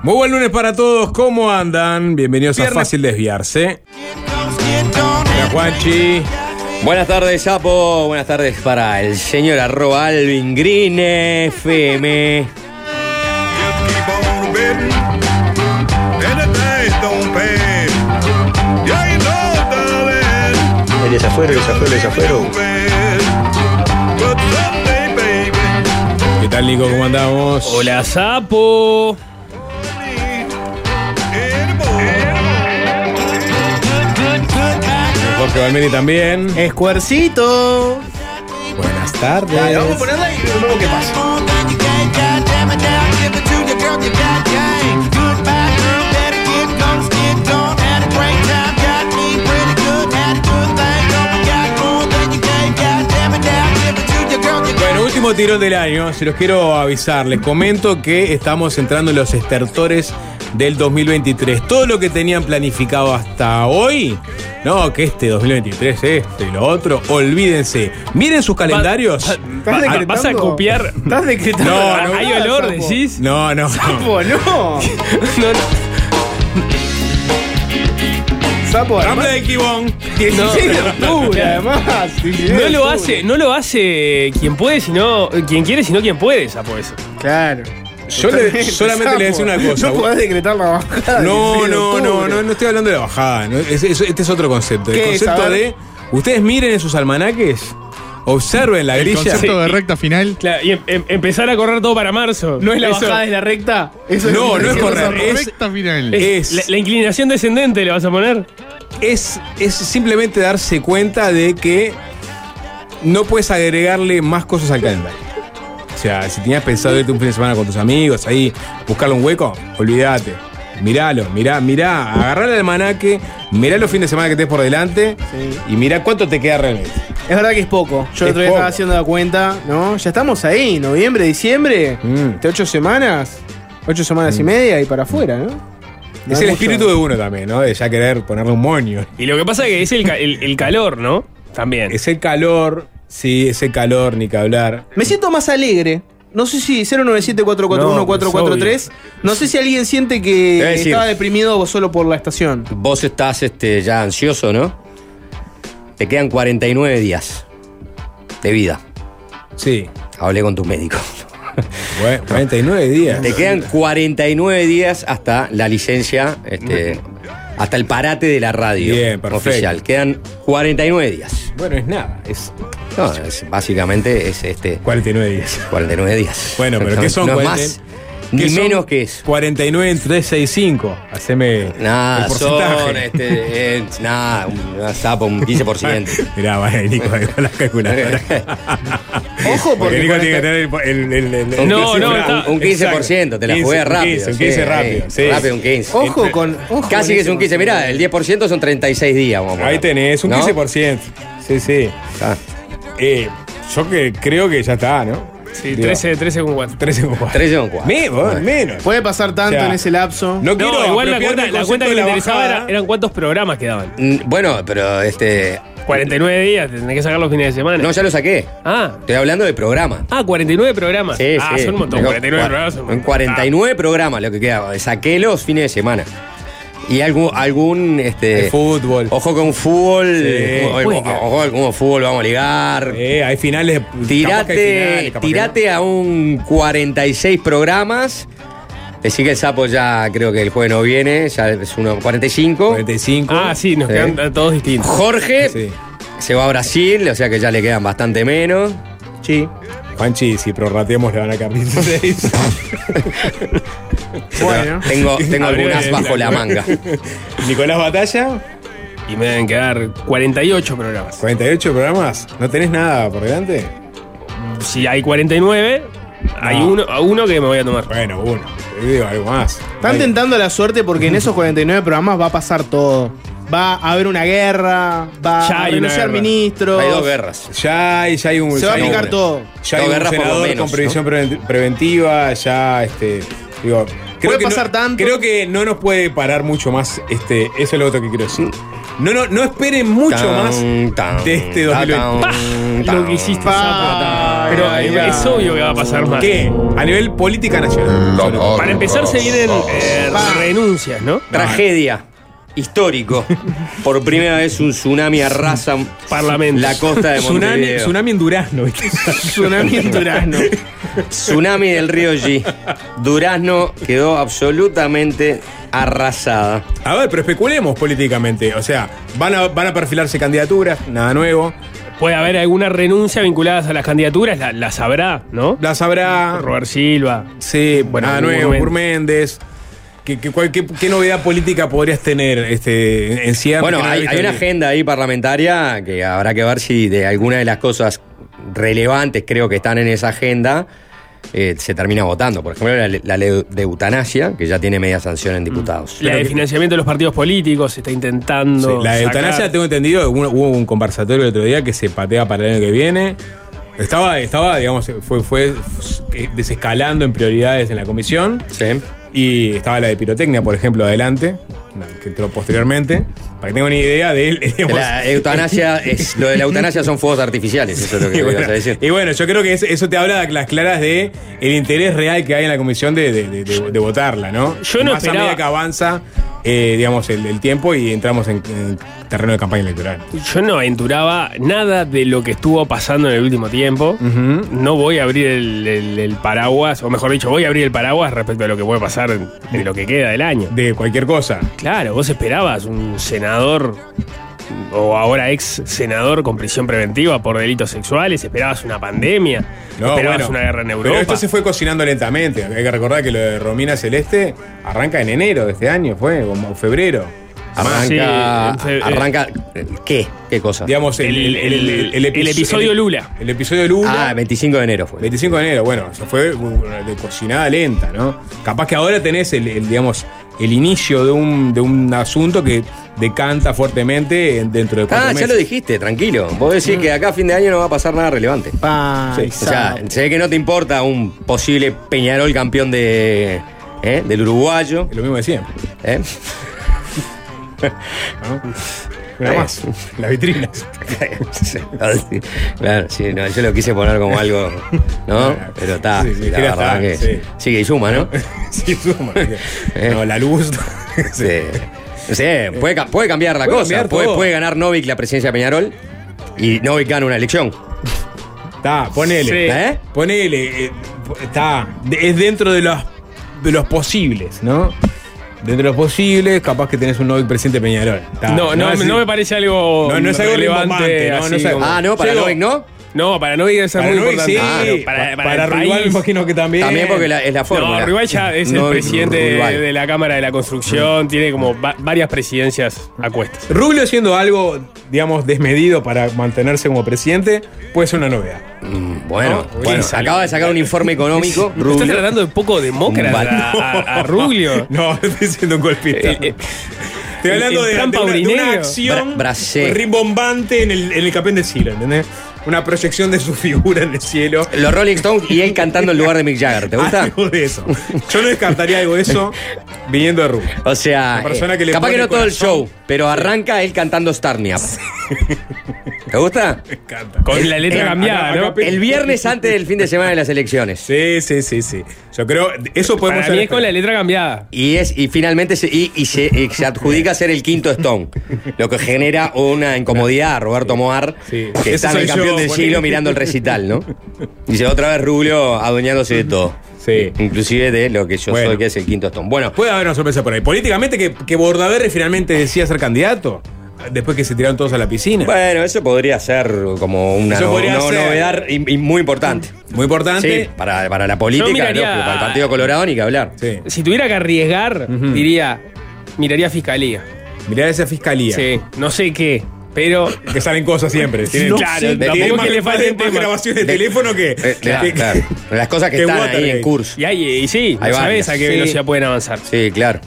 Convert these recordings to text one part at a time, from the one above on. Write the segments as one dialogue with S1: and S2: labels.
S1: Muy buen lunes para todos, ¿cómo andan? Bienvenidos a. Fácil Desviarse. Hola Juanchi.
S2: Buenas tardes, Sapo. Buenas tardes para el señor arroba Alvin Green FM.
S3: El desafuero, el desafuero, el desafuero.
S1: ¿Qué tal Nico? ¿Cómo andamos?
S4: Hola, Sapo.
S1: Jorge Valmeni también.
S5: Escuercito.
S1: Buenas tardes.
S5: Dale, vamos a ponerla y qué pasa.
S1: Bueno, último tirón del año. Se los quiero avisar. Les comento que estamos entrando en los estertores del 2023. Todo lo que tenían planificado hasta hoy. No, que este 2023, este y lo otro. Olvídense. Miren sus calendarios.
S5: Decretando?
S4: ¿Vas a copiar?
S5: Estás decretando.
S1: No,
S5: la
S1: no.
S4: ¿Hay olor,
S5: Sapo.
S4: decís?
S1: No, no.
S5: Sapo, no.
S4: No, no.
S5: Sapo, además,
S1: de Kibón.
S5: 16 de octubre, además. 16 de
S4: No lo
S5: octubre.
S4: hace, no lo hace quien puede, sino quien quiere, sino quien puede, Sapo eso.
S5: Claro.
S1: Yo le- solamente le decía una cosa.
S5: No podés decretar la bajada.
S1: No,
S5: 16 de
S1: no, no, no, no estoy hablando de la bajada. ¿no? Es- es- este es otro concepto. El concepto de. Ustedes miren en sus almanaques, observen la
S6: El
S1: grilla.
S6: concepto de recta final.
S4: Claro, y em- em- empezar a correr todo para marzo.
S5: ¿No es la
S4: Eso-
S5: bajada, es la recta? Eso
S1: No, no es correr, es-
S6: recta final.
S1: Es,
S4: La, la inclinación descendente le vas a poner.
S1: es, es simplemente darse cuenta de que no puedes agregarle más cosas al calendario. O sea, si tenías pensado irte un fin de semana con tus amigos, ahí, buscarle un hueco, olvídate. Miralo, mirá, mirá, agarrá el almanaque, mirá los fines de semana que tenés por delante y mirá cuánto te queda realmente.
S5: Es verdad que es poco. Yo el
S1: Es
S5: otro día
S1: poco.
S5: estaba haciendo la cuenta, ¿no? Ya estamos ahí, noviembre, diciembre.
S1: Mm.
S5: De ocho semanas. Ocho semanas y media y para afuera, ¿no? No
S1: Es el
S5: mucho.
S1: espíritu de uno también, ¿no? De ya querer ponerle un moño.
S4: Y lo que pasa es que es el, ca- el- el calor, ¿no? También.
S1: Es el calor, sí, ese calor, ni que hablar.
S5: Me siento más alegre. No sé si 097-441-443. No, sé si alguien siente que
S2: decir.
S5: estaba deprimido solo por la estación.
S2: Vos estás este, ya ansioso, ¿no? Te quedan 49 días de vida.
S1: Sí.
S2: Hablé con tu médico.
S1: Bueno, 49 días.
S2: Te quedan 49 días hasta la licencia, este, hasta el parate de la radio
S1: Bien, perfecto.
S2: oficial. Quedan 49 días.
S1: Bueno, es nada, es
S2: No, es- básicamente es este
S1: 49 días.
S2: 49 días.
S1: Bueno, pero ¿qué son
S2: No es
S1: 40?
S2: más
S1: ¿Qué
S2: ni menos que eso.
S1: 49 en 365. Haceme
S2: Nada,
S1: el
S2: son este, eh, nada, un una zapa, un 15%.
S1: Mirá, vaya, Nico, ahí con la calculadora.
S5: Ojo,
S1: Porque
S5: porque.
S1: Nico
S5: 40
S1: tiene que tener el. el, el, el- el-
S4: No, no, está-
S2: un 15%, te la
S1: 15,
S2: jugué
S1: un
S2: rápido.
S1: 15, un
S2: sí,
S1: 15 rápido.
S2: sí. Rápido, un 15.
S5: Ojo con. Ojo
S2: Casi
S5: con
S2: que es un
S5: ese
S2: 15. Mirá, el 10% son 36 días. Vamos
S1: Ahí tenés, un
S2: ¿No?
S1: 15%. Sí, sí.
S2: Ah.
S1: Eh, yo que creo que ya está, ¿no?
S4: Sí,
S1: Digo,
S4: 13, 13 con 4.
S1: 13 con 4.
S2: 13 con 4.
S1: Menos, menos.
S5: Puede pasar tanto
S1: O sea,
S5: en ese lapso.
S1: No,
S4: No,
S1: quiero
S4: igual la cuenta, la cuenta que
S1: de
S4: me
S1: la
S4: interesaba era, eran cuántos programas quedaban.
S2: Mm, Bueno, pero este.
S4: 49 días, tenés que sacar los fines de semana.
S2: No, ya lo saqué.
S4: Ah,
S2: Estoy hablando de programa.
S4: ah, 49 programas.
S2: Sí,
S4: ah,
S2: sí.
S4: son un montón.
S2: Tengo
S4: 49
S2: cua-
S4: programas son un montón.
S2: 49 programas lo que quedaba. Saqué los fines de semana. Y algún, algún este.
S1: El fútbol.
S2: Ojo con fútbol.
S1: Sí.
S2: Ojo, con fútbol, vamos a ligar.
S1: Eh, hay finales. que hay
S2: Tirate,
S1: finales, que
S2: tirate a un 46 programas. Decir que el sapo ya creo que el jueves no viene, ya es uno
S1: no.
S2: 45.
S1: 45.
S4: Ah, sí, nos
S2: Sí.
S4: quedan todos distintos.
S2: Jorge
S1: Sí.
S2: se va a Brasil, o sea que ya le quedan bastante menos.
S5: Sí.
S1: Juanchi, si prorrateamos le van a quedar 16.
S5: Bueno.
S2: Tengo, tengo algunas bajo la manga.
S1: Nicolás Batalla,
S4: Y me deben quedar 48 programas.
S1: 48 programas. ¿No tenés nada por delante?
S4: Si hay 49, hay
S1: No.
S4: uno, uno que me voy a tomar.
S1: Bueno, uno. Digo algo más.
S5: Están
S1: Hay-
S5: tentando la suerte porque en esos 49 programas va a pasar todo. Va a haber una guerra, va
S4: Ya
S5: a renunciar ministros.
S2: Hay dos guerras.
S1: Ya hay, ya hay un.
S5: Se va a aplicar
S1: un-
S5: todo.
S1: Ya hay
S2: Dos
S1: un
S2: guerras
S1: senador
S2: menos,
S1: con previsión preven- preventiva, ya este. Digo, creo
S5: Puede
S1: que
S5: pasar
S1: no,
S5: tanto.
S1: Creo que no nos puede parar mucho más. Este, eso es lo otro que quiero decir. no, no, no esperen mucho
S2: Tan,
S1: más
S2: tan,
S1: de este
S2: ta,
S1: 2020.
S2: tan,
S4: Lo que hiciste. Pero es obvio que va a pasar más.
S1: ¿Qué? A nivel política nacional.
S4: Para empezar se vienen eh, renuncias, ¿no?
S2: Tragedia. Histórico. Por primera vez un tsunami arrasa
S4: Parlamentos.
S2: la costa de
S1: Tsunami,
S2: Montevideo.
S1: tsunami en Durazno. ¿viste?
S5: Tsunami en Durazno.
S2: Tsunami del río G. Durazno quedó absolutamente arrasada.
S1: A ver, pero especulemos políticamente. O sea, van a, van a perfilarse candidaturas, nada nuevo.
S4: Puede haber alguna renuncia vinculadas a las candidaturas, la, la sabrá, ¿no?
S1: Las habrá.
S4: Robert Silva.
S1: Sí,
S4: Bueno,
S1: nada nuevo,
S4: Méndez.
S1: ¿Qué, qué, cuál- qué- qué novedad política podrías tener este, en cierre?
S2: Bueno, hay, una agenda ahí parlamentaria que habrá que ver si de alguna de las cosas relevantes creo que están en esa agenda eh, se termina votando. Por ejemplo, la, la ley de eutanasia, que ya tiene media sanción en diputados.
S4: La de financiamiento de los partidos políticos se está intentando.
S1: Sí, la de
S4: sacar.
S1: eutanasia, tengo entendido, hubo, hubo un conversatorio el otro día que se patea para el año que viene. Estaba, estaba digamos, fue, fue desescalando en prioridades en la comisión.
S2: Sí.
S1: Y estaba la de pirotecnia, por ejemplo, adelante, la que entró posteriormente. Para que tengan una idea de él. digamos.
S2: La eutanasia es, lo de la eutanasia son fuegos artificiales, eso es lo que
S1: bueno,
S2: ibas a decir.
S1: y bueno, yo creo que es- eso te habla a las claras de el interés real que hay en la comisión de, de- de- de- de votarla, ¿no?
S4: Yo no
S1: Más a
S4: esperaba-
S1: medida que avanza, eh, digamos, el, el tiempo y entramos en, en terreno de campaña electoral.
S4: Yo no aventuraba nada de lo que estuvo pasando en el último tiempo. No voy a abrir el, el- el paraguas, o mejor dicho, voy a abrir el paraguas respecto a lo que puede pasar en lo que queda del año.
S1: De cualquier cosa.
S4: Claro, vos esperabas un senador o ahora ex senador con prisión preventiva por delitos sexuales, esperabas una pandemia,
S1: No,
S4: esperabas
S1: bueno,
S4: una guerra en
S1: Pero
S4: Europa.
S1: esto se fue cocinando lentamente. Hay que recordar que lo de Romina Celeste arranca en enero de este año, fue como febrero.
S2: Arranca.
S4: Sí, en fe-
S2: arranca ¿Qué? ¿Qué cosa?
S1: Digamos, el,
S4: El-
S1: el- el-
S4: el- el episodio
S1: el-
S4: Lula.
S1: El episodio Lula.
S2: Ah, 25 de enero fue.
S1: 25 de enero, bueno, eso fue uh, de cocinada lenta, ¿no? Capaz que ahora tenés el, el, digamos, el inicio de un, de un asunto que decanta fuertemente en- dentro de cuatro
S2: Ah, ya lo dijiste, tranquilo. Vos decís que acá a fin de año no va a pasar nada relevante.
S5: Pa-
S1: Sí,
S2: O sea, se ve que no te importa un posible Peñarol campeón de, ¿eh? del uruguayo.
S1: Es lo mismo de siempre,
S2: ¿eh?
S1: ¿no? Una
S2: Eh.
S1: más, las vitrinas.
S2: Claro, sí, no, yo lo quise poner como algo, ¿no? Pero está,
S1: Sí, sí,
S2: la verdad
S1: está,
S2: que
S1: sí.
S2: sigue y suma, ¿no?
S1: sí, suma.
S2: Eh.
S1: No, la luz.
S2: Sí. Sí, puede, ca- puede cambiar la
S1: Puede
S2: cosa.
S1: cambiar
S2: puede, ganar Novik la presidencia de Peñarol y Novik gana una elección.
S1: Está, ponele.
S4: Sí.
S2: ¿Eh?
S1: Ponele. eh, está. de- Es dentro de los, de los posibles, ¿no? Dentro de los posibles, capaz que tenés un nuevo presidente Peñarol. Está,
S4: no, no, me parece algo
S1: No, no es algo
S4: relevante.
S1: rimbombante, no, no
S4: así
S1: es algo-
S4: como-
S2: Ah, no, para Novik no.
S4: No, para Novik debe ser
S1: Para
S4: muy
S1: Novik,
S4: importante.
S1: sí,
S4: Ah, no,
S1: para,
S4: para,
S1: para
S4: el
S1: Rival me imagino que también.
S2: También porque la- es la fórmula.
S4: No, Rival ya es el presidente de, de la Cámara de la Construcción, tiene como va- varias presidencias a cuestas.
S1: Rubio siendo algo, digamos, desmedido para mantenerse como presidente, puede ser una novedad.
S2: Mm, Bueno,
S1: No,
S2: bueno,
S1: sí,
S2: acaba de sacar un informe económico.
S4: ¿Estás
S2: Rubio.
S4: tratando de poco demócrata
S2: Un
S4: a, a- a Rubio?
S1: No, estoy siendo un golpista.
S4: Eh, eh,
S1: Estoy hablando de, de una, de acción
S2: Bra-
S1: rimbombante en el, en el capén del cielo, ¿entendés? Una proyección de su figura en el cielo.
S2: Los Rolling Stones y él cantando en lugar de Mick Jagger. ¿Te gusta?
S1: Algo de eso. Yo no descartaría algo de eso viniendo de Rubio.
S2: O sea,
S1: persona
S2: eh,
S1: que le
S2: capaz que no todo el show, pero arranca él cantando Starny Up. ¿Te gusta?
S1: Me encanta.
S4: Con la letra
S1: Eh,
S4: cambiada,
S1: acá-
S4: ¿no?
S1: acá-
S2: El viernes antes del fin de semana de las elecciones.
S1: Sí, sí, sí, sí. Yo creo, eso podemos
S4: Para mí es con la letra cambiada.
S2: Y es y finalmente se, y, y se, y se adjudica ser el quinto Stone, lo que genera una incomodidad a Roberto Moar,
S1: Sí.
S2: que
S1: Ese
S2: está en el campeón
S1: yo,
S2: del siglo mirando el recital, ¿no? Dice otra vez Rubio adueñándose de todo.
S1: Sí.
S2: Inclusive de lo que yo
S1: Bueno.
S2: soy, que es el quinto Stone. Bueno,
S1: Puede haber una sorpresa por ahí. Políticamente, que, que Bordaberry finalmente decía ser candidato. Después que se tiraron todos a la piscina.
S2: bueno, eso podría ser como una, no-
S1: podría
S2: una
S1: ser.
S2: novedad y, y muy importante.
S1: Muy importante.
S2: Sí, para, para la política,
S4: miraría-
S2: para el Partido Colorado ni que hablar.
S1: Sí.
S4: Si tuviera que arriesgar, diría, miraría Fiscalía.
S1: Mirá esa fiscalía.
S4: Sí, no sé qué, pero...
S1: Que salen cosas siempre. Tienen,
S4: claro,
S1: tienen
S4: tampoco
S1: más,
S4: que le
S1: más-
S4: falten
S1: más
S4: temas.
S1: grabaciones de,
S2: De-
S1: teléfono que.
S2: Eh, claro,
S1: que-
S2: claro. Las cosas que
S1: que
S2: están ahí en curso.
S4: Y, hay, y sí, sabes
S2: varias.
S4: a qué
S2: Sí.
S4: velocidad pueden avanzar.
S2: Sí, claro.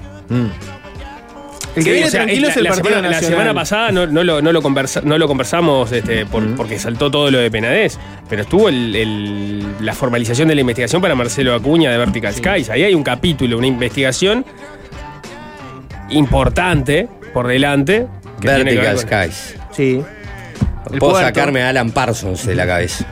S5: El que
S4: Sí,
S5: viene
S4: o sea,
S5: tranquilo es
S4: la-
S5: el
S4: la
S5: Partido
S4: semana, la
S5: Nacional.
S4: semana pasada no, no lo, no, lo conversa- no lo conversamos este, por- porque saltó todo lo de Penadez, pero estuvo el- el- la formalización de la investigación para Marcelo Acuña de Vertical Skies. Ahí hay un capítulo, una investigación importante por delante
S2: Vertical
S4: ver con-
S2: Skies.
S5: Sí. El
S2: Puedo
S5: puerto.
S2: sacarme a Alan Parsons de la cabeza.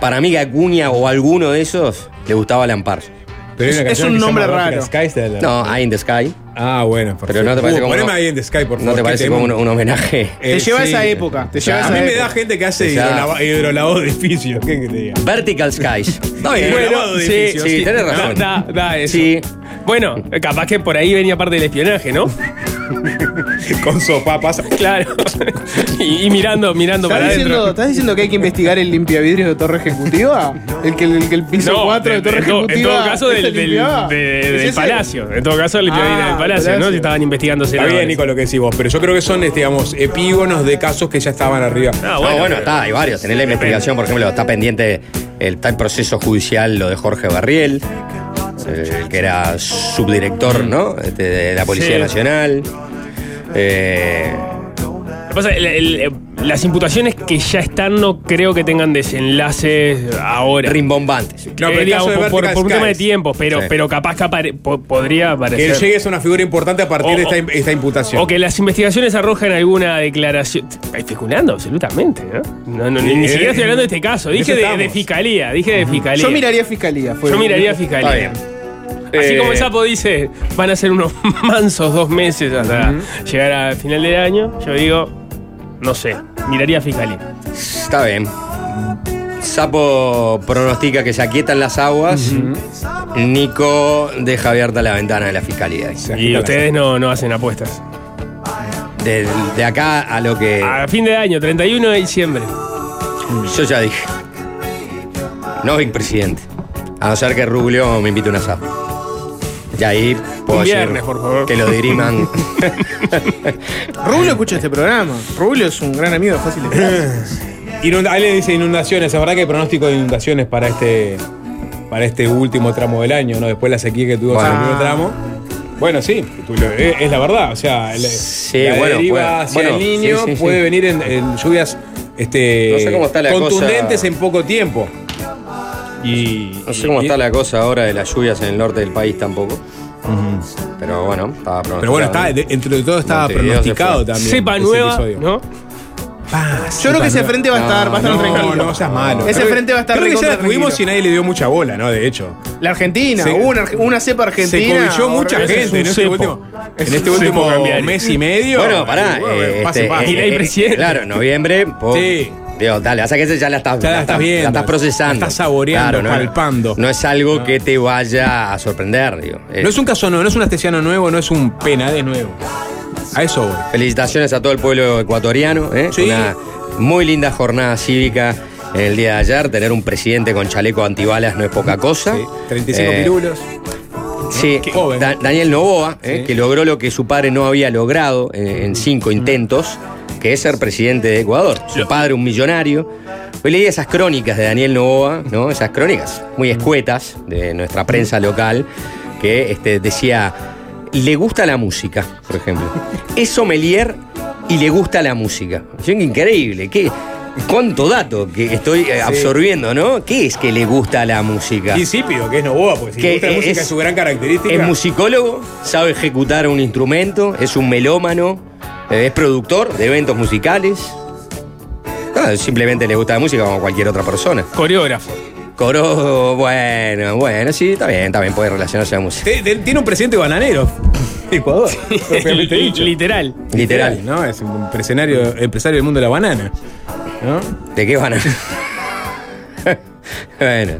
S2: Para mí, Acuña o alguno de esos le gustaba Alan Parsons.
S1: Pero
S5: Es- un nombre raro.
S1: Skies de la-
S2: No, Eye in the Sky.
S1: Ah, bueno.
S2: Pero no te parece
S1: Uh,
S2: como.
S1: Poneme ahí en The Sky, por favor.
S2: ¿No te
S1: qué
S2: parece como un, un homenaje?
S5: Te
S1: Eh,
S5: lleva a
S1: sí.
S5: esa época. Te
S2: O sea,
S5: lleva a esa
S1: mí me da gente que hace hidrolava- hidrolavado de edificios. ¿Qué que te diga?
S2: Vertical Skies. Bien.
S1: Bueno, de
S2: sí,
S1: edificios,
S2: sí,
S1: sí.
S2: tenés
S4: Da,
S2: razón.
S4: da, da eso.
S2: Sí.
S4: Bueno, capaz que por ahí venía parte del espionaje, ¿no?
S1: Con sopapas.
S4: Claro. y, y mirando, mirando
S5: ¿Estás
S4: para
S5: diciendo,
S4: adentro.
S5: ¿Estás diciendo que hay que investigar el limpiavidrios de Torre Ejecutiva? ¿El que el, que el piso
S4: No,
S5: 4 de
S4: en-
S5: Torre
S4: en, todo-
S5: Ejecutiva?
S4: en todo caso del,
S5: el
S4: del,
S5: limpiaba?
S4: de-
S5: ¿Es
S4: del
S5: ese?
S4: palacio. En todo caso, el
S5: Ah,
S4: del palacio, ¿no?
S5: palacio.
S4: Si estaban investigando
S1: Está bien, Nico, lo que decís vos, pero yo creo que son, este, digamos, epígonos de casos que ya estaban arriba.
S4: Ah,
S2: No, bueno, está, hay varios. Tenés la investigación, por ejemplo, está pendiente el tal proceso judicial, lo de Jorge Barriel, el que era subdirector, ¿no? Este, de la Policía
S4: Sí.
S2: Nacional. Eh,
S4: Lo que pasa, el- el- las imputaciones que ya están no creo que tengan desenlaces ahora.
S2: rimbombantes.
S1: No, pero
S4: Eh, digamos, por, por- un tema de tiempo, pero,
S2: Sí.
S4: pero capaz que apare- po- podría
S1: Que
S4: aparecer.
S1: él llegue a ser una figura importante a partir
S4: O-
S1: de esta,
S4: o-
S1: esta imputación.
S4: O que las investigaciones arrojen alguna declaración. Especulando, absolutamente, ¿no? No, no, ni, ni
S1: Eh,
S4: siquiera estoy hablando de este caso. Dije de, fiscalía. Dije de fiscalía.
S5: Yo miraría fiscalía. fue-
S4: Yo miraría
S2: Está
S4: fiscalía.
S2: bien.
S4: Así
S2: Eh,
S4: como el sapo dice, van a ser unos mansos dos meses hasta llegar al final del año. Yo digo, no sé, miraría fiscalía.
S2: Está bien. Sapo pronostica que se aquietan las aguas. Nico deja abierta la ventana de la fiscalía.
S4: Y ustedes no, no hacen apuestas.
S2: De, de acá a lo que
S4: A fin de año, 31 de diciembre.
S2: yo ya dije. No Vic presidente. A no ser que Rubio me invite a un asado. Y ahí puedo
S4: Un
S2: decir
S4: por favor.
S2: que lo diriman.
S5: Rubio escucha este programa. Rubio es un gran amigo de Fácil
S1: Inunda- ahí le dice inundaciones. ¿Es verdad que hay pronóstico de inundaciones para este para este último tramo del año, ¿no? Después de la sequía que tuvimos en el primer tramo. Bueno, sí, es, la verdad. O sea, el-
S2: Sí,
S1: la
S2: bueno,
S1: deriva
S2: puede-
S1: hacia
S2: bueno,
S1: el niño
S2: sí, sí, sí.
S1: puede venir en, en lluvias este,
S2: No sé cómo está la
S1: contundentes
S2: cosa.
S1: en poco tiempo. Y,
S2: No sé cómo
S1: y-
S2: está la cosa ahora de las lluvias en el norte del país tampoco. Pero bueno, estaba pronosticado.
S1: Pero bueno, está, entre de todo estaba
S2: Montevideo se
S1: pronosticado también.
S4: Cepa
S1: ese
S4: nueva,
S1: episodio.
S4: ¿no?
S1: Ah,
S5: Yo creo que ese frente va a estar, va a estar
S1: no,
S5: tranquilo.
S1: no seas malo.
S5: Ese
S1: Creo
S5: frente va a estar
S1: Creo que ya la tuvimos y nadie le dio mucha bola, ¿no? De hecho.
S5: La Argentina,
S1: Se-
S5: hubo una, una cepa
S1: Se
S5: argentina.
S1: cobilló mucha gente en este
S4: cepo.
S1: último, en
S4: Es
S1: este último mes y medio.
S2: Bueno, pará. Eh,
S1: pase,
S2: este,
S1: pase.
S4: Y la
S2: eh, eh,
S4: presidente.
S2: Claro, noviembre. po-
S1: Sí.
S2: Digo, dale, hasta que ese ya la estás,
S1: Ya la estás viendo.
S2: La estás procesando.
S1: La estás saboreando,
S2: no,
S1: palpando.
S2: No es algo que te vaya a sorprender, digo. Eh,
S1: No es un caso nuevo, no es un astesiano nuevo, no es un penade nuevo. A eso voy.
S2: Felicitaciones a todo el pueblo ecuatoriano. ¿eh?
S1: Sí.
S2: Una muy linda jornada cívica en el día de ayer. Tener un presidente con chaleco antibalas no es poca cosa.
S1: Sí, 35
S2: Eh,
S1: pirulos.
S2: Sí. Da- Daniel Novoa, eh,
S1: Sí.
S2: que logró lo que su padre no había logrado en, en cinco intentos, que es ser presidente de Ecuador. Su padre, un millonario. Hoy leí esas crónicas de Daniel Novoa, ¿no? Esas crónicas muy escuetas de nuestra prensa local, que este, decía, le gusta la música, por ejemplo. Es sommelier y le gusta la música. Increíble. ¿Qué? ¿Cuánto dato que estoy eh, absorbiendo, no? ¿Qué es que le gusta la música?
S1: Insípido, que es Novoa, porque si
S2: Que
S1: le gusta la música
S2: es-
S1: es su gran característica.
S2: Es musicólogo, sabe ejecutar un instrumento, es un melómano, es productor de eventos musicales. Ah, simplemente le gusta la música como cualquier otra persona.
S4: Coreógrafo.
S2: Coro, bueno, bueno, sí, está bien, también puede relacionarse a la música.
S1: Tiene un presidente bananero. Ecuador, propiamente
S4: Li-
S1: dicho.
S4: Literal.
S2: Literal.
S1: ¿no? Es un empresario, empresario del mundo de la banana. ¿No?
S2: ¿De qué banana? bueno,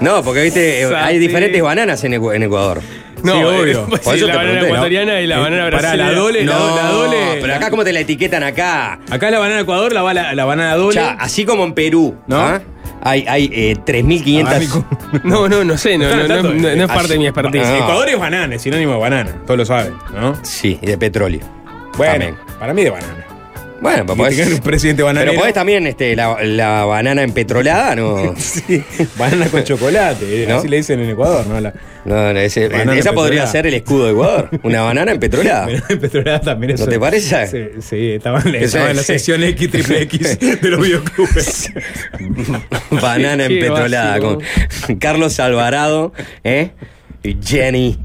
S2: no, porque viste, eh, hay diferentes bananas en Ecuador.
S4: No,
S1: Sí, obvio.
S4: pues sí, la banana
S2: pregunté, ¿no?
S4: ecuatoriana y la
S1: Eh,
S4: banana
S1: pará,
S4: brasileña.
S1: la dole, la,
S2: No,
S1: la dole.
S2: pero acá cómo te la etiquetan acá.
S1: Acá la banana Ecuador, la, va la, la banana dole.
S2: Ya, así como en Perú,
S1: ¿No?
S2: ¿ah? Hay, hay eh, 3.500...
S1: Abanico.
S4: No, no, no sé, no, no, no,
S1: tanto.
S4: no- no es parte de mi.
S2: Ah.
S1: Ecuador es banana, es sinónimo de banana. Todos lo saben, ¿no?
S2: Sí, y de petróleo.
S1: Bueno,
S2: También.
S1: para mí de banana.
S2: Bueno,
S1: tener un presidente bananero.
S2: Pero podés también este, la, la banana empetrolada, ¿no?
S1: Sí, banana con chocolate,
S2: ¿No?
S1: así le dicen en Ecuador, ¿no? La
S2: No, no, ese- esa podría
S1: empetrolada.
S2: ser el escudo de Ecuador. Una banana empetrolada.
S1: banana petrolada también es.
S2: ¿No te parece?
S1: Sí, sí, estaba en,
S2: Ese-
S1: estaba en la sección X, triple X de los videoclubes.
S2: banana empetrolada con Carlos Alvarado ¿eh? y Jenny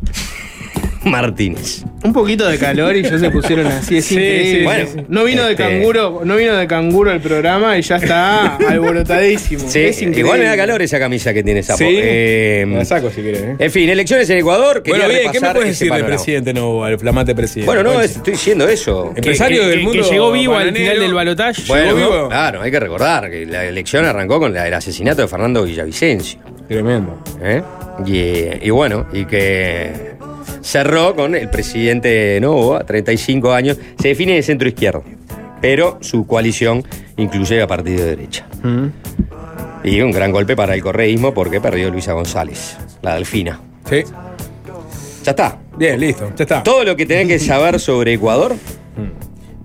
S2: Martínez.
S5: Un poquito de calor y ya se pusieron así, es
S4: Sí,
S5: increíble.
S4: sí,
S2: bueno,
S5: no vino de
S2: este-
S5: canguro, no vino de canguro el programa y ya está alborotadísimo.
S2: Sí,
S5: es increíble.
S2: igual me da calor esa camisa que tiene Sapo.
S1: Sí.
S2: Eh,
S1: la saco si querés. ¿eh?
S2: en fin, elecciones en Ecuador.
S1: Bueno, bien, ¿qué me puedes decir del presidente nuevo, al flamante presidente?
S2: Bueno, no, es- estoy diciendo eso.
S1: Empresario
S4: que,
S1: del
S4: que-
S1: mundo
S4: que llegó vivo al final del balotaje.
S2: Bueno,
S1: ¿Llegó vivo?
S2: claro, hay que recordar que la elección arrancó con la- el asesinato de Fernando Villavicencio.
S1: Tremendo.
S2: ¿eh? Y, y bueno, y que cerró con el presidente Novoa, 35 años. Se define de centro izquierdo, pero su coalición incluye a partido de derecha. Y un gran golpe para el correísmo porque perdió Luisa González, la delfina.
S1: Sí.
S2: Ya está.
S1: Bien, listo. Ya está.
S2: Todo lo que tenés que saber sobre Ecuador,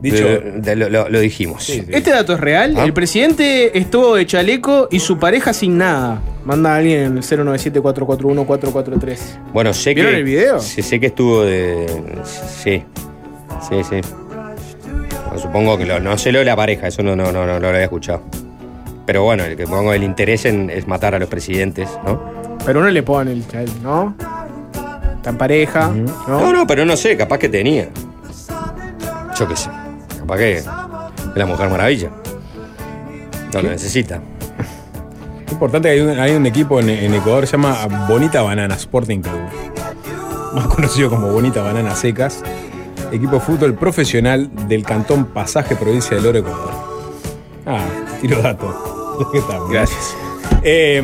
S1: Dicho.
S2: de- de- lo, lo- lo dijimos.
S1: Sí, sí.
S5: Este dato es real.
S2: Ah.
S5: El presidente estuvo de chaleco y su pareja sin nada. Manda a alguien 097-441-443.
S2: Bueno, sé
S5: ¿Vieron
S2: que.
S5: el video?
S2: Sí, sé que estuvo de. Sí. Sí, sí. Bueno, supongo que lo- no sé lo de la pareja, eso no, no, no, no, lo había escuchado. Pero bueno, el que pongo el interés en, es matar a los presidentes, ¿no?
S5: Pero uno le pone el chal, ¿no? Tan pareja, ¿no?
S2: No, no, pero no sé, capaz que tenía. Yo qué sé. Capaz que es la Mujer Maravilla. No lo necesita.
S1: Importante que hay un, hay un equipo en, en Ecuador que se llama Bonita Banana Sporting Club. Más conocido como Bonita Banana Secas. Equipo de fútbol profesional del cantón Pasaje, provincia del Oro, Ecuador. Ah, tiro dato. ¿Qué tal?
S4: Gracias.
S1: Eh,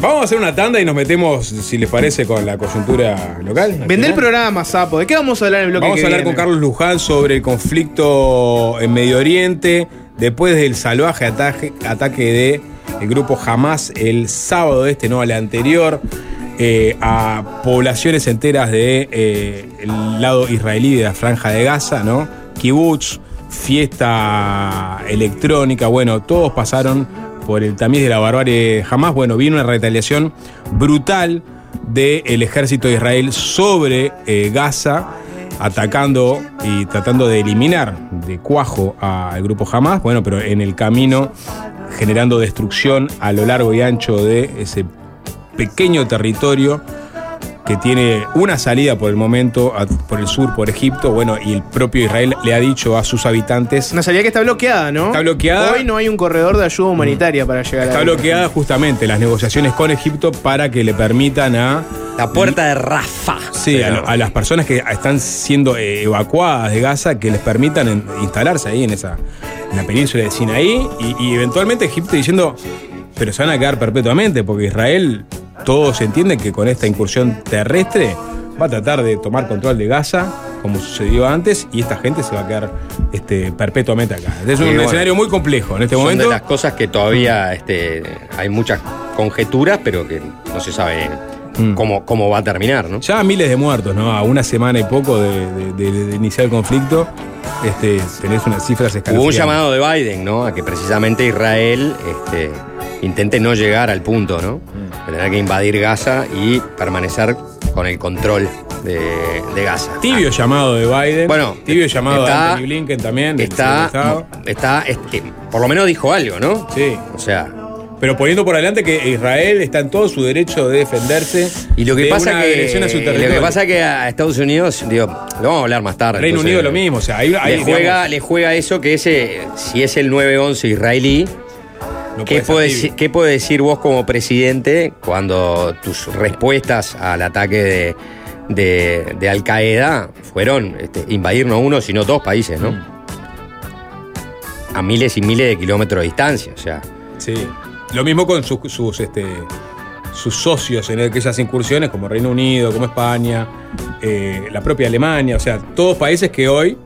S1: vamos a hacer una tanda y nos metemos, si les parece, con la coyuntura local.
S5: Vende el
S1: nacional.
S5: programa, Sapo. ¿De qué vamos a hablar en el bloque
S1: Vamos
S5: que
S1: a hablar con? Carlos Luján sobre el conflicto en Medio Oriente después del salvaje ataque, ataque de el grupo Hamas el sábado este, no al anterior, eh, a poblaciones enteras de eh, el lado israelí de la franja de Gaza, ¿no? Kibbutz, fiesta electrónica, bueno, todos pasaron por el tamiz de la barbarie Hamas. Bueno, vino una retaliación brutal del ejército de Israel sobre eh, Gaza, atacando y tratando de eliminar de cuajo al grupo Hamas, bueno, pero en el camino generando destrucción a lo largo y ancho de ese pequeño territorio que tiene una salida por el momento a- por el sur, por Egipto, bueno, y el propio Israel le ha dicho a sus habitantes
S5: Una salida que está bloqueada, ¿no?
S1: Está bloqueada.
S5: Hoy no hay un corredor de ayuda humanitaria para llegar
S1: Está
S5: ahí.
S1: bloqueada justamente las negociaciones con Egipto para que le permitan a
S2: La puerta de Rafa.
S1: Sí, a, a las personas que están siendo eh, evacuadas de Gaza que les permitan en- instalarse ahí en esa en la península de Sinaí y, y eventualmente Egipto diciendo, pero se van a quedar perpetuamente porque Israel, todos entienden que con esta incursión terrestre va a tratar de tomar control de Gaza como sucedió antes y esta gente se va a quedar este, perpetuamente acá. Es un
S2: bueno,
S1: escenario muy complejo en este
S2: Son
S1: momento.
S2: de las cosas que todavía este, hay muchas conjeturas, pero que no se sabe
S1: Mm.
S2: cómo, cómo va a terminar, ¿no?
S1: Ya miles de muertos, ¿no? A una semana y poco de, de- de- de iniciar el conflicto, este, tenés unas cifras
S2: Hubo un
S1: escalofriantes.
S2: llamado de Biden, ¿no? A que precisamente Israel este, intente no llegar al punto, ¿no? De tener que invadir Gaza y permanecer con el control de, de Gaza.
S1: Tibio llamado de Biden.
S2: Bueno,
S1: tibio llamado de Anthony Blinken también.
S2: Está, está, este, por lo menos dijo algo, ¿no?
S1: Sí.
S2: O sea,
S1: Pero poniendo por adelante que Israel está en todo su derecho de defenderse.
S2: y lo que
S1: de
S2: pasa
S1: una
S2: que
S1: a su
S2: lo que pasa que a Estados Unidos, digo, lo vamos a hablar más tarde.
S1: Reino
S2: entonces,
S1: Unido lo mismo. O sea, ahí, ahí,
S2: le, juega,
S1: digamos,
S2: le juega eso que ese, si es el 9-11 israelí,
S1: no
S2: ¿qué,
S1: puede ser
S2: puede decir- ¿qué puede decir vos como presidente cuando tus respuestas al ataque de, de- de Al Qaeda fueron este, invadir no uno, sino dos países, ¿no?
S1: Mm.
S2: A miles y miles de kilómetros de distancia, o sea.
S1: Sí. Lo mismo con sus, sus, este, sus socios en aquellas incursiones, como Reino Unido, como España, eh, la propia Alemania, o sea, todos países que hoy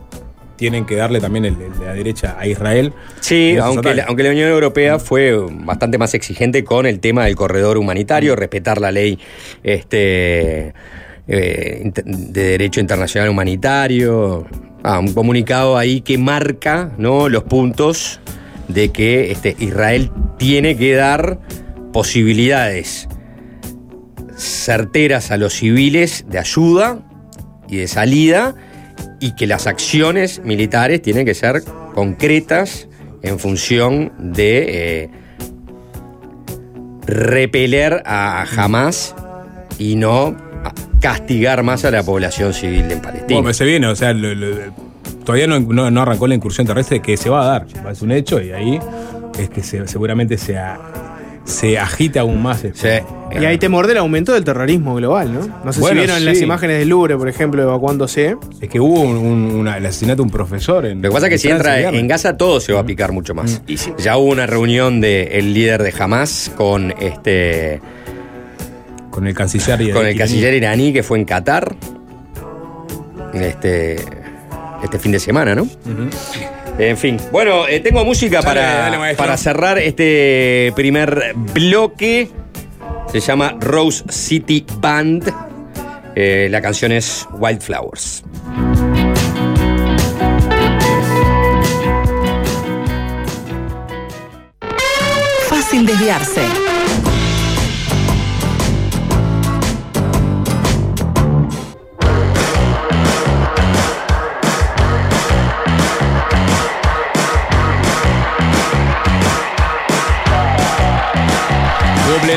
S1: tienen que darle también el, el de la derecha a Israel.
S2: Sí, aunque, la- aunque la Unión Europea fue bastante más exigente con el tema del corredor humanitario, respetar la ley este, eh, de derecho internacional humanitario. Ah, un comunicado ahí que marca ¿no? los puntos de que este, Israel tiene que dar posibilidades certeras a los civiles de ayuda y de salida y que las acciones militares tienen que ser concretas en función de eh, repeler a Hamas y no castigar más a la población civil en Palestina.
S1: Bueno, se viene, o sea, todavía no, arrancó la incursión terrestre que se va a dar. Es un hecho y ahí es que se- seguramente se, se agita aún más.
S2: Sí.
S5: Y ahí te morde el aumento del terrorismo global, ¿no? No sé
S1: Bueno,
S5: si vieron
S1: sí.
S5: las imágenes del Louvre, por ejemplo, evacuándose.
S1: Es que hubo un, un- una- el asesinato de un profesor. En,
S2: Lo que pasa es que si entra en Gaza todo se va a picar mucho más. Ya hubo una reunión del líder de Hamas con este
S1: Con el canciller y
S2: con el canciller iraní que fue en Qatar este, este fin de semana, ¿no? En fin, bueno, eh, tengo música
S1: Dale,
S2: para,
S1: dale,
S2: para cerrar este primer bloque. Se llama Rose City Band. Eh, la canción es Wildflowers.
S3: Fácil desviarse.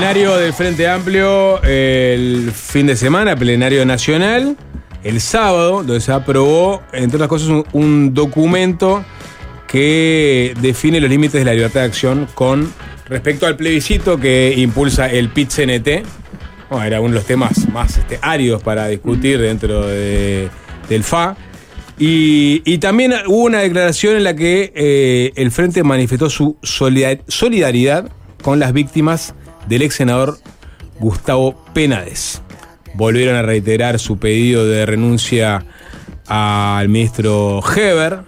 S1: Plenario del Frente Amplio el fin de semana, plenario nacional, el sábado, donde se aprobó, entre otras cosas, un, documento que define los límites de la libertad de acción con respecto al plebiscito que impulsa el PIT-CNT. Era uno de los temas más este, áridos para discutir dentro de- del FA. Y, también hubo una declaración en la que eh, el Frente manifestó su solidar- solidaridad con las víctimas del ex senador Gustavo Penades. Volvieron a reiterar su pedido de renuncia al ministro Heber.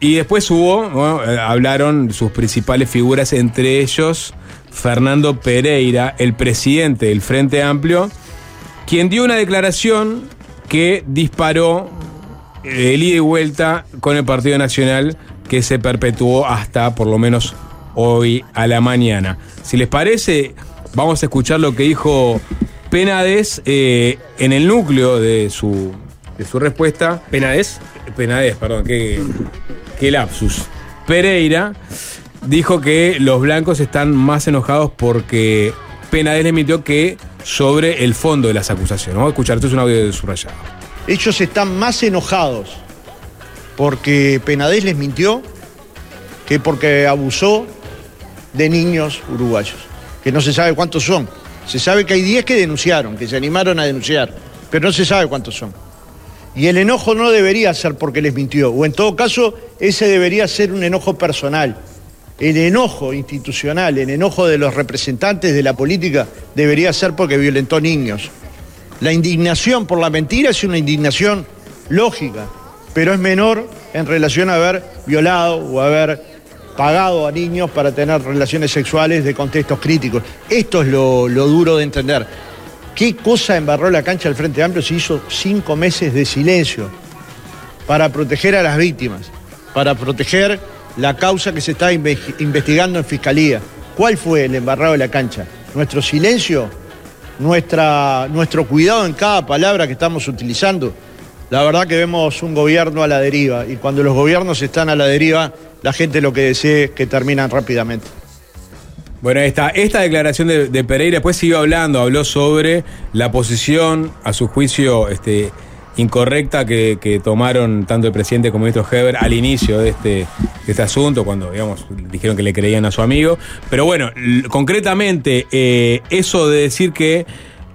S1: Y después hubo, eh, hablaron sus principales figuras, entre ellos Fernando Pereira, el presidente del Frente Amplio, quien dio una declaración que disparó eh, el ida y vuelta con el Partido Nacional que se perpetuó hasta por lo menos hoy a la mañana. Si les parece, vamos a escuchar lo que dijo Penades eh, en el núcleo de su, de su respuesta.
S4: ¿Penades?
S1: Penades, perdón, qué, qué lapsus. Pereira dijo que los blancos están más enojados porque Penades le mintió que sobre el fondo de las acusaciones. Vamos a escuchar, esto es un audio de subrayado.
S6: Ellos están más enojados porque Penadez les mintió que porque abusó de niños uruguayos, que no se sabe cuántos son. Se sabe que hay 10 que denunciaron, que se animaron a denunciar, pero no se sabe cuántos son. Y el enojo no debería ser porque les mintió, o en todo caso, ese debería ser un enojo personal. El enojo institucional, el enojo de los representantes de la política debería ser porque violentó niños. La indignación por la mentira es una indignación lógica, pero es menor en relación a haber violado o haber pagado a niños para tener relaciones sexuales de contextos críticos. Esto es lo, lo duro de entender. ¿Qué cosa embarró la cancha del Frente Amplio si hizo cinco meses de silencio para proteger a las víctimas, para proteger la causa que se está inve- investigando en Fiscalía? ¿Cuál fue el embarrado de la cancha? ¿Nuestro silencio? nuestra, nuestro cuidado en cada palabra que estamos utilizando. La verdad que vemos un gobierno a la deriva y cuando los gobiernos están a la deriva, la gente lo que desea es que terminan rápidamente.
S1: Bueno, esta, esta declaración de, Pereira después siguió hablando, habló sobre la posición, a su juicio, este, incorrecta que, tomaron tanto el presidente como el ministro Heber al inicio de este, este asunto, cuando, digamos, dijeron que le creían a su amigo. Pero bueno, concretamente, eh, eso de decir que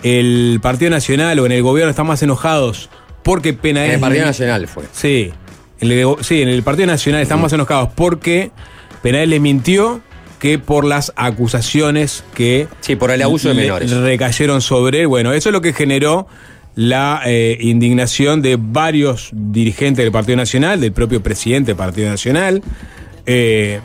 S1: el Partido Nacional o en el gobierno están más enojados porque Penaes...
S2: En el Partido Nacional fue.
S1: Sí, en el, sí, en el Partido Nacional están más enojados porque Penal le mintió que por las acusaciones que
S2: Sí, por el abuso de menores.
S1: recayeron sobre él. Bueno, eso es lo que generó la eh, indignación de varios dirigentes del Partido Nacional, del propio presidente del Partido Nacional, eh,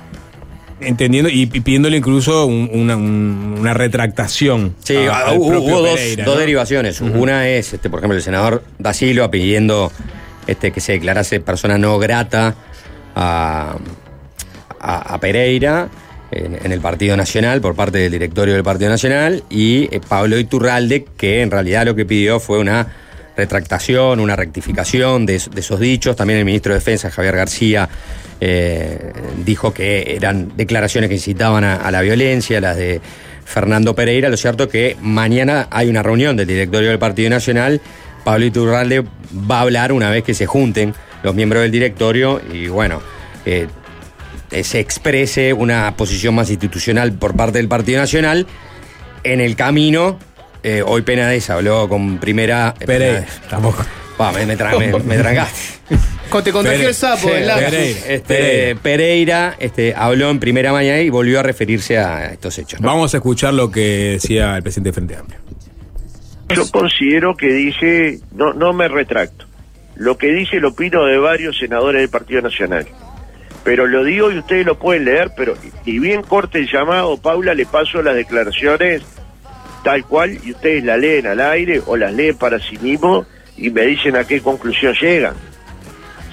S1: entendiendo y, pidiéndole incluso un- una, un- una retractación.
S2: Sí,
S1: a-
S2: ah, hubo, dos,
S1: Pereira,
S2: dos
S1: ¿no?
S2: derivaciones. Una es, este, por ejemplo, el senador Da Silva pidiendo este, que se declarase persona no grata a, a- a Pereira en, en el Partido Nacional por parte del directorio del Partido Nacional y eh, Pablo Iturralde, que en realidad lo que pidió fue una retractación, una rectificación de, es- de esos dichos. También el ministro de Defensa, Javier García, eh, dijo que eran declaraciones que incitaban a, la violencia, las de Fernando Pereira. Lo cierto es que mañana hay una reunión del directorio del Partido Nacional. Pablo Iturralde va a hablar una vez que se junten los miembros del directorio y bueno, eh, se exprese una posición más institucional por parte del Partido Nacional. En el camino, eh, hoy Penades habló con primera.
S1: Pereira, tampoco.
S2: Pa, me, me, tra- me- me trancaste.
S5: Te contagió
S1: Pere-
S5: el sapo,
S2: Sí,
S5: el.
S1: Pereira.
S2: Este, Pereira este, habló en primera mañana y volvió a referirse a estos hechos. ¿no?
S1: Vamos a escuchar lo que decía el presidente de Frente Amplio.
S7: Yo considero que dije, no, no me retracto. Lo que dije lo opino de varios senadores del Partido Nacional. Pero lo digo y ustedes lo pueden leer, pero y bien corte el llamado, Paula, le paso las declaraciones tal cual y ustedes la leen al aire o las leen para sí mismos y me dicen a qué conclusión llegan.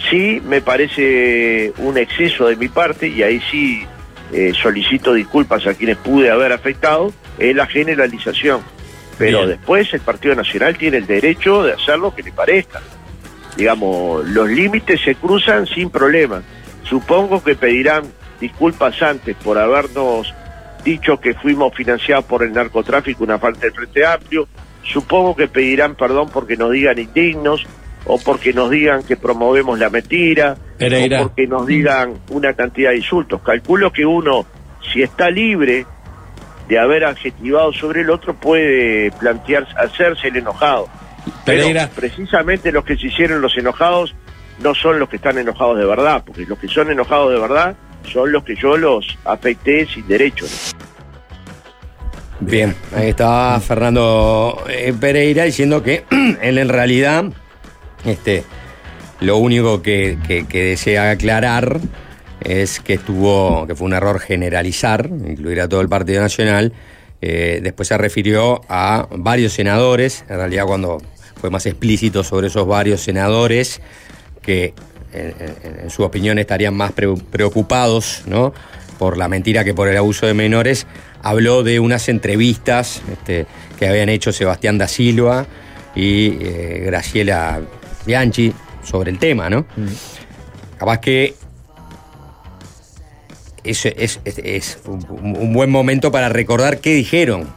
S7: Sí, me parece un exceso de mi parte y ahí sí eh, solicito disculpas a quienes pude haber afectado, es la generalización. Pero
S1: Bien.
S7: después el Partido Nacional tiene el derecho de hacer lo que le parezca. Digamos, los límites se cruzan sin problema. Supongo que pedirán disculpas antes por habernos dicho que fuimos financiados por el narcotráfico, una falta del Frente Amplio. Supongo que pedirán perdón porque nos digan indignos o porque nos digan que promovemos la mentira
S1: Pereira.
S7: o porque nos digan una cantidad de insultos. Calculo que uno, si está libre de haber adjetivado sobre el otro, puede plantear hacerse el enojado.
S1: Pereira.
S7: Pero precisamente los que se hicieron los enojados no son los que están enojados de verdad, porque los que son enojados de verdad son los que yo los afecté sin derecho.
S2: Bien, ahí estaba Fernando eh, Pereira diciendo que él en realidad este, lo único que, desea aclarar es que estuvo, que fue un error generalizar, incluir a todo el Partido Nacional. Eh, después se refirió a varios senadores, en realidad cuando fue más explícito sobre esos varios senadores que en, en- su opinión estarían más pre- preocupados ¿no? Por la mentira que por el abuso de menores, habló de unas entrevistas este, que habían hecho Sebastián da Silva y eh, Graciela Bianchi sobre el tema, ¿no? Capaz que es, es- es- es un, un buen momento para recordar qué dijeron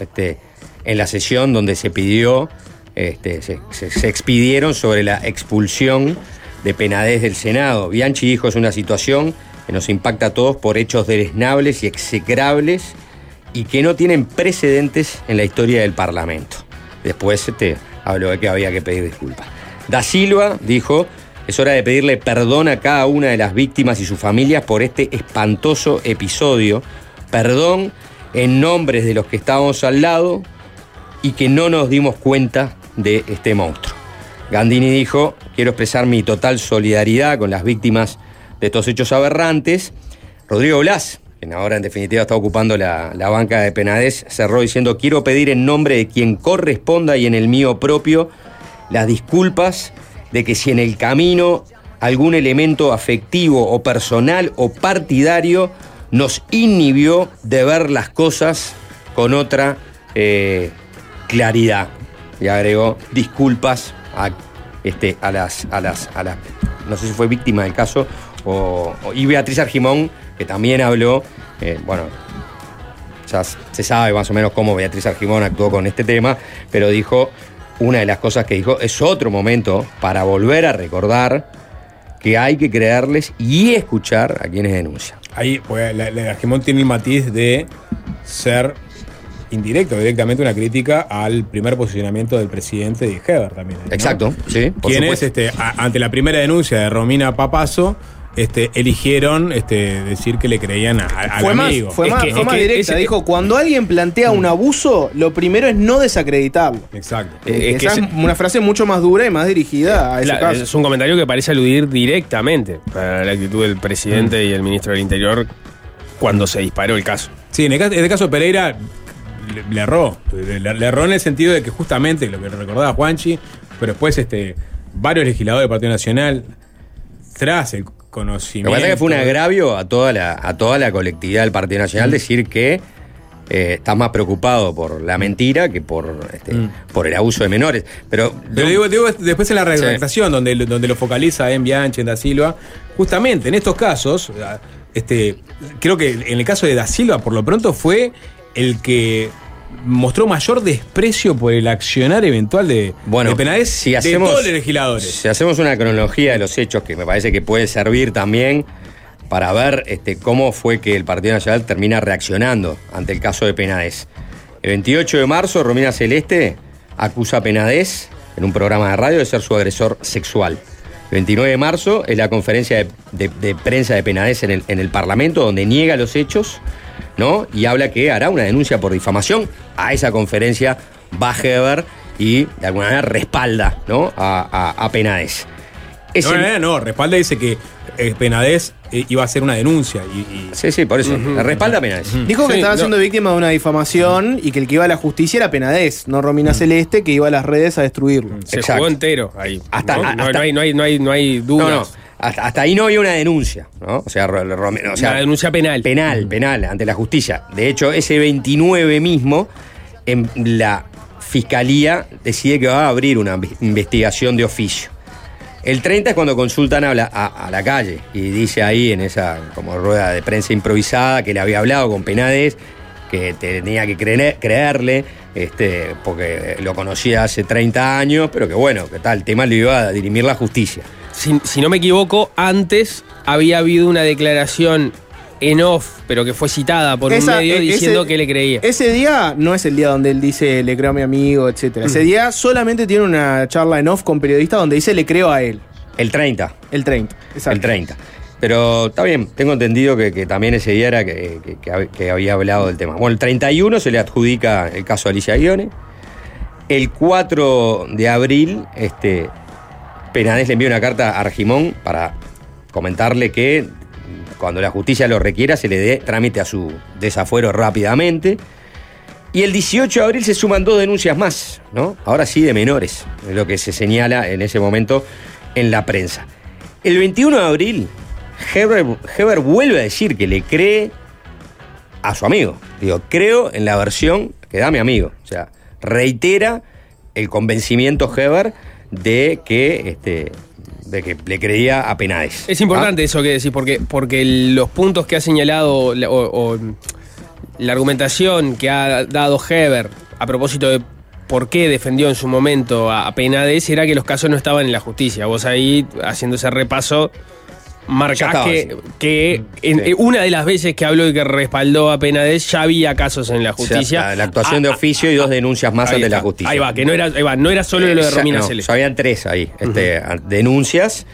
S2: este, en la sesión donde se pidió, este, se, se- se expidieron sobre la expulsión de Penades del Senado. Bianchi dijo es una situación nos impacta a todos por hechos deleznables y execrables y que no tienen precedentes en la historia del Parlamento. Después este, habló de que había que pedir disculpas. Da Silva dijo, es hora de pedirle perdón a cada una de las víctimas y sus familias por este espantoso episodio. Perdón en nombres de los que estábamos al lado y que no nos dimos cuenta de este monstruo. Gandini dijo, quiero expresar mi total solidaridad con las víctimas de estos hechos aberrantes. Rodrigo Blas, quien ahora en definitiva está ocupando la, la banca de Penades, cerró diciendo, quiero pedir en nombre de quien corresponda y en el mío propio las disculpas de que si en el camino algún elemento afectivo o personal o partidario nos inhibió de ver las cosas con otra eh, claridad. Y agregó disculpas a, este, a, las, a, las, a las, no sé si fue víctima del caso, o, y Beatriz Argimón, que también habló, eh, bueno, ya se sabe más o menos cómo Beatriz Argimón actuó con este tema, pero dijo, una de las cosas que dijo, es otro momento para volver a recordar que hay que creerles y escuchar a quienes denuncian.
S1: Ahí, pues, la, la de Argimón tiene el matiz de ser indirecto, directamente una crítica al primer posicionamiento del presidente de Heber también. ¿no?
S2: Exacto, sí. por
S1: Quienes,
S2: supuesto.
S1: este, a- ante la primera denuncia de Romina Papazo, este, eligieron este, decir que le creían a- al
S5: Fue más,
S1: amigo.
S5: fue
S4: Es
S5: más,
S4: que-
S5: fue más
S4: que
S5: directa. Dijo, cuando alguien plantea un abuso, lo primero es no desacreditarlo.
S1: Exacto.
S4: Eh, es que
S5: una frase mucho más dura y más dirigida a ese caso.
S4: es un comentario que parece aludir directamente a la actitud del presidente y el ministro del Interior cuando se disparó el caso.
S1: Sí, en el, caso, en el caso de Pereira le, le erró. Le, le erró en el sentido de que justamente lo que recordaba Juanchi, pero después este, varios legisladores del Partido Nacional, tras el
S2: Lo que pasa es que fue un agravio a toda la, a toda la colectividad del Partido Nacional decir que eh, estás más preocupado por la mentira que por, este, por el abuso de menores. Pero,
S1: Pero digo, digo, después en la redactación, donde, donde lo focaliza en Bianchi, en Da Silva, justamente en estos casos, este, creo que en el caso de Da Silva, por lo pronto, fue el que mostró mayor desprecio por el accionar eventual de,
S2: Bueno,
S1: de Penades
S2: si
S1: de
S2: hacemos,
S1: todos los legisladores.
S2: Si hacemos una cronología de los hechos, que me parece que puede servir también para ver este, cómo fue que el Partido Nacional termina reaccionando ante el caso de Penades. El 28 de marzo, Romina Celeste acusa a Penades en un programa de radio de ser su agresor sexual. El 29 de marzo es la conferencia de, de- de prensa de Penades en el, en el Parlamento, donde niega los hechos, ¿no? Y habla que hará una denuncia por difamación. A esa conferencia va Heber y de alguna manera respalda, ¿no? A, a- a Penades. Ese-
S1: No, no, no, respalda dice que eh, Penades eh, iba a hacer una denuncia. Y, y-
S2: Sí, sí, por eso. Respalda a Penades.
S5: Dijo que
S4: Sí,
S5: estaba
S4: no.
S5: siendo víctima de una difamación y que el que iba a la justicia era Penadez, no Romina Celeste, que iba a las redes a destruirlo.
S4: Se
S2: Exacto.
S4: jugó entero ahí.
S2: Hasta-
S4: ¿no? No,
S2: hasta-
S4: no hay, no, hay, no, hay, no hay dudas.
S2: Hasta, hasta ahí no había una denuncia, ¿no? O sea, o
S4: Una denuncia penal.
S2: Penal, penal, ante la justicia. De hecho, ese 29 mismo, en la fiscalía decide que va a abrir una inve- investigación de oficio. El 30 es cuando consultan a la, a- a la calle y dice ahí en esa como rueda de prensa improvisada que le había hablado con Penades, que tenía que creer- creerle, este, porque lo conocía hace 30 años, pero que bueno, que tal, el tema lo iba a dirimir la justicia.
S4: Si, si no me equivoco, antes había habido una declaración en off, pero que fue citada por
S5: Esa-
S4: un medio
S5: e-
S4: diciendo
S5: ese-
S4: que le creía.
S5: Ese día no es el día donde él dice le creo a mi amigo, etcétera. Ese día solamente tiene una charla en off con periodistas donde dice le creo a él.
S2: El 30.
S5: El 30. Exacto.
S2: El 30. Pero está bien, tengo entendido que, que también ese día era que, que- que hab- que había hablado del tema. Bueno, el 31 se le adjudica el caso de Alicia Guione. El 4 de abril, este, Penades le envía una carta a Argimón para comentarle que cuando la justicia lo requiera se le dé trámite a su desafuero rápidamente. Y el 18 de abril se suman dos denuncias más, ¿no? Ahora sí de menores, es lo que se señala en ese momento en la prensa. El 21 de abril, Heber, Heber vuelve a decir que le cree a su amigo. Digo, creo en la versión que da mi amigo. O sea, reitera el convencimiento Heber de que, este, de que le creía a Penades.
S4: Es importante eso que decís, porque, porque los puntos que ha señalado la- o, o la argumentación que ha dado Heber a propósito de por qué defendió en su momento a, a Penades era que los casos no estaban en la justicia. Vos ahí, haciendo ese repaso,
S2: Estaba,
S4: que, que en-
S2: Sí.
S4: una de las veces que habló y que respaldó a Penades ya había casos en la
S2: O sea,
S4: justicia.
S2: la, la actuación de
S4: Ah,
S2: oficio y dos denuncias más ante la justicia.
S4: Ahí va, que no era, ahí va, no era solo lo de
S2: Eh,
S4: Romina
S2: no,
S4: Celeste.
S2: habían tres ahí, este, denuncias.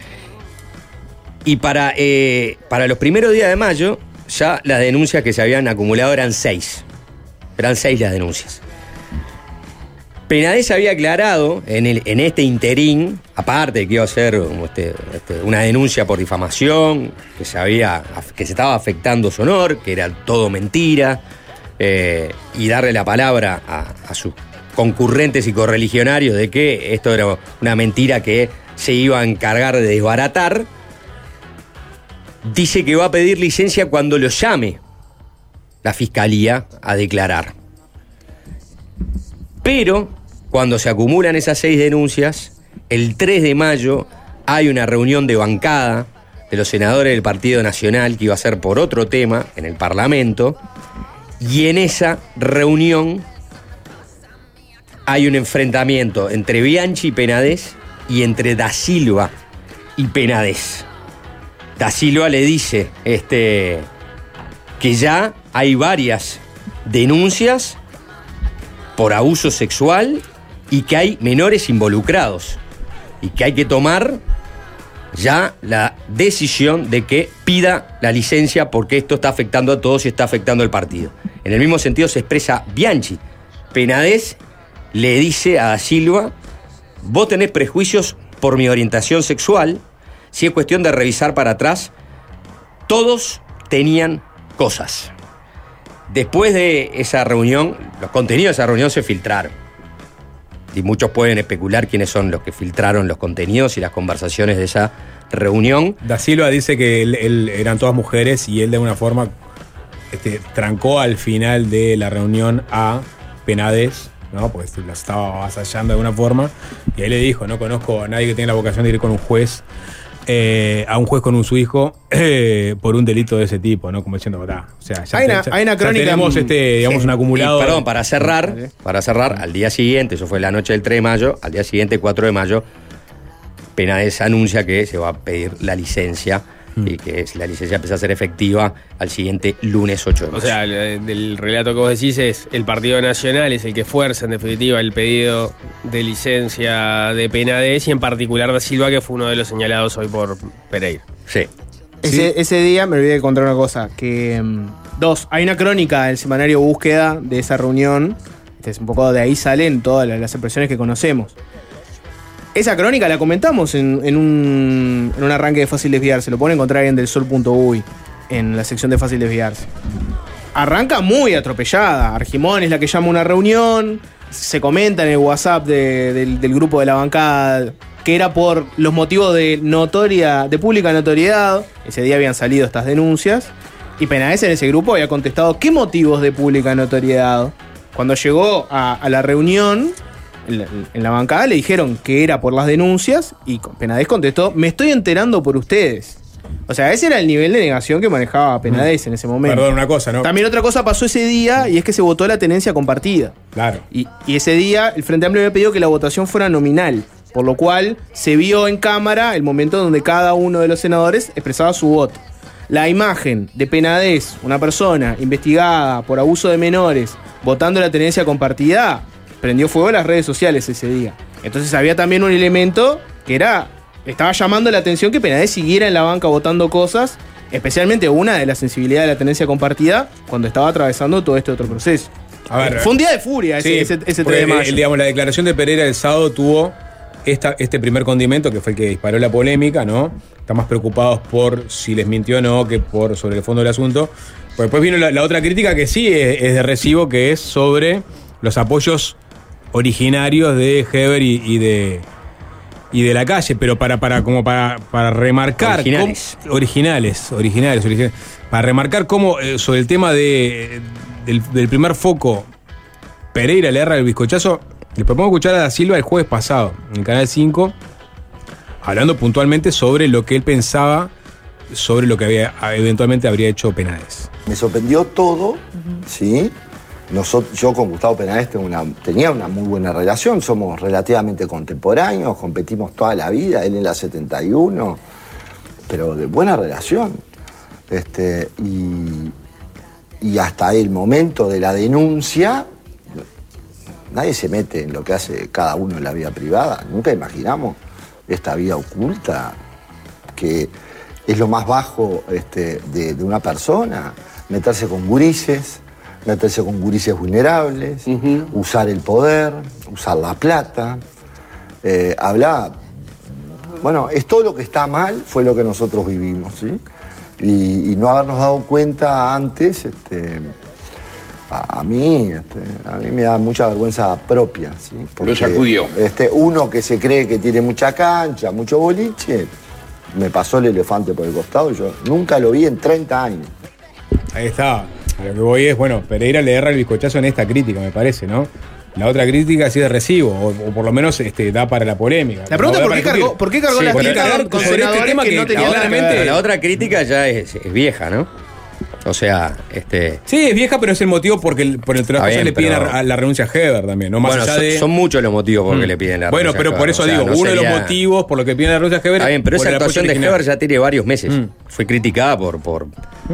S2: Y para, eh, para los primeros días de mayo, ya las denuncias que se habían acumulado eran seis. Eran seis las denuncias. Penades había aclarado en, el, en este interín, aparte de que iba a como este, este, una denuncia por difamación, que se, había, que se estaba afectando su honor, que era todo mentira, eh, y darle la palabra a, a sus concurrentes y correligionarios de que esto era una mentira que se iba a encargar de desbaratar, dice que va a pedir licencia cuando lo llame la fiscalía a declarar. Pero cuando se acumulan esas seis denuncias, el 3 de mayo hay una reunión de bancada de los senadores del Partido Nacional que iba a ser por otro tema en el Parlamento. Y en esa reunión hay un enfrentamiento entre Bianchi y Penades y entre Da Silva y Penades. Da Silva le dice este, que ya hay varias denuncias por abuso sexual y que hay menores involucrados y que hay que tomar ya la decisión de que pida la licencia porque esto está afectando a todos y está afectando al partido. En el mismo sentido se expresa Bianchi. Penades le dice a Silva, vos tenés prejuicios por mi orientación sexual, si es cuestión de revisar para atrás, todos tenían cosas. Después de esa reunión, los contenidos de esa reunión se filtraron. Y muchos pueden especular quiénes son los que filtraron los contenidos y las conversaciones de esa reunión.
S1: Da Silva dice que eran todas mujeres y él de alguna forma este, trancó al final de la reunión a Penades, ¿no? Pues las estaba avasallando de alguna forma. Y ahí le dijo, no conozco a nadie que tenga la vocación de ir con un juez eh, a un juez con un su hijo eh, por un delito de ese tipo, ¿no? Como diciendo, "Pará, o sea, ya,
S5: Hay
S1: te-
S5: una-
S1: ya-
S5: hay una
S1: ya
S5: crónica,
S1: tenemos este, digamos, un acumulado.
S2: Y, perdón, para cerrar, para cerrar, al día siguiente, eso fue la noche del 3 de mayo, al día siguiente, 4 de mayo, Penades anuncia que se va a pedir la licencia
S1: Mm.
S2: y que es- la licencia empieza a ser efectiva al siguiente lunes 8 de mayo.
S4: O sea, el- del relato que vos decís es el Partido Nacional es el que fuerza en definitiva el pedido de licencia de Penades y en particular da Silva que fue uno de los señalados hoy por Pereira.
S2: sí.
S5: Ese, ese día me olvidé de contar una cosa, que mm, dos, hay una crónica del semanario Búsqueda de esa reunión, este es un poco de ahí salen todas las, las expresiones que conocemos. Esa crónica la comentamos en, un, en un arranque de Fácil Desviarse, lo pueden encontrar en delsol.uy, en la sección de Fácil Desviarse. Arranca muy atropellada, Argimón es la que llama una reunión, se comenta en el WhatsApp de- del, del grupo de la bancada que era por los motivos de notoria, de pública notoriedad. Ese día habían salido estas denuncias. Y Penades en ese grupo había contestado qué motivos de pública notoriedad. Cuando llegó a la reunión, en la, en la bancada le dijeron que era por las denuncias y Penades contestó, me estoy enterando por ustedes. O sea, ese era el nivel de negación que manejaba Penades en ese momento.
S1: Perdón, una cosa, ¿no?
S5: También otra cosa pasó ese día y es que se votó la tenencia compartida.
S1: Claro.
S5: Y, y ese día el Frente Amplio había pedido que la votación fuera nominal, por lo cual se vio en cámara el momento donde cada uno de los senadores expresaba su voto. La imagen de Penades, una persona investigada por abuso de menores, votando la tenencia compartida, prendió fuego las redes sociales ese día. Entonces había también un elemento que era, estaba llamando la atención que Penades siguiera en la banca votando cosas, especialmente una de la sensibilidad de la tenencia compartida, cuando estaba atravesando todo este otro proceso.
S1: A ver,
S5: Fue un día de furia ese,
S1: Sí,
S5: ese, ese 3
S1: porque,
S5: de mayo.
S1: eh, digamos, la declaración de Pereira el sábado tuvo esta, este primer condimento que fue el que disparó la polémica, ¿no? Están más preocupados por si les mintió o no que por sobre el fondo del asunto. Pues después vino la, la otra crítica que sí es, es de recibo, que es sobre los apoyos originarios de Heber y, y de y de la calle, pero para, para como para, para remarcar
S2: Originales.
S1: cómo- originales, originales, originales, para remarcar cómo eh, sobre el tema de, del, del primer foco Pereira le erra el bizcochazo. Les propongo escuchar a Da Silva el jueves pasado en Canal 5, hablando puntualmente sobre lo que él pensaba sobre lo que había, eventualmente habría hecho Penades.
S8: Me sorprendió todo, ¿sí? Nosotros, yo con Gustavo Penades una- tenía una muy buena relación, somos relativamente contemporáneos, competimos toda la vida, él en la 71, pero de buena relación. Este, y, y hasta el momento de la denuncia, nadie se mete en lo que hace cada uno en la vida privada. Nunca imaginamos esta vida oculta que es lo más bajo este, de, de una persona, meterse con gurises, meterse con gurises vulnerables, usar el poder, usar la plata, eh, hablar. Bueno, es todo lo que está mal, fue lo que nosotros vivimos, ¿sí? Y, y no habernos dado cuenta antes, este, a, a mí, este, a mí me da mucha vergüenza propia, ¿sí? Porque,
S9: sacudió.
S8: Este, uno que se cree que tiene mucha cancha, mucho boliche, me pasó el elefante por el costado, yo nunca lo vi en 30 años.
S1: Ahí está. A lo que voy es, bueno, Pereira le erra el bizcochazo en esta crítica, me parece, ¿no? La otra crítica sí de recibo, o, o por lo menos este, da para la polémica.
S5: La pregunta
S1: No
S5: es por qué cargó, por qué cargó
S1: Sí,
S5: la
S1: cargar
S5: con
S1: sobre este tema
S5: que,
S1: que
S5: no
S1: otra-
S5: ver.
S2: La otra crítica ya es, es vieja, ¿no? O sea, este.
S1: Sí, es vieja, pero es el motivo porque por el trabajo le piden
S2: pero-
S1: a, a la renuncia a Heber también, ¿no? Más
S2: bueno,
S1: allá
S2: son,
S1: de.
S2: son muchos los motivos por los que
S1: Mm.
S2: le piden la
S1: Bueno,
S2: renuncia
S1: pero
S2: a
S1: por eso
S2: o sea,
S1: digo,
S2: no
S1: uno de los motivos por los que piden la renuncia a Heber
S2: Está bien, pero esa actuación de
S1: original.
S2: Heber ya tiene varios meses.
S1: Mm.
S2: Fue criticada por, por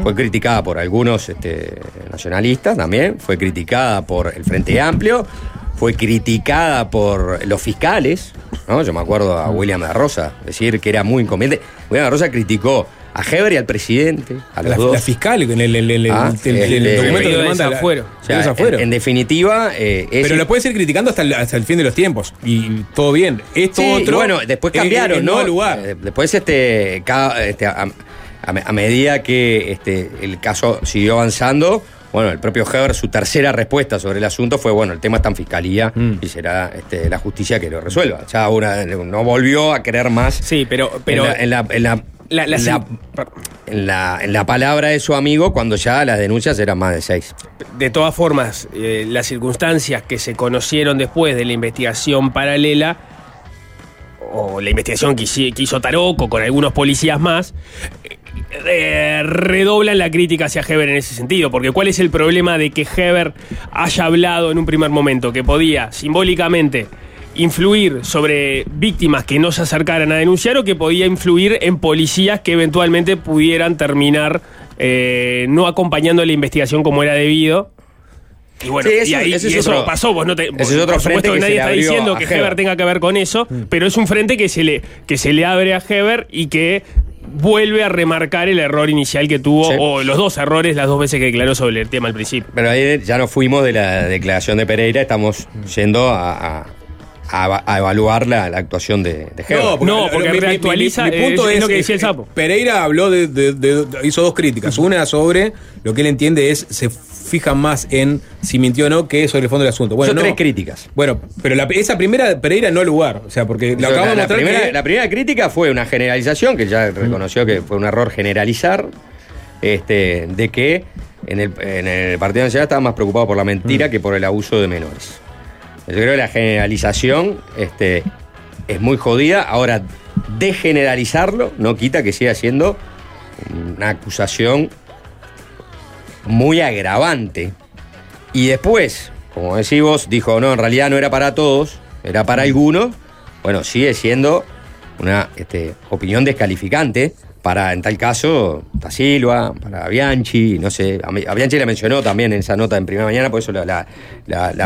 S2: fue criticada por algunos este, nacionalistas también, fue criticada por el Frente Amplio, fue criticada por los fiscales, ¿no? Yo me acuerdo a William de Rosa decir que era muy inconveniente. William de Rosa criticó a Heber y al presidente, a los
S1: La,
S2: dos.
S1: la fiscal, en el, el- el-
S2: Ah,
S1: el- el- el documento que manda.
S2: O sea,
S1: desafuero.
S2: En, en definitiva, eh, es-
S1: Pero lo puedes ir criticando hasta el, hasta el fin de los tiempos. Y todo bien. Esto
S2: Sí, y
S1: otro.
S2: bueno, después
S1: es-
S2: cambiaron,
S1: es
S2: ¿no?
S1: al lugar.
S2: Eh, Después, este, cada- este, a, a me- a medida que este, el caso siguió avanzando, bueno, el propio Heber, su tercera respuesta sobre el asunto fue, bueno, el tema está en fiscalía
S1: Mm.
S2: y será este, la justicia que lo resuelva. Ya una, no volvió a querer más
S4: Sí, pero, pero
S2: en, la, en la- en la-
S4: la- la-
S2: en la- palabra de su amigo cuando ya las denuncias eran más de seis.
S4: de todas formas, eh, las circunstancias que se conocieron después de la investigación paralela o la investigación que, hizo Taroco con algunos policías más, eh, redoblan la crítica hacia Heber en ese sentido. Porque ¿cuál es el problema de que Heber haya hablado en un primer momento que podía simbólicamente influir sobre víctimas que no se acercaran a denunciar o que podía influir en policías que eventualmente pudieran terminar eh, no acompañando la investigación como era debido? Y bueno,
S2: Sí, eso-
S4: y ahí
S2: ese es
S4: eso
S2: otro-
S4: pasó, vos no te,
S2: ese es otro
S4: por
S2: frente
S4: supuesto
S2: que
S4: nadie está diciendo que
S2: Heber.
S4: Heber tenga que ver con eso, pero es un frente que se le que se le abre a Heber y que vuelve a remarcar el error inicial que tuvo
S2: Sí.
S4: o los dos errores las dos veces que declaró sobre el tema al principio.
S2: Pero ahí ya no fuimos de la declaración de Pereira, estamos yendo a, a- a- a evaluar la, la actuación de, de Heber.
S4: No, porque reactualiza, eh, es lo que decía el sapo.
S1: Pereira habló de, de- de- hizo dos críticas. Una sobre lo que él entiende es se fija más en si mintió o no que sobre el fondo del asunto. Bueno,
S2: Son
S1: no.
S2: tres críticas.
S1: Bueno, pero la- esa primera Pereira no lugar. O sea, porque lo
S2: O sea,
S1: acabamos
S2: la,
S1: de
S2: la
S1: mostrar
S2: primera,
S1: que-
S2: la primera crítica fue una generalización, que ya reconoció que fue un error generalizar, este, de que en el, en el Partido Nacional estaba más preocupado por la mentira que por el abuso de menores. Yo creo que la generalización este, es muy jodida. Ahora, desgeneralizarlo no quita que siga siendo una acusación muy agravante. Y después, como decís vos, dijo, no, en realidad no era para todos, era para algunos. Bueno, sigue siendo una este, opinión descalificante para, en tal caso, Da Silva, para Bianchi, no sé, a, Bianchi la mencionó también en esa nota en primera mañana, por eso la,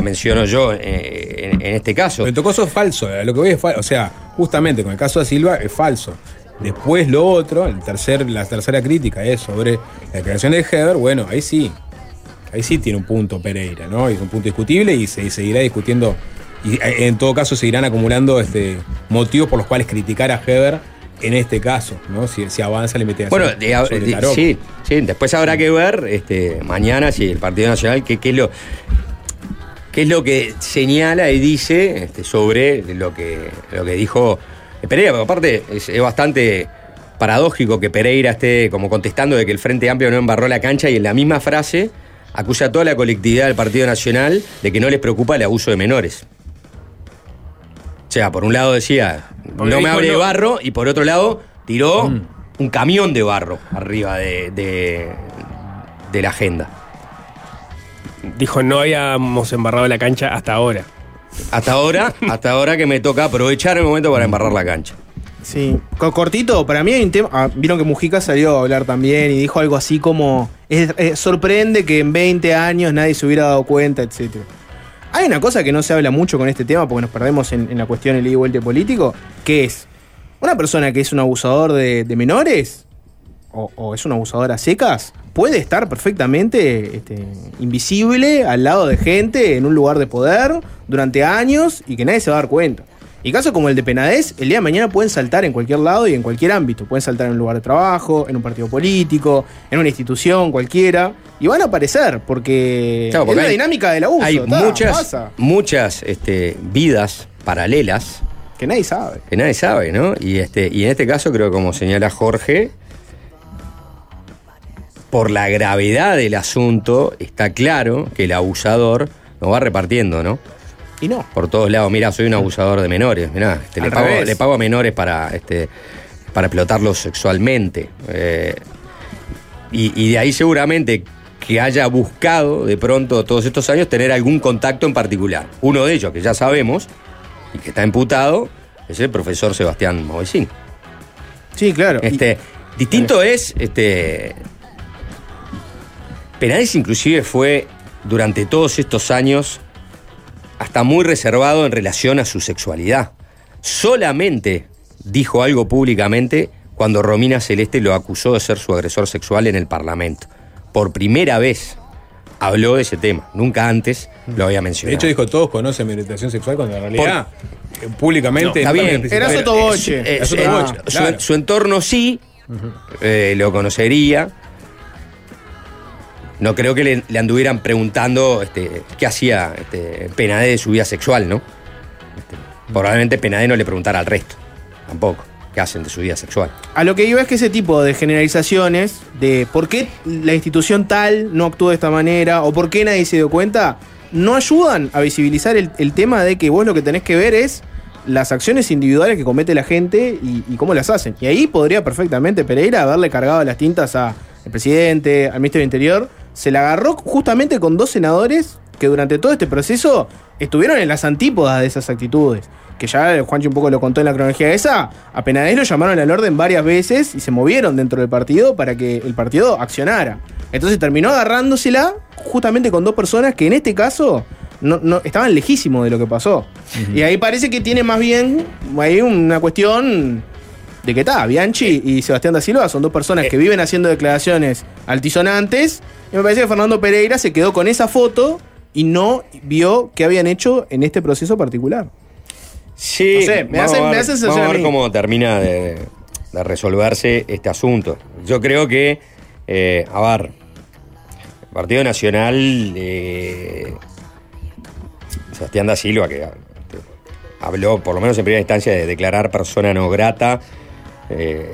S2: menciono yo eh, en, este caso.
S1: Pero todo caso es falso. eh, Lo que voy es falso. O sea, justamente con el caso de Silva es falso. Después lo otro, el tercer, la tercera crítica es sobre la declaración de Heber. Bueno, ahí sí. Ahí sí tiene un punto Pereira, ¿no? Es un punto discutible y se seguirá discutiendo. Y eh, en todo caso seguirán acumulando este, motivos por los cuales criticar a Heber en este caso, ¿no? Si, si avanza la investigación.
S2: Bueno, de- de- sí, sí, después habrá que ver este, mañana si el Partido Nacional qué, es lo qué es lo que señala y dice este, sobre lo que, lo que dijo Pereira, pero aparte es, es bastante paradójico que Pereira esté como contestando de que el Frente Amplio no embarró la cancha y en la misma frase acusa a toda la colectividad del Partido Nacional de que no les preocupa el abuso de menores. O sea, por un lado decía,
S4: Porque
S2: no me de
S4: no.
S2: barro, y por otro lado tiró un camión de barro arriba de, de- de la agenda.
S4: Dijo, no habíamos embarrado la cancha hasta ahora.
S2: Hasta ahora, hasta ahora que me toca aprovechar el momento para embarrar la cancha.
S5: Sí, Co- cortito, para mí hay un tema. ah, Vieron que Mujica salió a hablar también y dijo algo así como: es- eh, sorprende que en 20 años nadie se hubiera dado cuenta, etc. Hay una cosa que no se habla mucho con este tema porque nos perdemos en, la cuestión del ida y vuelta político, que es una persona que es un abusador de, menores o, es un abusador a secas, puede estar perfectamente este, invisible al lado de gente en un lugar de poder durante años y que nadie se va a dar cuenta. Y casos como el de Penadez, el día de mañana pueden saltar en cualquier lado y en cualquier ámbito. Pueden saltar en un lugar de trabajo, en un partido político, en una institución cualquiera. Y van a aparecer porque,
S2: Claro,
S5: es
S2: porque
S5: la
S2: hay-
S5: dinámica del abuso.
S2: Hay
S5: ta,
S2: muchas,
S5: pasa,
S2: muchas este, vidas paralelas
S5: que nadie sabe.
S2: que nadie sabe, ¿no? Y, este, y en este caso creo que como señala Jorge, por la gravedad del asunto, está claro que el abusador lo va repartiendo, ¿no?
S5: Y no.
S2: Por todos lados. Mira, soy un abusador de menores. Mira, este, le, pago,
S5: revés.
S2: le pago a menores para, este, para explotarlos sexualmente. Eh, y, y de ahí seguramente que haya buscado de pronto todos estos años tener algún contacto en particular. Uno de ellos, que ya sabemos, y que está imputado, es el profesor Sebastián Movesín.
S5: Sí, claro. Y-
S2: Este, distinto es, este. Penades inclusive fue durante todos estos años hasta muy reservado en relación a su sexualidad. Solamente dijo algo públicamente cuando Romina Celeste lo acusó de ser su agresor sexual en el Parlamento. Por primera vez habló de ese tema. Nunca antes lo había
S1: De
S2: mencionado.
S1: hecho, dijo, todos conocen mi orientación sexual cuando en realidad, eh, públicamente...
S2: Está bien.
S5: Era sotoboche.
S2: Eh, eh, su,
S1: claro.
S2: su entorno sí, eh, lo conocería. No creo que le, anduvieran preguntando este, qué hacía este, Penade de su vida sexual, ¿no? Este, probablemente Penade no le preguntara al resto, tampoco, qué hacen de su vida sexual.
S5: A lo que iba es que ese tipo de generalizaciones de por qué la institución tal no actuó de esta manera o por qué nadie se dio cuenta, no ayudan a visibilizar el, tema de que vos lo que tenés que ver es las acciones individuales que comete la gente y, y cómo las hacen. Y ahí podría perfectamente Pereira haberle cargado las tintas al presidente, al ministro del Interior. Se la agarró justamente con dos senadores que durante todo este proceso estuvieron en las antípodas de esas actitudes. Que ya Juanchi un poco lo contó en la cronología esa, a Penades lo llamaron al orden varias veces y se movieron dentro del partido para que el partido accionara. Entonces terminó agarrándosela justamente con dos personas que en este caso no, no- estaban lejísimos de lo que pasó. Y ahí parece que tiene más bien ahí una cuestión de que está, Bianchi y Sebastián da Silva son dos personas que viven haciendo declaraciones altisonantes. Y me parece que Fernando Pereira se quedó con esa foto y no vio qué habían hecho en este proceso particular.
S2: Sí,
S5: No sé, me
S2: vamos
S5: hace-
S2: a ver-
S5: me hace sensación
S2: vamos a ver
S5: a
S2: cómo termina de, de resolverse este asunto. Yo creo que, eh, a ver, el Partido Nacional, eh, Sebastián da Silva, que, que habló, por lo menos en primera instancia, de declarar persona no grata, eh,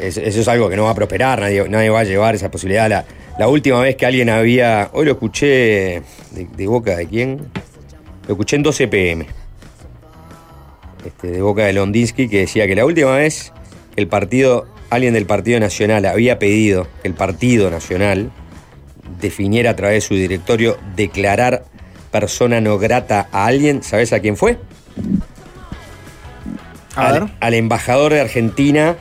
S2: es- eso es algo que no va a prosperar, nadie, nadie va a llevar esa posibilidad. La, última vez que alguien había, hoy lo escuché de, de boca de quién, lo escuché en 12 pm este, de boca de Londinsky que decía que la última vez que el partido, alguien del Partido Nacional había pedido que el Partido Nacional definiera a través de su directorio declarar persona no grata a alguien, ¿sabes a quién fue? Al, embajador de Argentina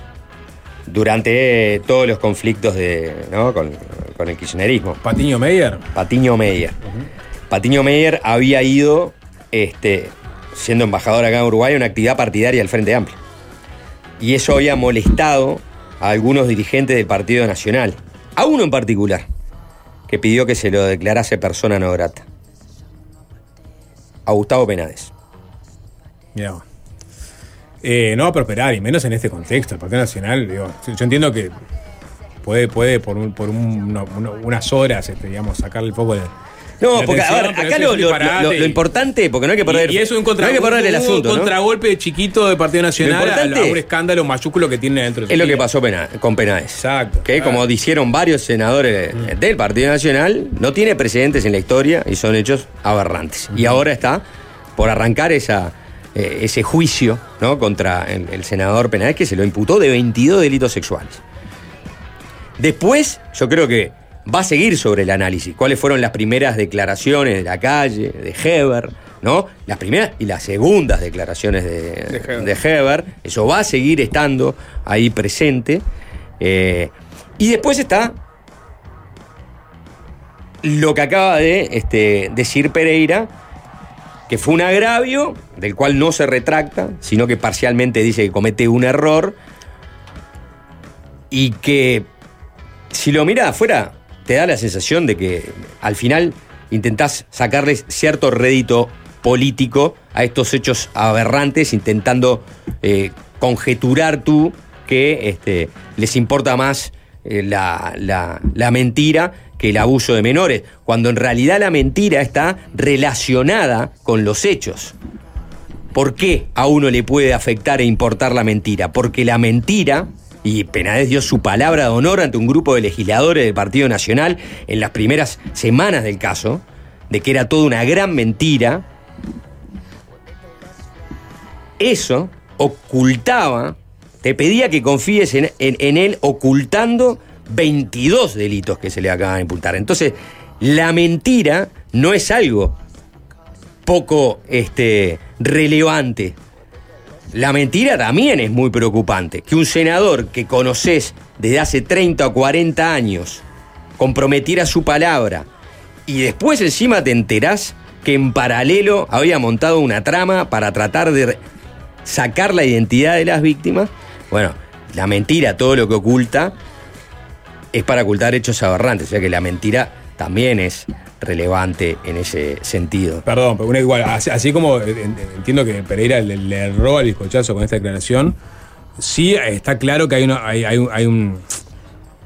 S2: durante todos los conflictos de, ¿no? con, con el kirchnerismo.
S1: Patiño Meyer.
S2: Patiño Meyer. Patiño Meyer había ido, este, siendo embajador acá en Uruguay, a una actividad partidaria del Frente Amplio. Y eso había molestado a algunos dirigentes del Partido Nacional. A uno en particular, que pidió que se lo declarase persona no grata. A Gustavo Penades.
S1: Vos. Eh, no va a prosperar, y menos en este contexto. El Partido Nacional, digo, yo entiendo que puede, puede por, un- por un- unas horas, este, digamos, sacarle el foco de.
S2: No,
S1: de
S2: porque a ver, acá lo, importante, porque no hay que perder.
S1: Y, y es un
S2: no
S1: contragolpe,
S2: el asunto.
S1: un
S2: ¿no?
S1: contragolpe chiquito del Partido Nacional a, un escándalo mayúsculo que tiene dentro de su
S2: Es lo que pasó Pena- con Penades.
S1: Exacto.
S2: Que
S1: claro.
S2: como dijeron varios senadores del Partido Nacional, no tiene precedentes en la historia y son hechos aberrantes. Y ahora está por arrancar esa, eh, ese juicio ¿no? contra el, el senador Penades que se lo imputó de 22 delitos sexuales. Después, yo creo que va a seguir sobre el análisis. ¿Cuáles fueron las primeras declaraciones de la calle, de Heber? ¿No? Las primeras y las segundas declaraciones de,
S4: Heber.
S2: de Heber. Eso va a seguir estando ahí presente. Eh, y después está lo que acaba de este, decir Pereira, que fue un agravio del cual no se retracta, sino que parcialmente dice que comete un error y que si lo miras afuera te da la sensación de que al final intentás sacarles cierto rédito político a estos hechos aberrantes, intentando eh, conjeturar tú que este, les importa más eh, la, la- la mentira que el abuso de menores, cuando en realidad la mentira está relacionada con los hechos. ¿Por qué a uno le puede afectar e importar la mentira? Porque la mentira, y Penades dio su palabra de honor ante un grupo de legisladores del Partido Nacional en las primeras semanas del caso, de que era toda una gran mentira, eso ocultaba, te pedía que confíes en, en- en él ocultando 22 delitos que se le acaban de imputar. Entonces, la mentira no es algo poco este, relevante. La mentira también es muy preocupante. Que un senador que conoces desde hace 30 o 40 años comprometiera su palabra y después encima te enterás que en paralelo había montado una trama para tratar de sacar la identidad de las víctimas. Bueno, la mentira, todo lo que oculta, es para ocultar hechos aberrantes. O sea que la mentira también es relevante en ese sentido.
S1: Perdón, pero una igual, así, como eh, en- entiendo que Pereira le, le erró al bizcochazo con esta declaración, sí está claro que hay, una, hay, hay un, hay un-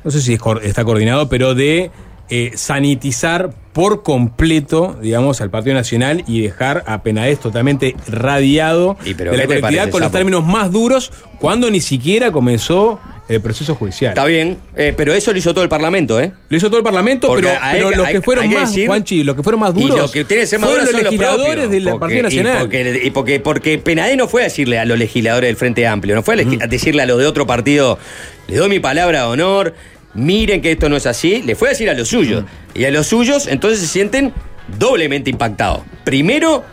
S1: no sé si está coordinado, pero de eh, sanitizar por completo, digamos, al Partido Nacional y dejar a Penades totalmente radiado
S2: Y pero
S1: de la
S2: ¿qué te
S1: colectividad
S2: parece,
S1: con los términos más duros, cuando ni siquiera comenzó el proceso judicial.
S2: Está bien, eh, pero eso lo hizo todo el Parlamento, ¿eh?
S1: Lo hizo todo el Parlamento,
S2: Porque
S1: pero,
S2: hay-
S1: pero los
S2: hay-
S1: que fueron más,
S2: decir-
S1: Juanchi, los que fueron más
S2: Y
S1: duros
S2: lo que tiene que ser más
S1: los
S2: son los
S1: legisladores del
S2: Porque-
S1: Partido
S2: y
S1: Nacional.
S2: porque, y porque, porque no fue a decirle a los legisladores del Frente Amplio, no fue a, decirle a los de otro partido, les doy mi palabra de honor, miren que esto no es así, le fue a decir a los suyos. Y a los suyos entonces se sienten doblemente impactados. Primero,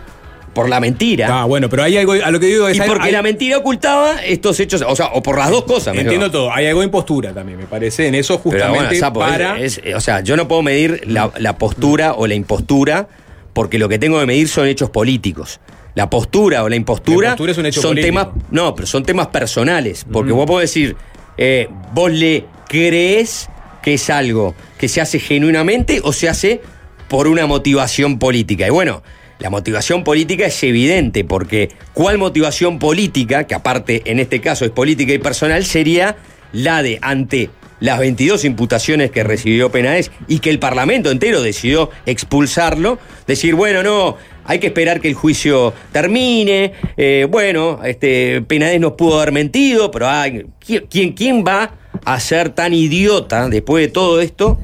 S2: por la mentira.
S1: Ah, bueno, pero hay algo, a lo que digo es
S2: Y porque
S1: hay-
S2: la mentira ocultaba estos hechos, o sea, o por las dos cosas. mejor.
S1: Entiendo todo, hay algo de impostura también, me parece, en eso justamente
S2: bueno, Sapo, es-
S1: para...
S2: es- o sea, yo no puedo medir la, la postura o la impostura porque lo que tengo que medir son hechos políticos. La postura o la impostura
S1: La impostura es un hecho
S2: son
S1: político.
S2: temas, no, pero son temas personales, porque vos podés decir, eh, vos le crees que es algo que se hace genuinamente o se hace por una motivación política. Y bueno, la motivación política es evidente, porque ¿cuál motivación política, que aparte en este caso es política y personal, sería la de ante las 22 imputaciones que recibió Penaez y que el Parlamento entero decidió expulsarlo, decir, bueno, no, hay que esperar que el juicio termine, eh, bueno, este, Penaez nos pudo haber mentido, pero ay, ¿quién, quién, quién va a ser tan idiota después de todo esto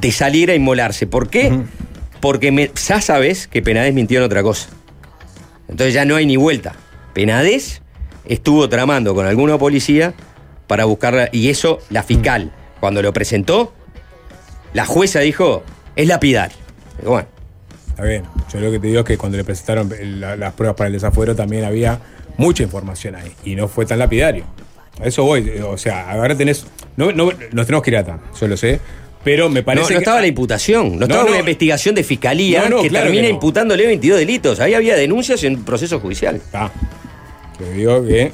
S2: de salir a inmolarse? ¿Por qué? Porque me- ya sabes que Penades mintió en otra cosa. Entonces ya no hay ni vuelta. Penades estuvo tramando con alguna policía para buscarla. Y eso, la fiscal, cuando lo presentó, la jueza dijo, es lapidario. Digo, Bueno,
S1: Está bien, yo lo que te digo es que cuando le presentaron la- las pruebas para el desafuero también había mucha información ahí y no fue tan lapidario. A eso voy, o sea, ahora tenés... No, no, nos tenemos que ir a tan, yo lo sé, pero me
S2: no,
S1: parece
S2: no
S1: que...
S2: estaba la imputación, no,
S1: No,
S2: estaba
S1: no.
S2: una investigación de fiscalía
S1: No, no,
S2: que
S1: claro
S2: termina
S1: que no.
S2: imputándole 22 delitos. Ahí había denuncias en proceso judicial.
S1: Ah, te digo que...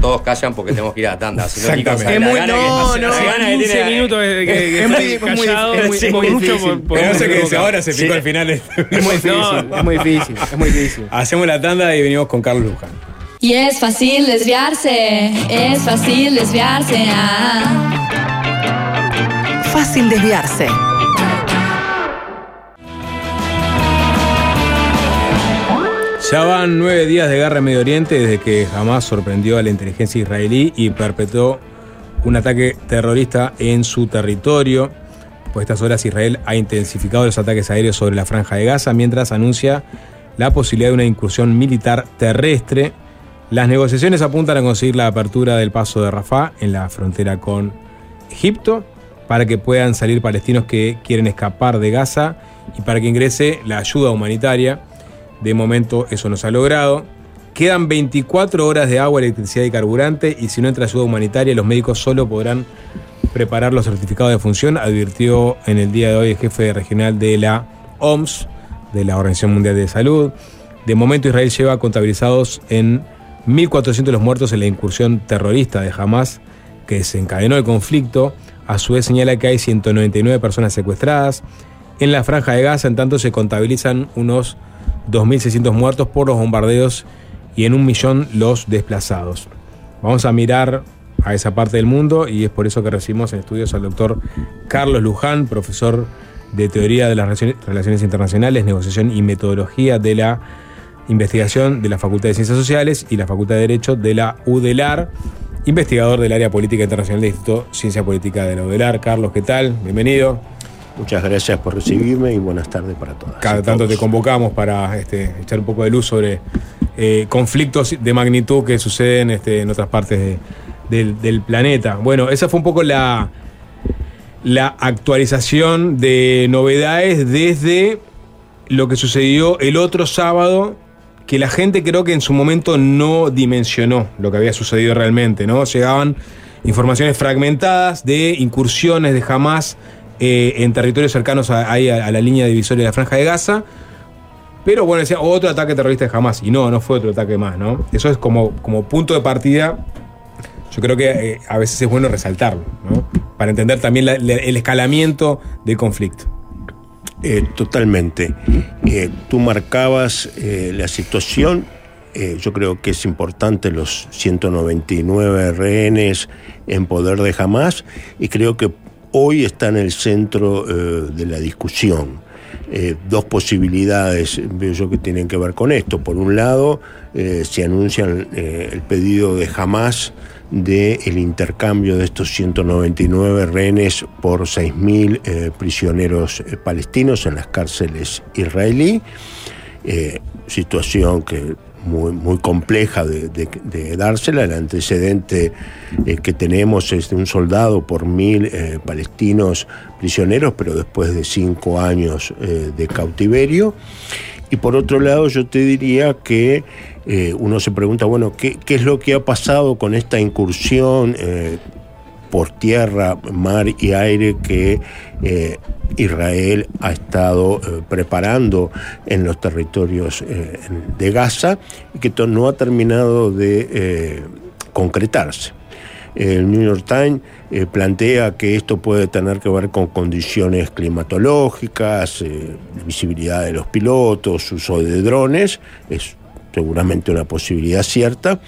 S2: Todos callan porque tenemos que ir a la tanda. Si no,
S5: Es muy- no, no,
S2: gana que
S4: 15
S2: tiene-
S4: minutos de que, que
S5: Es muy- es muy-
S4: callado,
S5: es muy-
S4: sí,
S5: es muy
S4: mucho
S5: difícil.
S4: por- por-
S1: Pero no sé qué dice ahora, se
S2: Sí.
S1: picó al final.
S5: Es muy difícil,
S4: No.
S5: es muy difícil, es muy difícil.
S1: Hacemos la tanda y venimos con Carlos Luján.
S9: Y es fácil desviarse, es fácil desviarse. ah.
S3: Fácil desviarse.
S1: Ya van nueve días de guerra en Medio Oriente desde que Hamas sorprendió a la inteligencia israelí y perpetró un ataque terrorista en su territorio. Por estas horas Israel ha intensificado los ataques aéreos sobre la franja de Gaza mientras anuncia la posibilidad de una incursión militar terrestre. Las negociaciones apuntan a conseguir la apertura del paso de Rafah en la frontera con Egipto para que puedan salir palestinos que quieren escapar de Gaza y para que ingrese la ayuda humanitaria. De momento eso no se ha logrado. Quedan 24 horas de agua, electricidad y carburante y si no entra ayuda humanitaria los médicos solo podrán preparar los certificados de función, advirtió en el día de hoy el jefe regional de la OMS, de la Organización Mundial de Salud. De momento Israel lleva contabilizados en 1.400 los muertos en la incursión terrorista de Hamas que desencadenó el conflicto. A su vez señala que hay 199 personas secuestradas. En la franja de Gaza, en tanto, se contabilizan unos 2.600 muertos por los bombardeos y en un millón los desplazados. Vamos a mirar a esa parte del mundo y es por eso que recibimos en estudios al doctor Carlos Luján, profesor de Teoría de las Relaciones- Relaciones Internacionales, Negociación y Metodología de la Investigación de la Facultad de Ciencias Sociales y la Facultad de Derecho de la UDELAR, investigador del área política internacional del Instituto Ciencia Política de la UDELAR. Carlos, ¿qué tal? Bienvenido.
S10: Muchas gracias por recibirme y buenas tardes para todas.
S1: Cada tanto te convocamos para este, echar un poco de luz sobre eh, conflictos de magnitud que suceden este, en otras partes de- del, del planeta. Bueno, esa fue un poco la, la actualización de novedades desde lo que sucedió el otro sábado, que la gente creo que en su momento no dimensionó lo que había sucedido realmente, ¿no? Llegaban informaciones fragmentadas de incursiones de Hamas eh, en territorios cercanos a, a- la línea divisoria de la Franja de Gaza. Pero bueno, decía otro ataque terrorista de Hamas. Y no, no fue otro ataque más, ¿no? Eso es como, como punto de partida. Yo creo que eh, a veces es bueno resaltarlo, ¿no? Para entender también el escalamiento del conflicto.
S10: Eh, totalmente. Eh, tú marcabas eh, la situación. yo creo que es importante los 199 rehenes en poder de Hamas y creo que hoy está en el centro de la discusión. Dos posibilidades veo yo que tienen que ver con esto. Por un lado, se anuncia eh, el pedido de Hamas del intercambio de estos 199 rehenes por 6.000 eh, prisioneros eh, palestinos en las cárceles israelí. Eh, situación que muy, muy compleja de, dársela. El antecedente eh, que tenemos es de un soldado por mil palestinos prisioneros, pero después de cinco años de cautiverio. Y por otro lado, yo te diría que eh, uno se pregunta, bueno, ¿qué, qué es lo que ha pasado con esta incursión eh, por tierra, mar y aire que eh, Israel ha estado preparando en los territorios de Gaza y que no ha terminado de concretarse. El New York Times plantea que esto puede tener que ver con condiciones climatológicas, visibilidad de los pilotos, uso de drones, es seguramente una posibilidad cierta,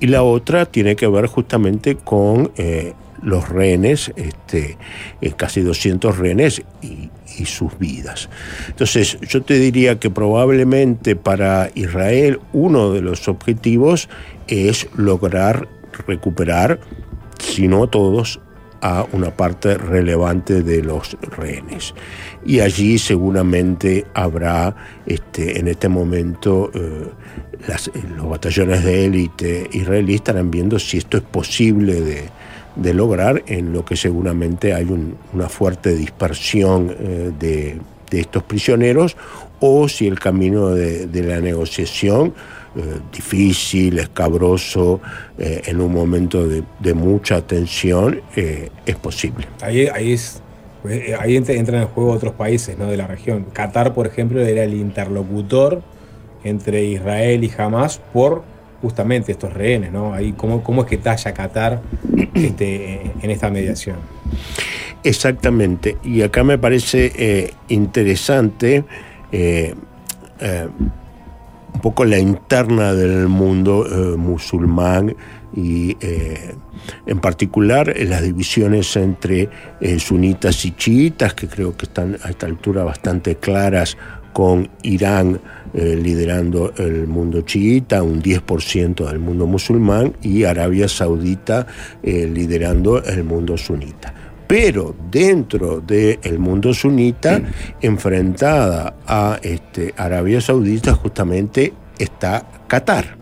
S10: y la otra tiene que ver justamente con eh, los rehenes, este, eh, casi 200 rehenes y, y sus vidas. Entonces, yo te diría que probablemente para Israel uno de los objetivos es lograr recuperar, si no todos, a una parte relevante de los rehenes. Y allí seguramente habrá este, en este momento eh, las- eh, los batallones de élite israelí estarán viendo si esto es posible de, de lograr, en lo que seguramente hay un- una fuerte dispersión eh, de, de estos prisioneros, o si el camino de la negociación eh, difícil, escabroso, eh, en un momento de, de mucha tensión, eh, es posible.
S1: Ahí, ahí es. Ahí ent- entran en juego otros países ¿no? de la región. Qatar, por ejemplo, era el interlocutor entre Israel y Hamas por justamente estos rehenes, ¿no? Ahí, ¿cómo, cómo es que talla Qatar este, en esta mediación?
S10: Exactamente. Y acá me parece interesante un poco la interna del mundo eh, musulmán y eh, en particular eh, las divisiones entre sunitas y chiitas, que creo que están a esta altura bastante claras con Irán liderando el mundo chiita, un 10% del mundo musulmán, y Arabia Saudita liderando el mundo sunita. Pero dentro del mundo sunita, enfrentada a este, Arabia Saudita, justamente está Qatar.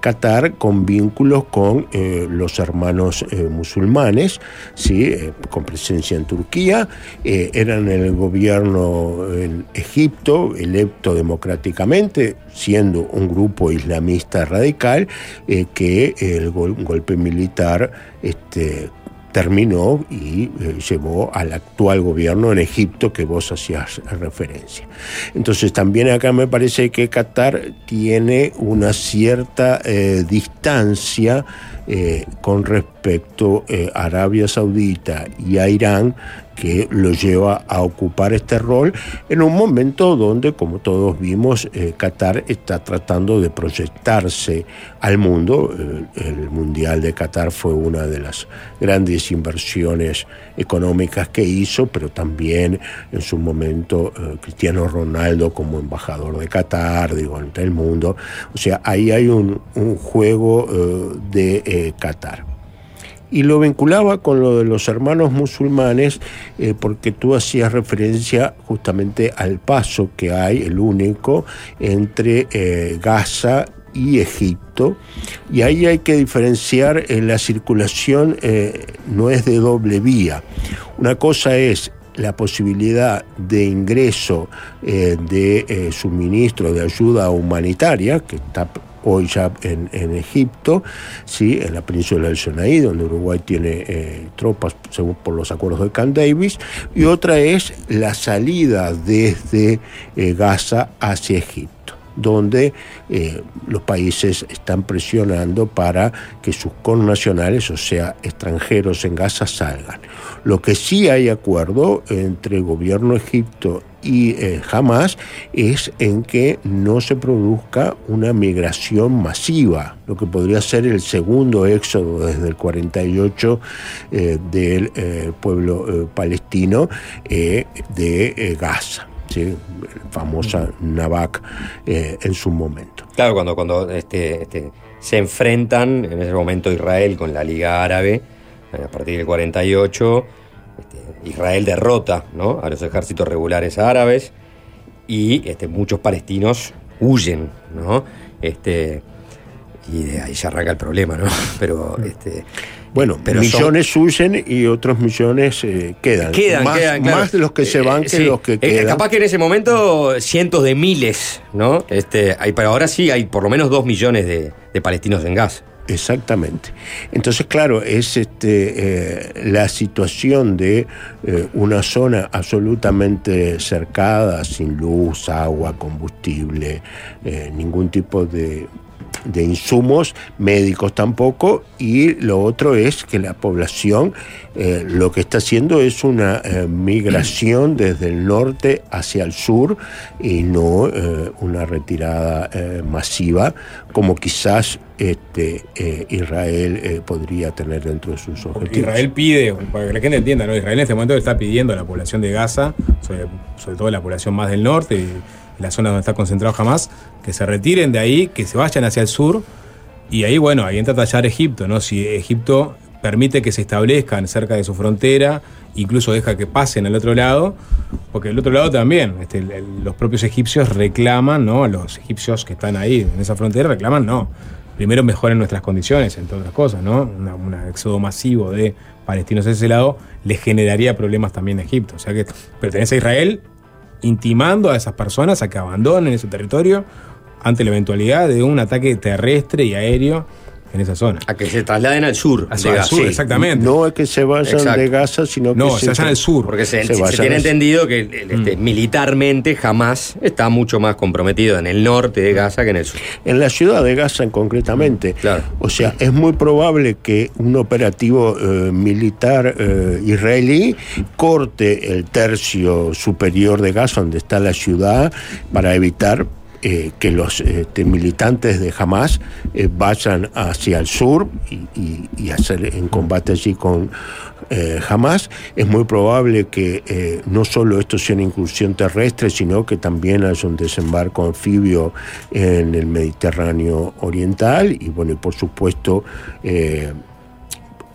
S10: Qatar con vínculos con eh, los hermanos eh, musulmanes, ¿sí? Eh, con presencia en Turquía, eran el gobierno en Egipto, electo democráticamente, siendo un grupo islamista radical, que el gol- golpe militar este, terminó y eh, llevó al actual gobierno en Egipto que vos hacías referencia. Entonces también acá me parece que Qatar tiene una cierta eh, distancia eh, con respecto a Arabia Saudita y a Irán que lo lleva a ocupar este rol en un momento donde, como todos vimos, eh, Qatar está tratando de proyectarse al mundo. El, Mundial de Qatar fue una de las grandes inversiones económicas que hizo, pero también en su momento eh, Cristiano Ronaldo como embajador de Qatar, digo, ante el mundo. O sea, ahí hay un, juego eh, de Qatar y lo vinculaba con lo de los hermanos musulmanes eh, porque tú hacías referencia justamente al paso que hay, el único, entre eh, Gaza y Egipto. Y ahí hay que diferenciar eh, la circulación, eh, no es de doble vía. Una cosa es la posibilidad de ingreso de suministro de ayuda humanitaria, que está hoy ya en, Egipto, ¿sí? en la península del Sinaí, donde Uruguay tiene eh, tropas según por los acuerdos de Camp Davis, y otra es la salida desde eh, Gaza hacia Egipto donde eh, los países están presionando para que sus connacionales, o sea, extranjeros en Gaza, salgan. Lo que sí hay acuerdo entre el gobierno Egipto y eh, es en que no se produzca una migración masiva, lo que podría ser el segundo éxodo desde el 48 eh, del eh, pueblo palestino de Gaza. ¿Sí? famosa Navak eh, en su momento.
S2: Claro, cuando, cuando este, este, se enfrentan en ese momento Israel con la Liga Árabe, eh, a partir del 48, este, Israel derrota ¿no? a los ejércitos regulares árabes y este, muchos palestinos huyen, ¿no? Este, y de ahí se arranca el problema, ¿no? Pero este,
S10: Bueno,
S2: Pero son-
S10: millones huyen y otros millones eh, quedan.
S2: Quedan,
S10: más,
S2: quedan, claro.
S10: más de los que se van que
S2: sí.
S10: los que
S2: Eh,
S10: quedan.
S2: capaz que en ese momento cientos de miles, ¿no? Este, hay, pero ahora sí hay por lo menos dos millones de, de palestinos en gas.
S10: Exactamente. Entonces, claro, es este, eh, la situación de eh, una zona absolutamente cercada, sin luz, agua, combustible, eh, ningún tipo de, de insumos, médicos tampoco, y lo otro es que la población eh, lo que está haciendo es una eh, migración desde el norte hacia el sur y no eh, una retirada masiva como quizás este, Israel podría tener dentro de sus objetivos.
S1: Israel pide, para que la gente entienda, ¿no? Israel en este momento está pidiendo a la población de Gaza, sobre, sobre todo la población más del norte la zona donde está concentrado Hamas, que se retiren de ahí, que se vayan hacia el sur. Y ahí, bueno, ahí entra a tallar Egipto, ¿no? Si Egipto permite que se establezcan cerca de su frontera, incluso deja que pasen al otro lado, porque el otro lado también, este, los propios egipcios reclaman, ¿no? Los egipcios que están ahí en esa frontera reclaman, no. Primero mejoren nuestras condiciones, entre otras cosas, ¿no? Un éxodo masivo de palestinos a ese lado le generaría problemas también a Egipto. O sea que pertenece a Israel intimando a esas personas a que abandonen ese territorio ante la eventualidad de un ataque terrestre y aéreo en esa zona.
S2: A que se trasladen al sur.
S1: El
S2: Gaza.
S1: sur, exactamente.
S10: No es que se vayan
S2: Exacto.
S10: de Gaza, sino que
S1: No, se vayan al sur.
S2: Porque se,
S10: Se
S2: se
S10: vayan
S2: tiene
S10: al-
S2: entendido que este, militarmente jamás está mucho más comprometido en el norte de Gaza que en el sur.
S10: En la ciudad de Gaza en concretamente.
S2: Claro.
S10: O sea, es muy probable que un operativo eh, militar eh, israelí corte el tercio superior de Gaza, donde está la ciudad, para evitar eh, que los este, militantes de Hamas eh, vayan hacia el sur y, hacer en combate allí con eh, Hamas. Es muy probable que eh, no solo esto sea una incursión terrestre, sino que también haya un desembarco anfibio en el Mediterráneo Oriental y, bueno, y por supuesto.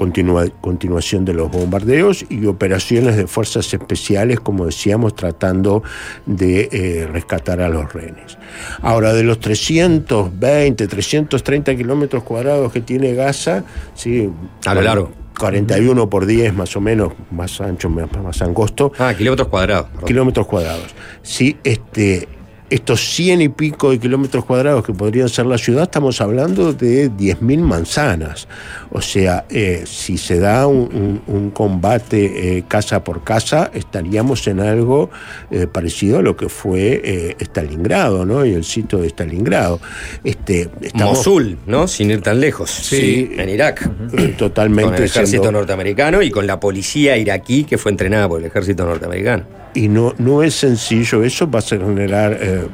S10: Continua- continuación de los bombardeos y operaciones de fuerzas especiales, como decíamos, tratando de eh, rescatar a los rehenes. Ahora, de los 320, 330 kilómetros cuadrados que tiene Gaza, sí,
S2: A lo largo.
S10: 41 por 10 más o menos, más ancho, más, más angosto,
S2: Ah, kilómetros cuadrados. perdón.
S10: kilómetros cuadrados. Sí, este, estos 100 y pico de kilómetros cuadrados que podrían ser la ciudad, estamos hablando de 10.000 manzanas. O sea, eh, si se da un, un- un combate eh, casa por casa, estaríamos en algo eh, parecido a lo que fue eh, Stalingrado, ¿no? Y el sitio de Stalingrado. Este, estamos-
S2: Mosul, ¿no? Sin ir tan lejos.
S10: Sí.
S2: En Irak.
S10: eh, totalmente
S2: Con el ejército
S10: siendo-
S2: norteamericano y con la policía iraquí que fue entrenada por el ejército norteamericano.
S10: Y no, no es sencillo eso, va a generar eh,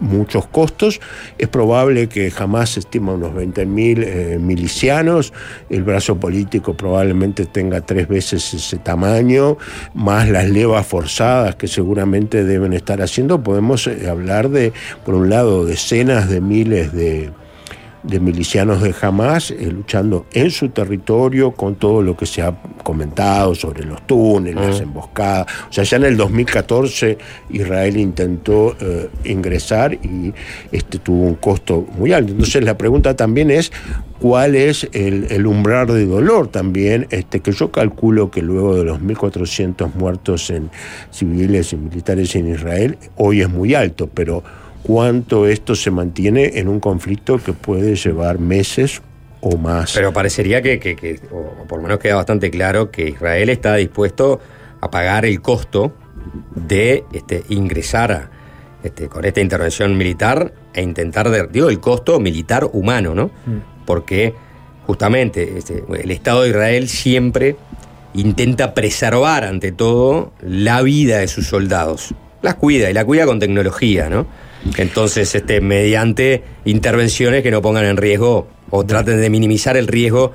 S10: muchos costos. Es probable que jamás estima unos 20.000 eh, milicianos, el brazo político probablemente tenga tres veces ese tamaño, más las levas forzadas que seguramente deben estar haciendo. Podemos eh, hablar de, por un lado, decenas de miles de de milicianos de Hamas eh, luchando en su territorio con todo lo que se ha comentado sobre los túneles, las emboscadas. O sea, ya en el 2014 Israel intentó eh, ingresar y este tuvo un costo muy alto. Entonces la pregunta también es cuál es el, el umbral de dolor también, este, que yo calculo que luego de los 1.400 muertos en civiles y militares en Israel, hoy es muy alto, pero cuánto esto se mantiene en un conflicto que puede llevar meses o más.
S2: Pero parecería que, que- que- o por lo menos queda bastante claro, que Israel está dispuesto a pagar el costo de este, ingresar a, este, con esta intervención militar e intentar, de- digo, el costo militar humano, ¿no? Porque justamente este, el Estado de Israel siempre intenta preservar ante todo la vida de sus soldados. Las cuida y la cuida con tecnología, ¿no? Entonces, este, mediante intervenciones que no pongan en riesgo o traten de minimizar el riesgo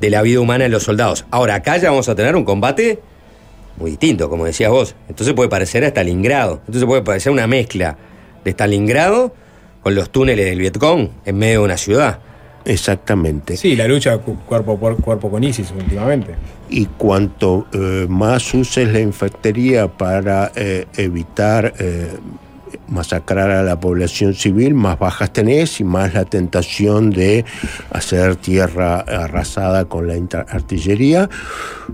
S2: de la vida humana de los soldados. Ahora, acá ya vamos a tener un combate muy distinto, como decías vos. Entonces puede parecer a Stalingrado. Entonces puede parecer una mezcla de Stalingrado con los túneles del Vietcong en medio de una ciudad.
S10: Exactamente.
S1: Sí, la lucha cu- cuerpo por cuerpo con ISIS últimamente.
S10: y cuanto eh, más uses la infantería para eh, evitar eh, masacrar a la población civil, más bajas tenés y más la tentación de hacer tierra arrasada con la artillería.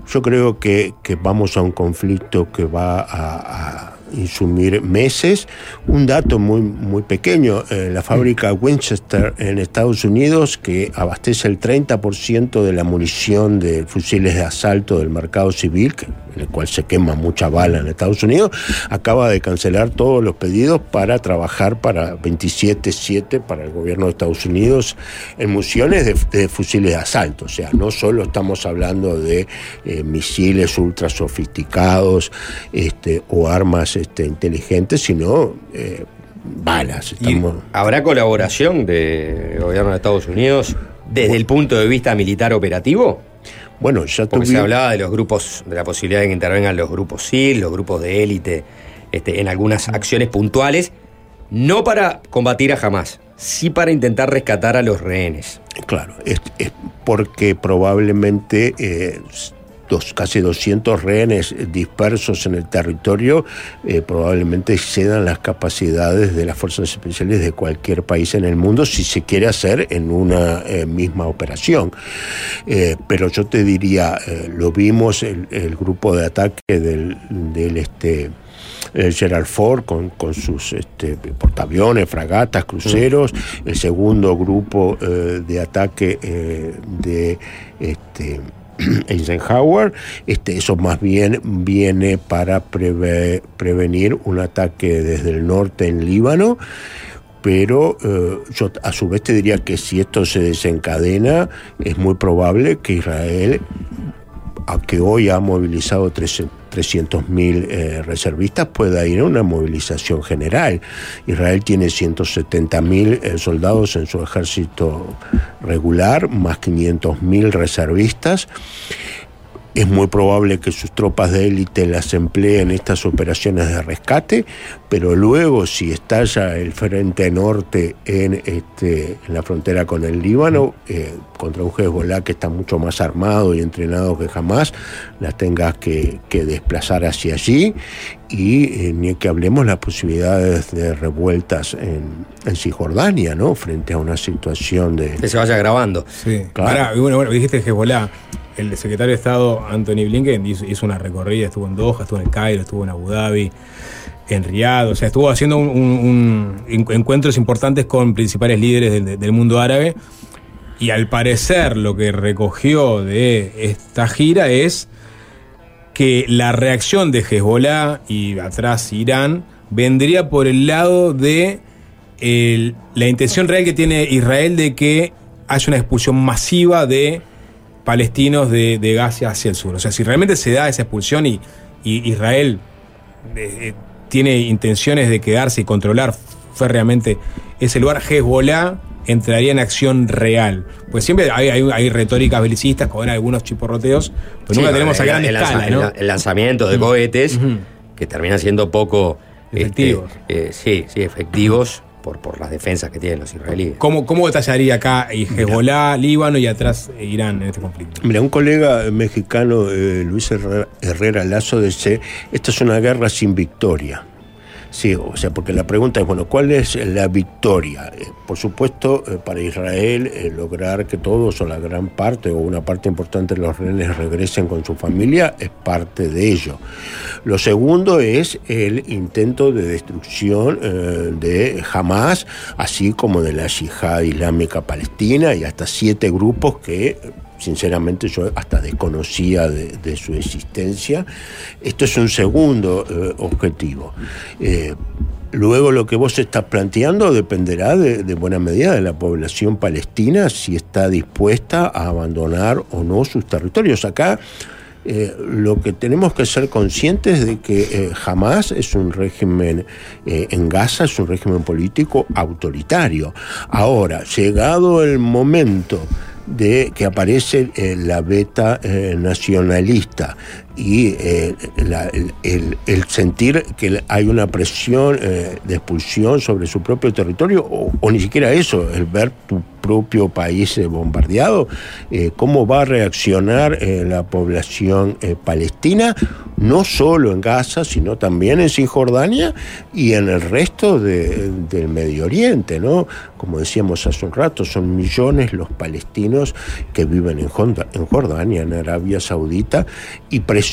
S10: Yo creo que, vamos a un conflicto que va a insumir meses. Un dato muy, muy pequeño, eh, la fábrica Winchester en Estados Unidos, que abastece el 30% de la munición de fusiles de asalto del mercado civil, en el cual se quema mucha bala en Estados Unidos, acaba de cancelar todos los pedidos para trabajar para 27-7 para el gobierno de Estados Unidos en municiones de, de fusiles de asalto. O sea, no solo estamos hablando de eh, misiles ultra sofisticados este, o armas este, inteligentes, sino eh, balas. Estamos-
S2: ¿Habrá colaboración del gobierno de Estados Unidos desde el punto de vista militar operativo?
S10: Bueno, ya
S2: Porque se hablaba de los grupos, de la posibilidad de que intervengan los grupos SIL, los grupos de élite, este, en algunas acciones puntuales, no para combatir a Hamas, sí para intentar rescatar a los rehenes.
S10: Claro, es, es porque probablemente eh, dos, casi 200 rehenes dispersos en el territorio eh, probablemente excedan las capacidades de las fuerzas especiales de cualquier país en el mundo si se quiere hacer en una eh, misma operación. Eh, pero yo te diría, lo vimos, el, el grupo de ataque del, del este Gerald Ford con, con sus este, portaaviones, fragatas, cruceros, el segundo grupo eh, de ataque eh, de este, Eisenhower, este, eso más bien viene para preve- prevenir un ataque desde el norte en Líbano. Pero eh, yo a su vez te diría que si esto se desencadena, es muy probable que Israel a que hoy ha movilizado 300.000 eh, reservistas, pueda ir a una movilización general. Israel tiene 170.000 eh, soldados en su ejército regular, más 500.000 reservistas. Es muy probable que sus tropas de élite las empleen en estas operaciones de rescate, pero luego si estalla el frente norte en, este, en la frontera con el Líbano, eh, contra un Hezbollah que está mucho más armado y entrenado que jamás, las tengas que, que desplazar hacia allí y eh, ni que hablemos las posibilidades de revueltas en, en Cisjordania, ¿no? Frente a una situación de...
S2: Que se vaya grabando.
S1: Sí.
S10: Claro.
S1: Ahora, bueno, bueno, dijiste Hezbollah. El secretario de Estado, Anthony Blinken, hizo, una recorrida, estuvo en Doha, estuvo en Cairo, estuvo en Abu Dhabi, en Riyadh, o sea, estuvo haciendo un- un- un- en- encuentros importantes con principales líderes del, mundo árabe. Y al parecer lo que recogió de esta gira es que la reacción de Hezbollah y atrás Irán vendría por el lado de la intención real que tiene Israel de que haya una expulsión masiva de palestinos de, de Gaza hacia el sur. O sea, si realmente se da esa expulsión y, y Israel eh, eh, tiene intenciones de quedarse y controlar férreamente ese lugar, Hezbollah entraría en acción real. Pues siempre hay, hay, hay retóricas belicistas con algunos chiporroteos, pero
S2: Sí,
S1: nunca tenemos a gran escala,
S2: el- lanzamiento de cohetes, que terminan siendo poco este,
S1: Efectivos.
S2: eh, sí, sí, efectivos por, por las defensas que tienen los israelíes.
S1: ¿Cómo, ¿Cómo detallaría acá y Hezbollah, Líbano y atrás eh, Irán en este conflicto?
S10: Mira, un colega mexicano, eh, Luis Herrera, Herrera Lazo, dice, esta es una guerra sin victoria. Sí, o sea, porque la pregunta es, bueno, ¿cuál es la victoria? Eh, por supuesto, eh, para Israel, eh, lograr que todos o la gran parte o una parte importante de los rehenes regresen con su familia es parte de ello. Lo segundo es el intento de destrucción de Hamas, así como de la yihad islámica palestina y hasta siete grupos que sinceramente yo hasta desconocía de, de su existencia. Esto es un segundo eh, objetivo. Eh, Luego lo que vos estás planteando dependerá de, buena medida de la población palestina si está dispuesta a abandonar o no sus territorios. Acá eh, lo que tenemos que ser conscientes de que Hamas es un régimen en Gaza, es un régimen político autoritario. Ahora, llegado el momento de que aparece eh, la beta eh, nacionalista y eh, el, sentir que hay una presión de expulsión sobre su propio territorio, o, ni siquiera eso, el ver tu propio país eh, bombardeado, eh, ¿cómo va a reaccionar eh, la población eh, palestina? No solo en Gaza, sino también en Cisjordania y en el resto de- del Medio Oriente, ¿no? Como decíamos hace un rato, son millones los palestinos que viven en Jordania, en Arabia Saudita, y presionan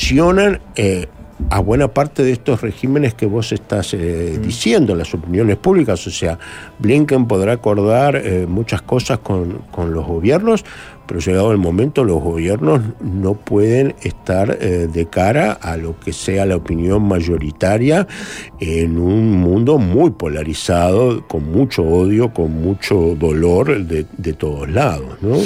S10: eh, a buena parte de estos regímenes que vos estás eh, diciendo, las opiniones públicas. O sea, Blinken podrá acordar eh, muchas cosas con, con los gobiernos, pero llegado el momento los gobiernos no pueden estar eh, de cara a lo que sea la opinión mayoritaria en un mundo muy polarizado, con mucho odio, con mucho dolor de, de todos lados, ¿no?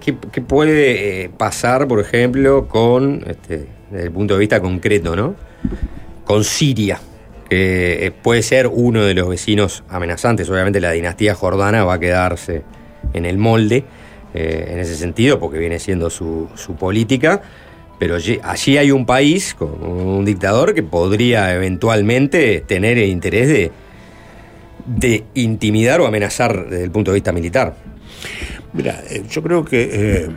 S2: ¿Qué, puede eh, pasar, por ejemplo, con, este, desde el punto de vista concreto, ¿no? Con Siria, que eh, puede ser uno de los vecinos amenazantes. Obviamente la dinastía jordana va a quedarse en el molde eh, en ese sentido, porque viene siendo su, su política. Pero allí hay un país con un dictador que podría eventualmente tener el interés de, de intimidar o amenazar desde el punto de vista militar.
S10: Mira, eh, yo creo que eh,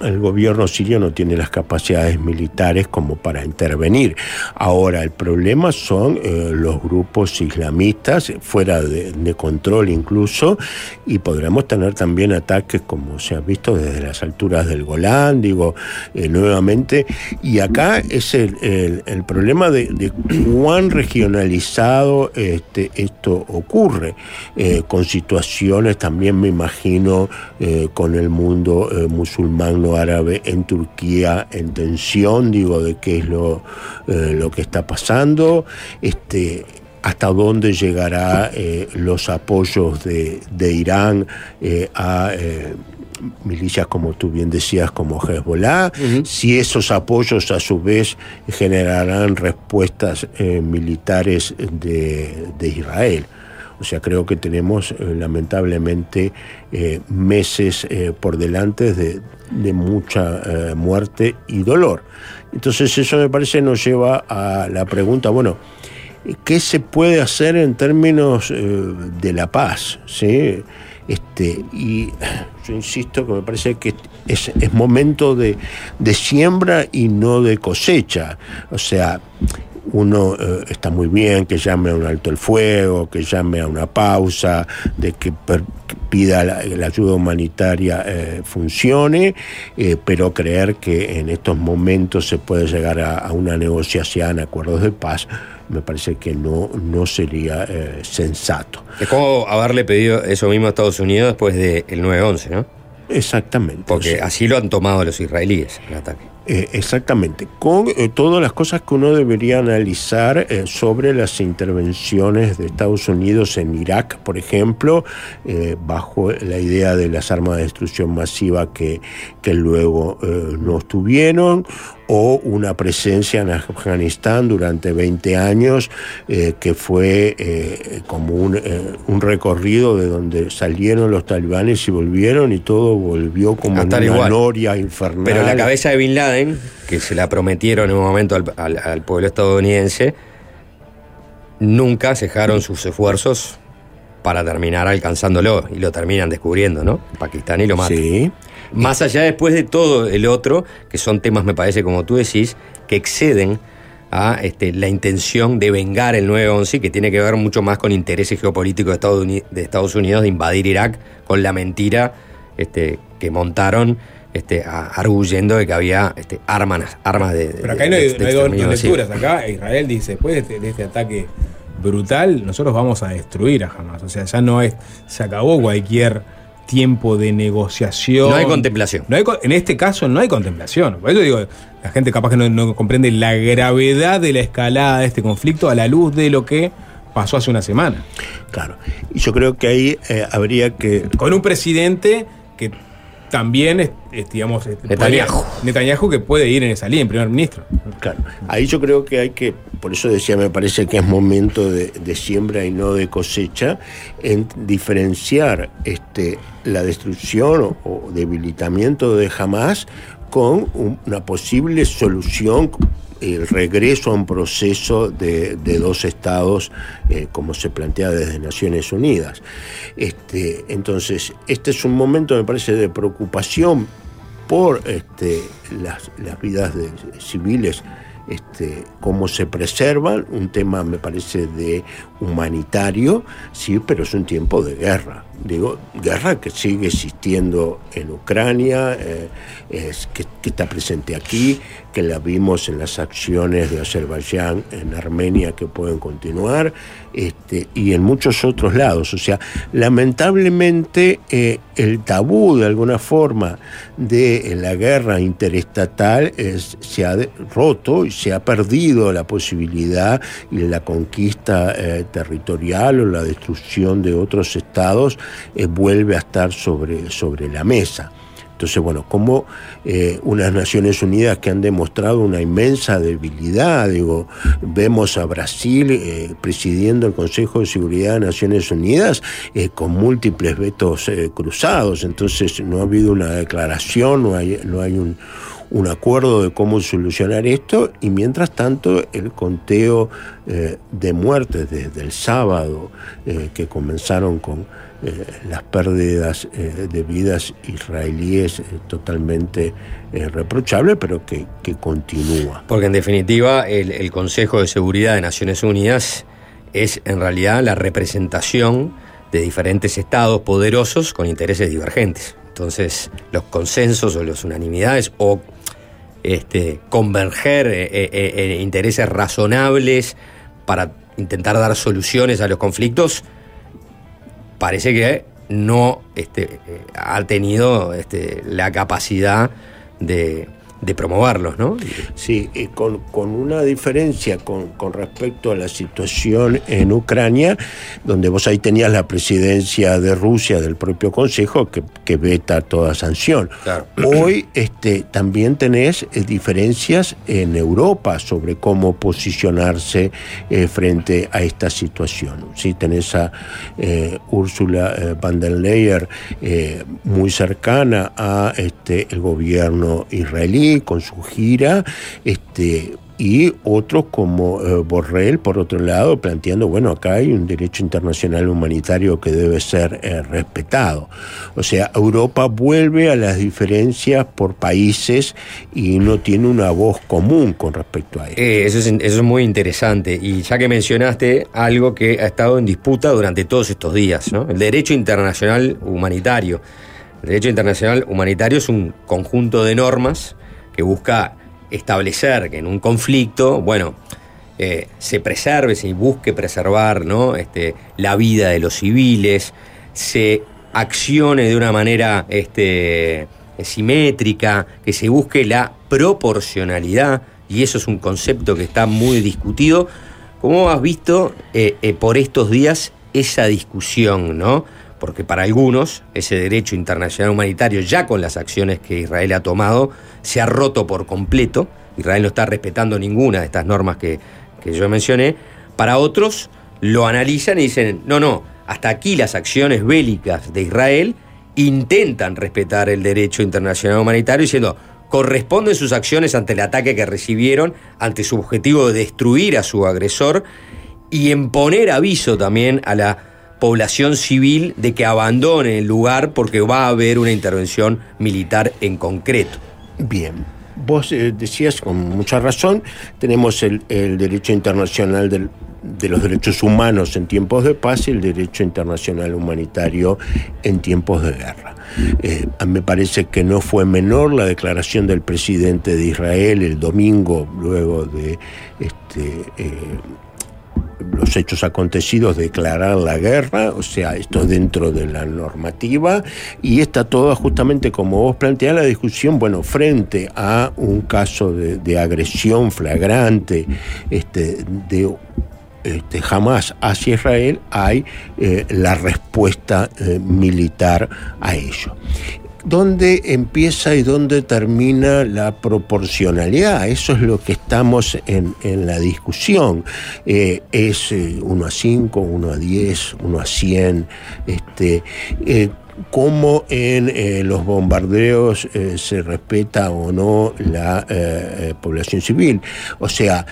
S10: el gobierno sirio no tiene las capacidades militares como para intervenir. Ahora, el problema son eh, los grupos islamistas, fuera de, control incluso, y podremos tener también ataques como se ha visto desde las alturas del Golán, digo, eh, nuevamente. Y acá es el, el- problema de, cuán regionalizado este, esto ocurre, eh, con situaciones también me imagino con el mundo musulmán árabe en Turquía en tensión, digo, de qué es lo, eh, lo que está pasando, este, hasta dónde llegará eh, los apoyos de, de Irán eh, a... milicias, como tú bien decías, como Hezbollah, si esos apoyos a su vez generarán respuestas eh, militares de, de Israel. O sea, creo que tenemos eh, lamentablemente eh, meses por delante de, de mucha eh, muerte y dolor. Entonces eso me parece nos lleva a la pregunta, bueno, ¿qué se puede hacer en términos eh, de la paz? ¿sí? Este, y yo insisto que me parece que es, es momento de, de siembra y no de cosecha. O sea, uno eh, está muy bien que llame a un alto el fuego, que llame a una pausa, de que, per- que pida la, la ayuda humanitaria eh, funcione, eh, pero creer que en estos momentos se puede llegar a, a una negociación, acuerdos de paz, me parece que no, no sería sensato.
S2: Es como haberle pedido eso mismo a Estados Unidos después del 9-11, ¿no?
S10: Exactamente.
S2: Porque así lo han tomado los israelíes, el ataque.
S10: Eh, exactamente, con eh, todas las cosas que uno debería analizar eh, sobre las intervenciones de Estados Unidos en Irak, por ejemplo, bajo la idea de las armas de destrucción masiva que, que luego no tuvieron, o una presencia en Afganistán durante 20 años eh, que fue eh, como un, eh, un recorrido de donde salieron los talibanes y volvieron y todo volvió como en una
S2: igual.
S10: noria infernal.
S2: Pero la cabeza de Bin Laden, que se la prometieron en un momento al, al- al pueblo estadounidense, nunca cejaron sus esfuerzos para terminar alcanzándolo y lo terminan descubriendo, ¿no? Pakistán y lo mata. Más allá después de todo el otro, que son temas, me parece, como tú decís, que exceden a este, la intención de vengar el 9-11, que tiene que ver mucho más con intereses geopolíticos de Estados, Uni- de Estados Unidos de invadir Irak con la mentira este, que montaron este, a- arguyendo de que había este, armas, armas de.
S1: Pero acá no hay,
S2: de-
S1: no hay dos, lecturas. Acá Israel dice, después de este, de este ataque brutal, nosotros vamos a destruir a Hamas. O sea, ya no es, se acabó cualquier tiempo de negociación.
S2: No hay contemplación.
S1: No hay en este caso no hay contemplación. Por eso digo, la gente capaz que no, no comprende la gravedad de la escalada de este conflicto a la luz de lo que pasó hace una semana.
S10: Claro. Y yo creo que ahí eh, habría que...
S1: Con un presidente que también digamos, es-
S10: Netanyahu.
S1: Netanyahu que puede ir en esa línea, en primer ministro.
S10: Claro. Ahí yo creo que hay que, por eso decía, me parece que es momento de, de siembra y no de cosecha, en diferenciar este, la destrucción o, o debilitamiento de Hamas con un- una posible solución el regreso a un proceso de, de dos estados eh, como se plantea desde Naciones Unidas. Este, entonces, este es un momento, me parece, de preocupación por este, las, las vidas de- civiles, este, cómo se preservan, un tema me parece de humanitario, sí, pero es un tiempo de guerra. Digo, guerra que sigue existiendo en Ucrania, eh, es, que, está presente aquí, que la vimos en las acciones de Azerbaiyán en Armenia que pueden continuar, este, y en muchos otros lados. O sea, lamentablemente eh, el tabú de alguna forma de la guerra interestatal es- se ha roto y se ha perdido la posibilidad y la conquista eh, territorial o la destrucción de otros estados eh, vuelve a estar sobre, sobre la mesa. Entonces, bueno, como eh, unas Naciones Unidas que han demostrado una inmensa debilidad, digo, vemos a Brasil eh, presidiendo el Consejo de Seguridad de Naciones Unidas eh, con múltiples vetos cruzados, entonces no ha habido una declaración, no hay, no hay un, un acuerdo de cómo solucionar esto y mientras tanto el conteo eh, de muertes desde el sábado eh, que comenzaron con eh, las pérdidas de vidas israelíes totalmente reprochable pero que, que continúa.
S2: Porque en definitiva el, el Consejo de Seguridad de Naciones Unidas es en realidad la representación de diferentes estados poderosos con intereses divergentes. Entonces los consensos o las unanimidades o este, converger eh, eh, eh, en intereses razonables para intentar dar soluciones a los conflictos, parece que no este, eh, ha tenido este, la capacidad de, de promoverlos, ¿no?
S10: Sí, y con, con una diferencia con, con respecto a la situación en Ucrania, donde vos ahí tenías la presidencia de Rusia del propio Consejo que, que veta toda sanción. Hoy este, también tenés eh, diferencias en Europa sobre cómo posicionarse eh, frente a esta situación. Sí, tenés a eh, Úrsula eh, van der Leyen muy cercana a este, el gobierno israelí con su gira, este, y otros como eh, Borrell, por otro lado, planteando, bueno, acá hay un derecho internacional humanitario que debe ser eh, respetado. O sea, Europa vuelve a las diferencias por países y no tiene una voz común con respecto a.
S2: Eh, eso, es, eso es muy interesante. Y ya que mencionaste algo que ha estado en disputa durante todos estos días, ¿no? El derecho internacional humanitario. El derecho internacional humanitario es un conjunto de normas que busca establecer que en un conflicto, bueno, eh, se preserve, se busque preservar ¿no? este, la vida de los civiles, se accione de una manera este, simétrica, que se busque la proporcionalidad, y eso es un concepto que está muy discutido. ¿Cómo has visto eh, eh, por estos días esa discusión, no? Porque para algunos ese derecho internacional humanitario, ya con las acciones que Israel ha tomado, se ha roto por completo. Israel no está respetando ninguna de estas normas que, que yo mencioné. Para otros lo analizan y dicen, no, no, hasta aquí las acciones bélicas de Israel intentan respetar el derecho internacional humanitario diciendo, corresponden sus acciones ante el ataque que recibieron, ante su objetivo de destruir a su agresor y en poner aviso también a la población civil de que abandone el lugar porque va a haber una intervención militar en concreto.
S10: Bien. Vos eh, decías con mucha razón, tenemos el, derecho internacional de los derechos humanos en tiempos de paz y el derecho internacional humanitario en tiempos de guerra. Eh, me parece que no fue menor la declaración del presidente de Israel el domingo, luego de este, eh, los hechos acontecidos, declarar la guerra, o sea, esto dentro de la normativa, y está toda justamente como vos planteás la discusión, bueno, frente a un caso de, agresión flagrante este, de este, jamás hacia Israel hay eh, la respuesta eh, militar a ello. ¿Dónde empieza y dónde termina la proporcionalidad? Eso es lo que estamos en, en la discusión. Eh, ¿Es eh, 1 a 5, 1 a 10, 1 a 100? Este, eh, cómo en eh, los bombardeos eh, se respeta o no la eh, población civil. O sea,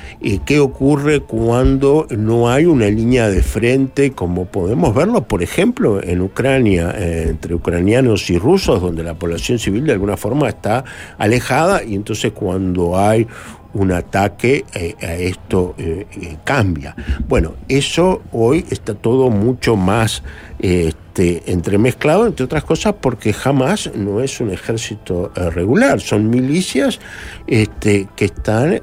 S10: ¿qué ocurre cuando no hay una línea de frente, como podemos verlo, por ejemplo, en Ucrania, entre ucranianos y rusos, donde la población civil de alguna forma está alejada y entonces cuando hay un ataque eh, a esto eh, eh, cambia. Bueno, eso hoy está todo mucho más este, entremezclado, entre otras cosas, porque jamás no es un ejército regular, son milicias este, que están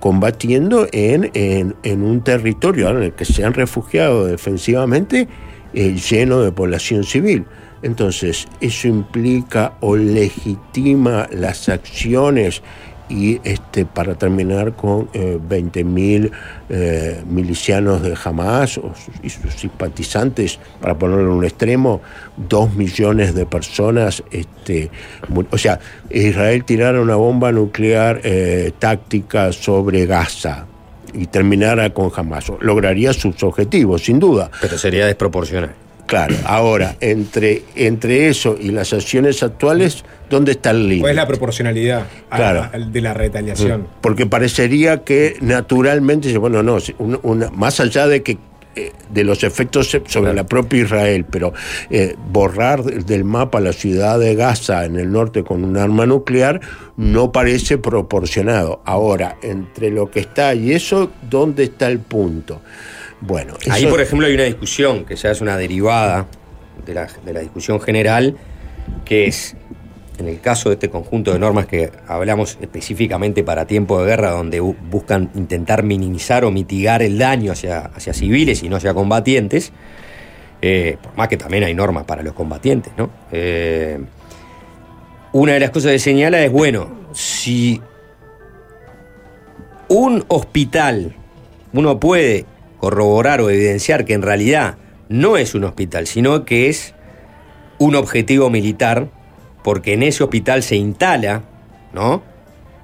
S10: combatiendo en, en- un territorio en el que se han refugiado defensivamente lleno de población civil. Entonces, eso implica o legitima las acciones y este para terminar con eh, 20.000 eh, milicianos de Hamas y sus simpatizantes, para ponerlo en un extremo, dos millones de personas. Este, o sea, Israel tirara una bomba nuclear eh, táctica sobre Gaza y terminara con Hamas. Lograría sus objetivos, sin duda.
S2: Pero sería desproporcional.
S10: Claro, ahora, entre, entre eso y las acciones actuales, ¿dónde está el límite?
S1: ¿Cuál es la proporcionalidad a-
S10: Claro.
S1: a- de la retaliación?
S10: Porque parecería que naturalmente, bueno, no, una- más allá de que eh, de los efectos sobre la propia Israel, pero eh, borrar del mapa la ciudad de Gaza en el norte con un arma nuclear no parece proporcionado. Ahora, entre lo que está y eso, ¿dónde está el punto? Bueno,
S2: Ahí, por ejemplo, hay una discusión que ya es una derivada de la, de la discusión general, que es, en el caso de este conjunto de normas que hablamos específicamente para tiempo de guerra, donde bu- buscan intentar minimizar o mitigar el daño hacia, hacia civiles y no hacia combatientes, eh, por más que también hay normas para los combatientes, ¿no? Eh, una de las cosas que señala es, bueno, si un hospital, uno puede corroborar o evidenciar que en realidad no es un hospital, sino que es un objetivo militar, porque en ese hospital se instala, ¿no?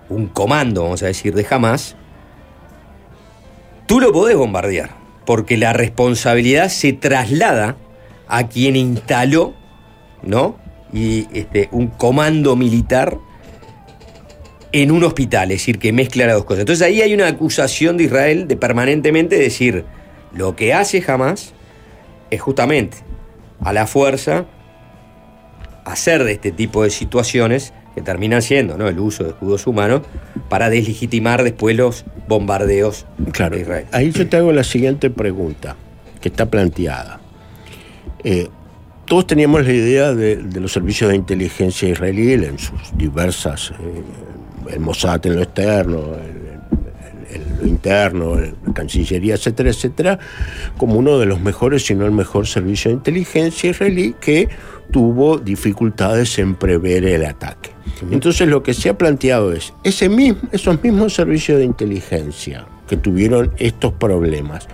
S2: Un comando, vamos a decir, de Hamas, tú lo podés bombardear, porque la responsabilidad se traslada a quien instaló, ¿no? Y este, un comando militar en un hospital, es decir, que mezcla las dos cosas. Entonces ahí hay una acusación de Israel de permanentemente decir, lo que hace Hamas es justamente a la fuerza hacer de este tipo de situaciones que terminan siendo ¿no? el uso de escudos humanos para deslegitimar después los bombardeos
S10: Claro,
S2: de Israel.
S10: ahí yo te hago la siguiente pregunta, que está planteada. Eh, todos teníamos la idea de, de los servicios de inteligencia israelí en sus diversas, eh, el Mossad en lo externo, el, el- el- lo interno, el- la Cancillería, etcétera, etcétera, como uno de los mejores, si no el mejor servicio de inteligencia israelí que tuvo dificultades en prever el ataque. Entonces lo que se ha planteado es, ese mismo, esos mismos servicios de inteligencia que tuvieron estos problemas,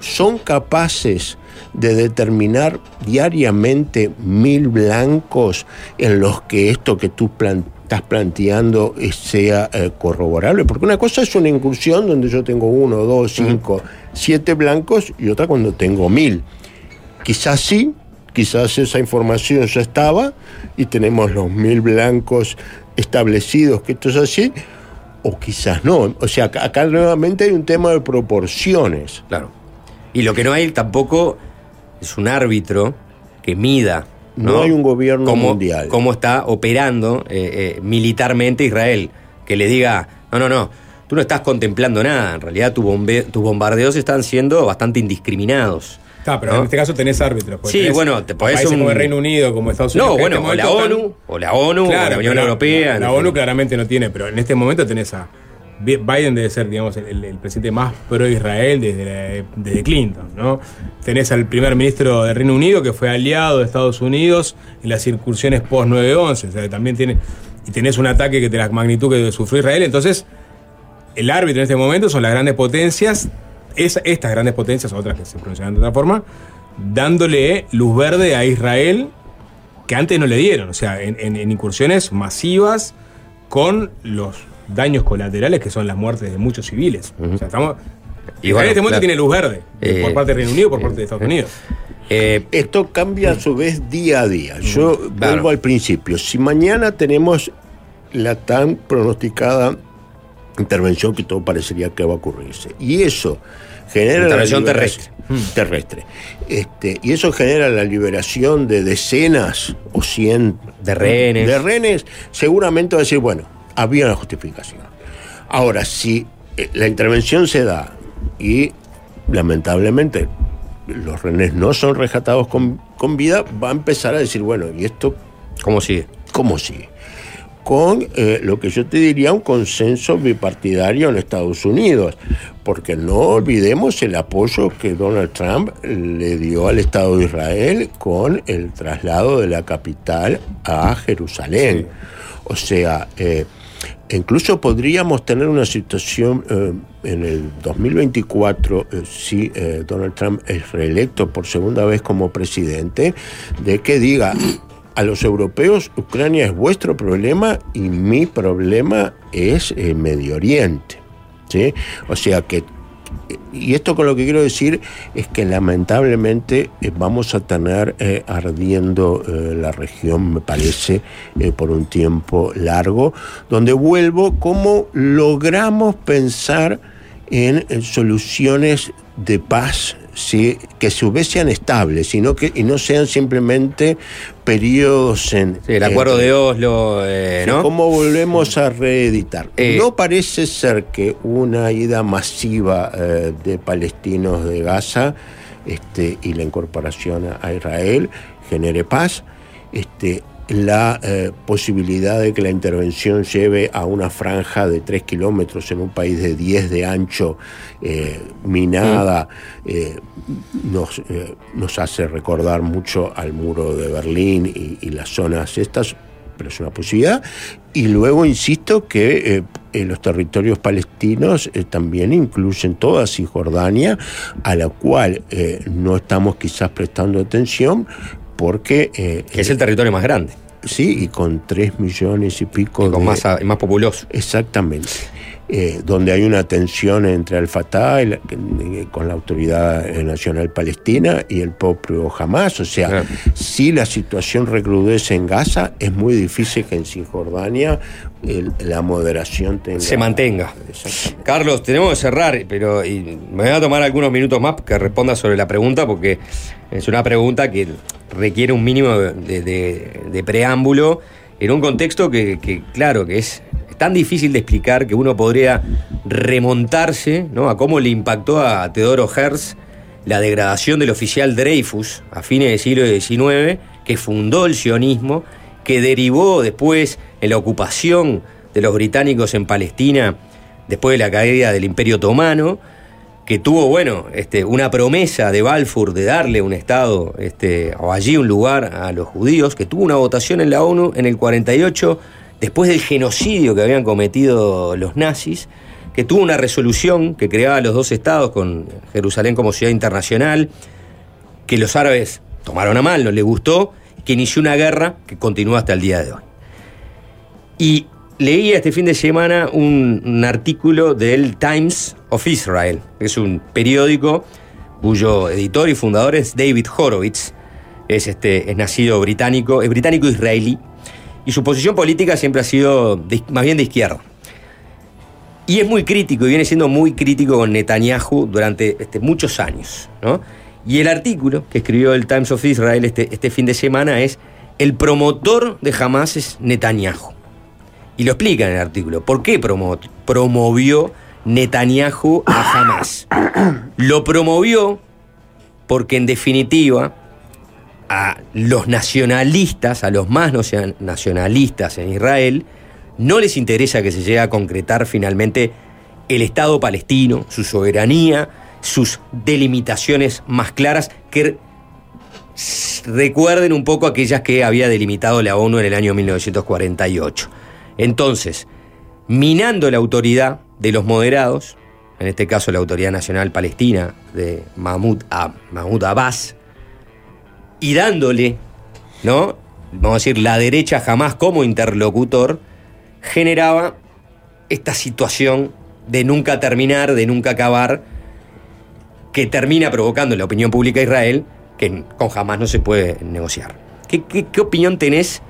S10: son capaces de determinar diariamente mil blancos en los que esto que tú plan- estás planteando eh, sea eh, corroborable. Porque una cosa es una incursión donde yo tengo uno, dos, cinco, siete blancos y otra cuando tengo mil. Quizás sí, quizás esa información ya estaba y tenemos los mil blancos establecidos que esto es así, o quizás no. O sea, acá, acá nuevamente hay un tema de proporciones.
S2: Claro. Y lo que no hay tampoco es un árbitro que mida. No,
S10: No hay un gobierno
S2: cómo,
S10: mundial.
S2: Cómo está operando eh, eh, militarmente Israel. Que le diga, no, no, no, tú no estás contemplando nada. En realidad tu bombe- tus bombardeos están siendo bastante indiscriminados.
S1: Está, pero
S2: ¿no?
S1: en este caso tenés árbitros. porque
S2: Sí,
S1: tenés
S2: bueno, te podés
S1: países
S2: un-
S1: como el Reino Unido, como Estados Unidos.
S2: No, bueno,
S1: este
S2: o la ONU, o la ONU, o la Unión Europea.
S1: La, la. ONU claramente no tiene, pero en este momento tenés a. Bi- Biden debe ser, digamos, el, presidente más pro-Israel desde, desde Clinton, ¿no? Tenés al primer ministro del Reino Unido que fue aliado de Estados Unidos en las incursiones post-9-11, o sea, también tiene. Y tenés un ataque que de la magnitud que sufrió Israel, entonces el árbitro en este momento son las grandes potencias, es- estas grandes potencias, otras que se pronuncian de otra forma, dándole luz verde a Israel que antes no le dieron, o sea, en incursiones masivas con los daños colaterales que son las muertes de muchos civiles. O sea, estamos,
S2: Y bueno,
S1: en este momento
S2: claro.
S1: tiene luz verde
S2: Eh,
S1: por parte del Reino Unido, por parte de Estados Unidos.
S2: Eh,
S10: Esto cambia a su vez día a día. Yo
S2: Mm, claro.
S10: vuelvo al principio. Si mañana tenemos la tan pronosticada intervención que todo parecería que va a ocurrirse, y eso genera
S2: Intervención
S10: la liberación- terrestre. Este, y eso genera la liberación de decenas o cien
S2: De rehenes.
S10: de rehenes, seguramente va a decir, bueno, había una justificación. Ahora, si eh, la intervención se da y lamentablemente los rehenes no son rescatados con, con vida, va a empezar a decir, bueno, ¿y esto
S2: ¿Cómo sigue?
S10: cómo sigue? Con eh, lo que yo te diría un consenso bipartidario en Estados Unidos, porque no olvidemos el apoyo que Donald Trump le dio al Estado de Israel con el traslado de la capital a Jerusalén. O sea, eh, incluso podríamos tener una situación eh, en el 2024, eh, si eh, Donald Trump es reelecto por segunda vez como presidente, de que diga a los europeos, Ucrania es vuestro problema y mi problema es eh, Medio Oriente. ¿sí? O sea que, y esto con lo que quiero decir es que lamentablemente eh, vamos a tener eh, ardiendo eh, la región, me parece, por un tiempo largo, donde vuelvo cómo logramos pensar en, en soluciones de paz ¿sí? que vez sean estables sino que, y no sean simplemente periodos en...
S2: Sí, el acuerdo de Oslo, eh, ¿no?
S10: ¿Cómo volvemos a reeditar?
S2: Eh,
S10: no parece ser que una ida masiva eh, de palestinos de Gaza este, y la incorporación a, a Israel genere paz. Este, la eh, posibilidad de que la intervención lleve a una franja de 3 kilómetros en un país de 10 de ancho, eh, minada, eh, nos, nos hace recordar mucho al muro de Berlín y, y las zonas estas, pero es una posibilidad. Y luego insisto que eh, los territorios palestinos eh, también incluyen toda Cisjordania, a la cual eh, no estamos quizás prestando atención porque... eh,
S2: Que es el territorio más grande.
S10: Sí, y con 3 millones y pico
S2: Y con
S10: de-
S2: más, más populoso.
S10: Exactamente. Eh, donde hay una tensión entre Al-Fatah eh, con la Autoridad Nacional Palestina y el propio Hamas. O sea,
S2: Claro.
S10: si la situación recrudece en Gaza, es muy difícil que en Cisjordania el- la moderación tenga...
S2: Se mantenga. Carlos, tenemos que cerrar, pero y me voy a tomar algunos minutos más que responda sobre la pregunta, porque es una pregunta que requiere un mínimo de, preámbulo en un contexto que, que, claro, que es tan difícil de explicar que uno podría remontarse ¿no? a cómo le impactó a Teodoro Herz la degradación del oficial Dreyfus a fines del siglo XIX, que fundó el sionismo, que derivó después en la ocupación de los británicos en Palestina después de la caída del Imperio Otomano, que tuvo, bueno, este, una promesa de Balfour de darle un Estado, este, o allí un lugar a los judíos, que tuvo una votación en la ONU en el 48, después del genocidio que habían cometido los nazis, que tuvo una resolución que creaba los dos estados con Jerusalén como ciudad internacional, que los árabes tomaron a mal, no les gustó, que inició una guerra que continúa hasta el día de hoy. Y leía este fin de semana un, artículo del Times of Israel, que es un periódico cuyo editor y fundador es David Horowitz, es, este, es nacido británico, es británico-israelí, y su posición política siempre ha sido de- más bien de izquierda. Y es muy crítico, y viene siendo muy crítico con Netanyahu durante este, muchos años. ¿no? Y el artículo que escribió el Times of Israel este, este fin de semana es El promotor de Hamas es Netanyahu. Y lo explica en el artículo. ¿Por qué promo- promovió Netanyahu a Hamas? Lo promovió porque en definitiva a los nacionalistas, a los más nacio- nacionalistas en Israel, no les interesa que se llegue a concretar finalmente el Estado palestino, su soberanía, sus delimitaciones más claras, que recuerden un poco aquellas que había delimitado la ONU en el año 1948. Entonces, minando la autoridad de los moderados, en este caso la Autoridad Nacional Palestina de Mahmoud, Abbas, y dándole, ¿no? Vamos a decir, la derecha jamás como interlocutor, generaba esta situación de nunca terminar, de nunca acabar, que termina provocando la opinión pública de Israel que con jamás no se puede negociar. ¿Qué, qué- qué opinión tenés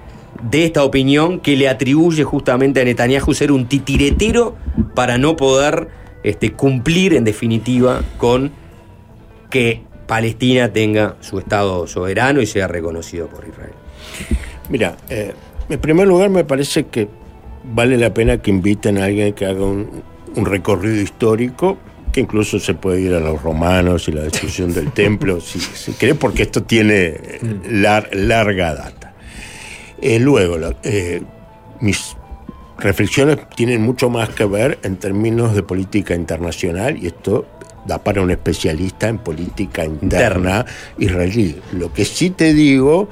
S2: de esta opinión que le atribuye justamente a Netanyahu ser un titiretero para no poder este, cumplir en definitiva con que Palestina tenga su Estado soberano y sea reconocido por Israel?
S10: Mira, eh, en primer lugar me parece que vale la pena que inviten a alguien que haga un, un recorrido histórico, que incluso se puede ir a los romanos y la destrucción del templo, si, si querés, porque esto tiene lar- larga data. Eh, luego, la- eh, mis reflexiones tienen mucho más que ver en términos de política internacional y esto da para un especialista en política interna israelí. Lo que sí te digo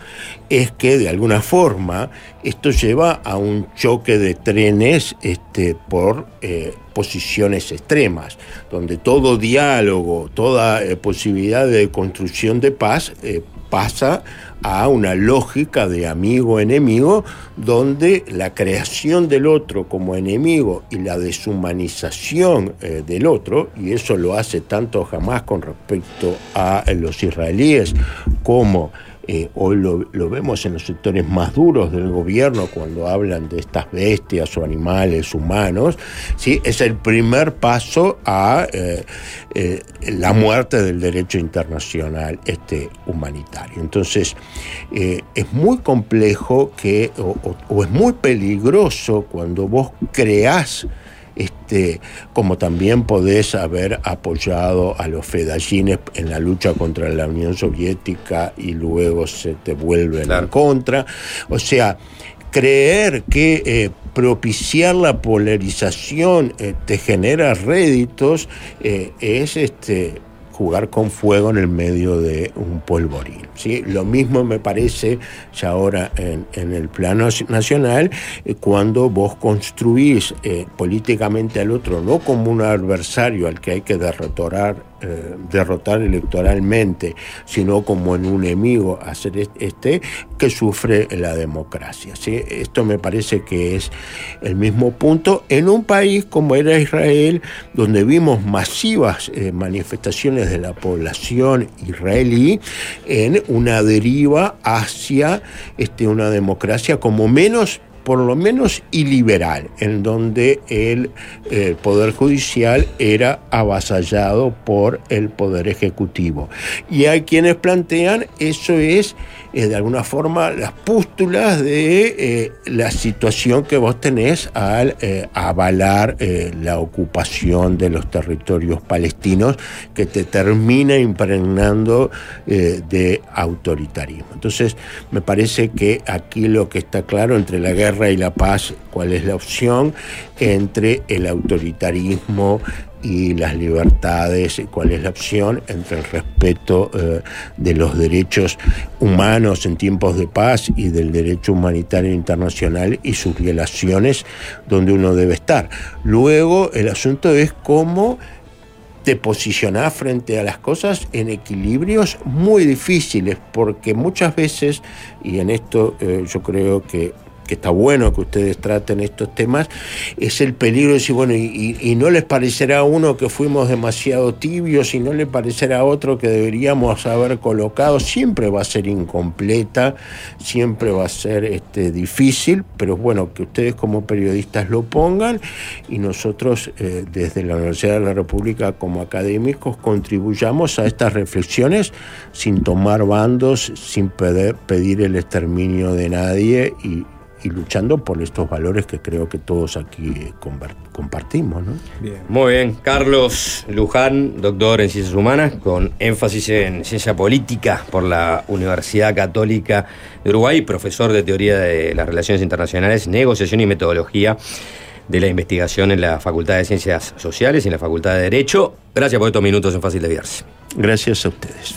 S10: es que de alguna forma esto lleva a un choque de trenes este, por eh, posiciones extremas, donde todo diálogo, toda eh, posibilidad de construcción de paz eh, pasa a una lógica de amigo-enemigo, donde la creación del otro como enemigo y la deshumanización eh, del otro, y eso lo hace tanto jamás con respecto a los israelíes como eh, hoy lo, lo vemos en los sectores más duros del gobierno cuando hablan de estas bestias o animales humanos, ¿sí? es el primer paso a eh, eh, la muerte del derecho internacional este, humanitario. Entonces, eh, es muy complejo que, o- o es muy peligroso cuando vos creás este, como también podés haber apoyado a los fedallines en la lucha contra la Unión Soviética y luego se te vuelven en contra. O sea, creer que eh, propiciar la polarización eh, te genera réditos eh, es este jugar con fuego en el medio de un polvorín. ¿sí? Lo mismo me parece ya ahora en, en el plano nacional, eh, cuando vos construís eh, políticamente al otro no como un adversario al que hay que derrotar, eh, derrotar electoralmente, sino como en un enemigo hacer est- este que sufre la democracia. ¿sí? Esto me parece que es el mismo punto en un país como era Israel, donde vimos masivas eh, manifestaciones de la población israelí en una deriva hacia este, una democracia como menos por lo menos iliberal, en donde el, eh, Poder Judicial era avasallado por el Poder Ejecutivo. Y hay quienes plantean eso es, eh, de alguna forma, las pústulas de eh, la situación que vos tenés al avalar la ocupación de los territorios palestinos, que te termina impregnando de autoritarismo. Entonces, me parece que aquí lo que está claro entre la guerra y la paz, cuál es la opción, entre el autoritarismo y las libertades, cuál es la opción entre el respeto eh, de los derechos humanos en tiempos de paz y del derecho humanitario internacional y sus violaciones donde uno debe estar. Luego el asunto es cómo te posicionás frente a las cosas en equilibrios muy difíciles, porque muchas veces, y en esto eh, yo creo que, que está bueno que ustedes traten estos temas, es el peligro de decir, bueno, y, no les parecerá a uno que fuimos demasiado tibios, y no le parecerá a otro que deberíamos haber colocado, siempre va a ser incompleta, siempre va a ser este, difícil, pero bueno que ustedes como periodistas lo pongan y nosotros eh, desde la Universidad de la República como académicos contribuyamos a estas reflexiones sin tomar bandos, sin pedir, pedir el exterminio de nadie y, y luchando por estos valores que creo que todos aquí eh, compartimos. ¿no?
S2: Muy bien, Carlos Luján, doctor en Ciencias Humanas, con énfasis en Ciencia Política por la Universidad Católica de Uruguay, profesor de Teoría de las Relaciones Internacionales, Negociación y Metodología de la Investigación en la Facultad de Ciencias Sociales y en la Facultad de Derecho. Gracias por estos minutos en Fácil Desviarse.
S10: Gracias a ustedes.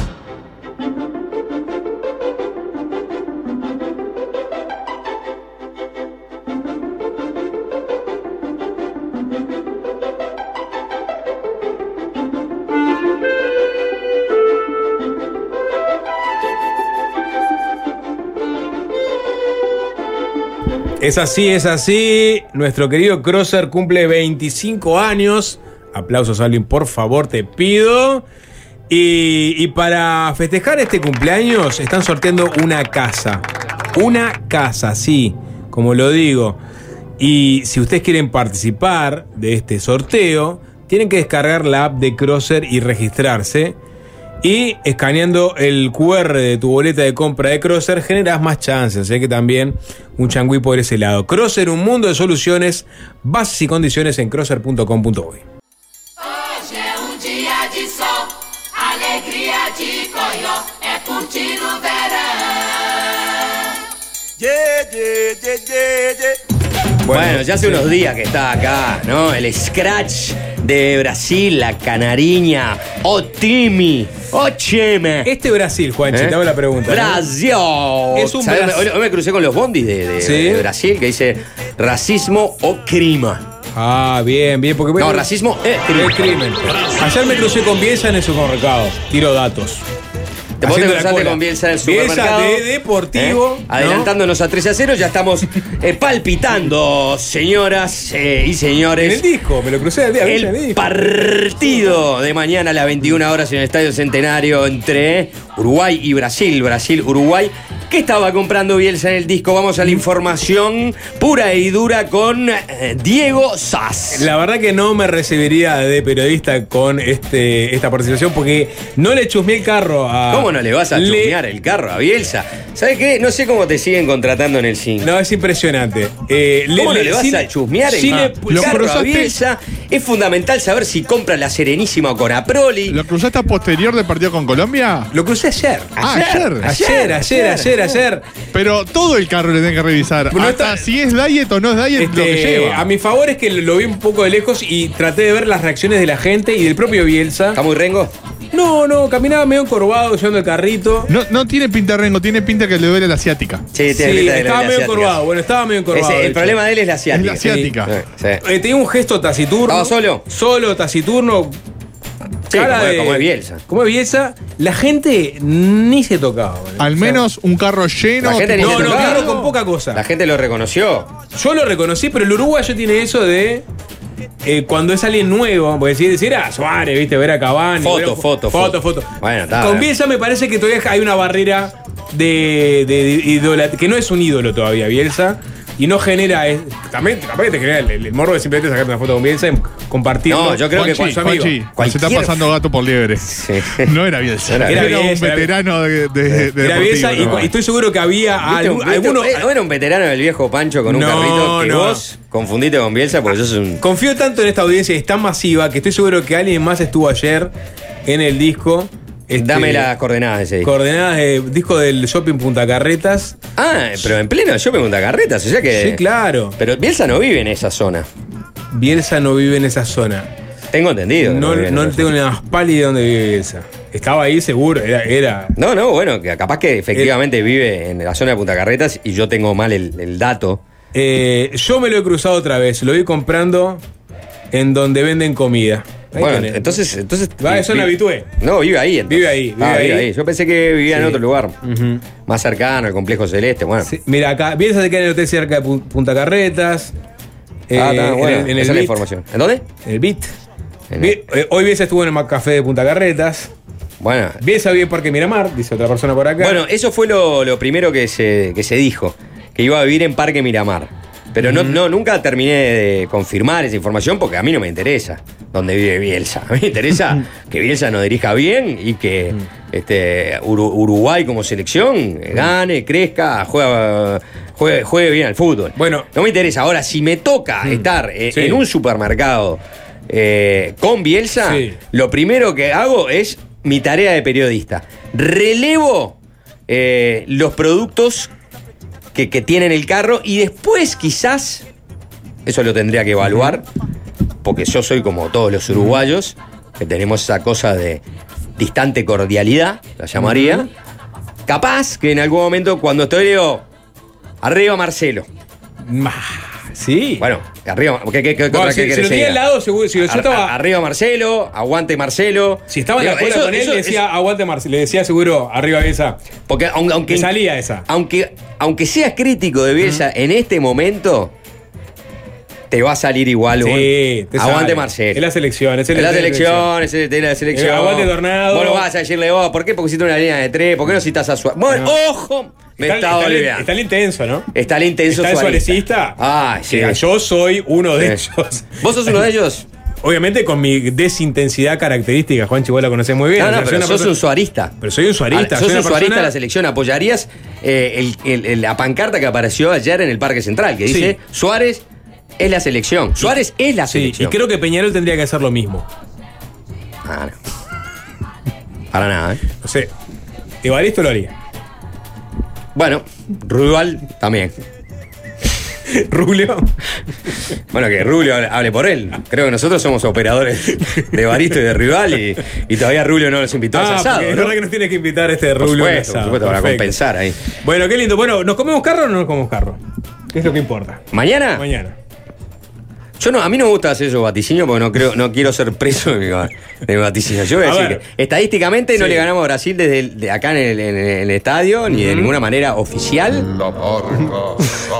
S1: Es así, es así. Nuestro querido Crosser cumple 25 años. Aplausos, Alvin, por favor, te pido. Y, y para festejar este cumpleaños están sorteando una casa. Una casa, sí, como lo digo. Y si ustedes quieren participar de este sorteo, tienen que descargar la app de Crosser y registrarse. Y escaneando el QR de tu boleta de compra de Crosser generas más chances. Así que también un changüí por ese lado. Crosser, un mundo de soluciones, bases y condiciones en crosser.com.uy.
S11: Yeah, yeah, yeah,
S2: Bueno, ya hace unos días que está acá, ¿no? El Scratch de Brasil, la canariña, Otimi, Ocheme.
S1: Este Brasil, Juanchi,
S2: ¿Eh?
S1: te hago la pregunta. ¿no?
S2: Brasil.
S1: Es un. Brasil-
S2: Hoy, hoy me crucé con los bondis de, de-
S1: Sí.
S2: de Brasil que dice racismo o crima.
S1: Ah, bien, bien, porque
S2: No, racismo es
S1: El crimen. Ayer me crucé con Bielsa en el supermercado. Tiro datos.
S2: Te vos te con Bielsa en el
S1: Bielsa
S2: supermercado.
S1: de Deportivo,
S2: ¿Eh? Adelantándonos a 3 a 0, ya estamos eh, palpitando, señoras eh, y señores.
S1: En el disco, me lo crucé el día el
S2: El partido de mañana a las 21 horas en el Estadio Centenario entre Uruguay y Brasil. Brasil-Uruguay. ¿Qué estaba comprando Bielsa en el disco? Vamos a la información pura y dura con Diego Sass.
S1: La verdad que no me recibiría de periodista con este, esta participación porque no le chusmeé el carro a.
S2: ¿Cómo no le vas a
S1: Le-
S2: chusmear el carro a Bielsa? ¿Sabes qué? No sé cómo te siguen contratando en el cine.
S1: No, es impresionante. Eh,
S2: ¿Cómo no le vas a chusmear el el carro a Bielsa? Es fundamental saber si compra la Serenísima con Aproli.
S12: ¿Lo cruzaste a posterior del partido con Colombia?
S1: Lo crucé ayer.
S12: Ah, ayer.
S1: Ayer, ayer, ayer, ayer.
S12: Pero todo el carro le tienen que revisar.
S1: No
S12: Hasta
S1: está-
S12: si es diet o no es diet, lo que
S1: Este,
S12: lleva.
S1: a mi favor es que lo vi un poco de lejos y traté de ver las reacciones de la gente y del propio Bielsa.
S2: ¿Está muy rengo?
S1: No, no, caminaba medio encorvado llevando el carrito.
S12: No, no tiene pinta de rengo, tiene pinta que le duele la asiática.
S2: Sí, tiene
S1: Sí,
S2: pinta de
S1: estaba
S2: la
S1: medio
S2: asiática.
S1: encorvado. Bueno, estaba medio encorvado.
S2: Ese-
S1: de
S2: el
S1: hecho.
S2: problema de él es la asiática.
S12: Es la asiática.
S2: Sí, sí.
S1: Eh, tenía un gesto taciturno.
S2: ¿Estaba solo?
S1: Solo, taciturno.
S2: Sí,
S1: cara
S2: como,
S1: de-
S2: como es Bielsa.
S1: Como es Bielsa, la gente ni se tocaba. boludo.
S12: Al
S1: O sea,
S12: menos un carro lleno.
S2: La gente ni
S1: No,
S2: se
S1: no,
S2: tocaba.
S1: claro, con poca cosa.
S2: La gente lo reconoció.
S1: Yo lo reconocí, pero el uruguayo tiene eso de. Eh, cuando es alguien nuevo, porque si decir a Suárez, viste, ver a Cavani.
S2: Foto,
S1: ver a-
S2: foto,
S1: foto,
S2: foto.
S1: foto.
S2: Bueno, está,
S1: Con. Bielsa me parece que todavía hay una barrera de, de, de idola- que no es un ídolo todavía, Bielsa. Y no genera. eh, también, también te genera el, el morbo de simplemente sacarte una foto con Bielsa y compartirlo.
S2: No, yo creo que
S1: con su amigo.
S12: Juanchi, se está pasando gato por liebre.
S2: Sí.
S12: No era Bielsa.
S2: Era
S12: Era,
S1: Bielsa,
S12: un
S1: era
S12: veterano de, de, de
S1: Era Bielsa y,
S12: deportivo, ¿no?
S1: y estoy seguro que había
S2: ¿Viste un-
S1: algún-
S2: eh, ¿No era un veterano del viejo Pancho con un
S1: No,
S2: carrito que
S1: no.
S2: vos confundiste con Bielsa porque sos un.
S1: Confío tanto en esta audiencia y es tan masiva que estoy seguro que alguien más estuvo ayer en el disco. Este,
S2: Dame las coordenadas de ese disco.
S1: coordenadas de disco del shopping Punta Carretas.
S2: Ah, pero en pleno me pregunta carretas, o sea que.
S1: Sí, claro.
S2: Pero Bielsa no vive en esa zona.
S1: Bielsa no vive en esa zona.
S2: Tengo entendido.
S1: No, no tengo ni la más pálida de dónde vive Bielsa. Estaba ahí seguro, era. era
S2: No, no, bueno, capaz que efectivamente vive en la zona de Punta Carretas y yo tengo mal el, el dato.
S1: Eh, yo me lo he cruzado otra vez, lo vi comprando en donde venden comida. Ahí
S2: bueno,
S1: tenés.
S2: entonces, entonces.
S1: Va, eso
S2: vi-
S1: habitué.
S2: No, vive ahí. entonces.
S1: Vive ahí, vive
S2: Ah,
S1: ahí.
S2: Yo pensé que vivía en otro lugar, más cercano al complejo celeste. Bueno,
S1: Sí, mira, acá, Bielsa se queda en el hotel cerca de Pu- Punta Carretas.
S2: ah,
S1: eh,
S2: está,
S1: en
S2: bueno,
S1: el- en el
S2: esa es la información. ¿En dónde?
S1: En el.
S2: En el-
S1: eh, hoy Bielsa estuvo en el café de Punta Carretas.
S2: Bueno,
S1: Bielsa vive en Parque Miramar, dice otra persona por acá.
S2: Bueno, eso fue lo, lo primero que se, que se dijo, que iba a vivir en Parque Miramar. Pero no, no, nunca terminé de confirmar esa información porque a mí no me interesa dónde vive Bielsa. A mí me interesa que Bielsa nos dirija bien y que este, Uru- Uruguay como selección gane, crezca, juega, juegue, juegue bien al fútbol.
S1: Bueno.
S2: no me interesa. Ahora, si me toca estar eh,
S1: Sí.
S2: en un supermercado eh, con Bielsa,
S1: Sí.
S2: lo primero que hago es mi tarea de periodista. Relevo eh, los productos que, que tienen el carro y después quizás, eso lo tendría que evaluar, porque yo soy como todos los uruguayos, que tenemos esa cosa de distante cordialidad, la llamaría. Capaz que en algún momento cuando estoy leo, arriba Marcelo.
S1: Ma, Sí.
S2: Bueno, arriba. ¿Qué, qué, qué,
S1: Bueno,
S2: otra
S1: si- lo tenía al lado, seguro- si yo
S2: Ar-
S1: estaba-
S2: Arriba Marcelo, aguante Marcelo.
S1: Si estaba en la escuela con él,
S2: eso-
S1: le decía aguante Marcelo. Le decía seguro arriba Bielsa.
S2: Porque aun- aunque,
S1: Me salía esa.
S2: Aunque, aunque seas crítico de Bielsa en este momento, te va a salir igual.
S1: Sí, te
S2: aguante
S1: sale.
S2: Marcelo.
S1: Es la selección, es el
S2: Es la selección, es el de la selección.
S1: Aguante Tornado.
S2: Vos no vas a decirle vos, ¿por qué? Porque hiciste una línea de tres, ¿por qué no citas a Suárez? Bueno, ojo, me
S1: Está,
S2: está,
S1: está está el intenso, ¿no?
S2: Está el intenso
S1: Está el
S2: suarecista. Ay, sí.
S1: Que Yo soy uno de
S2: Sí.
S1: ellos.
S2: ¿Vos sos uno de ellos?
S1: Obviamente con mi desintensidad característica, Juan vos la conocés muy bien.
S2: No, no, pero sos
S1: persona-
S2: un suarista.
S1: Pero soy un suarista.
S2: Ah,
S1: soy
S2: Sos un suarista de la selección. ¿Apoyarías eh, el- el- el- la pancarta que apareció ayer en el Parque Central? Que dice, Suárez es la selección. Suárez es la
S1: Sí, y
S2: selección.
S1: creo que Peñarol tendría que hacer lo mismo.
S2: Ah, no. Para nada, ¿eh?
S1: No sé. Evaristo lo haría.
S2: Bueno, Rugal también.
S1: Rubio.
S2: Bueno, que Rubio hable, por él. Creo que nosotros somos operadores de Baristo y de Rival y, y todavía Rubio no los invitó a
S1: Ah,
S2: asado.
S1: porque es
S2: ¿no?
S1: verdad que nos tiene que invitar este
S2: Por
S1: Rubio. al
S2: supuesto, por supuesto, para compensar ahí.
S1: Bueno, qué lindo. Bueno, ¿nos comemos carro o no nos comemos carro? ¿Qué es lo que importa?
S2: ¿Mañana?
S1: Mañana.
S2: Yo no, a mí no me gusta hacer esos vaticinios porque no creo, no quiero ser preso de mi, de mi vaticinio. Yo voy a,
S1: A
S2: decir
S1: ver.
S2: que estadísticamente no le ganamos a Brasil desde el- de acá en el, en estadio, ni de ninguna manera oficial.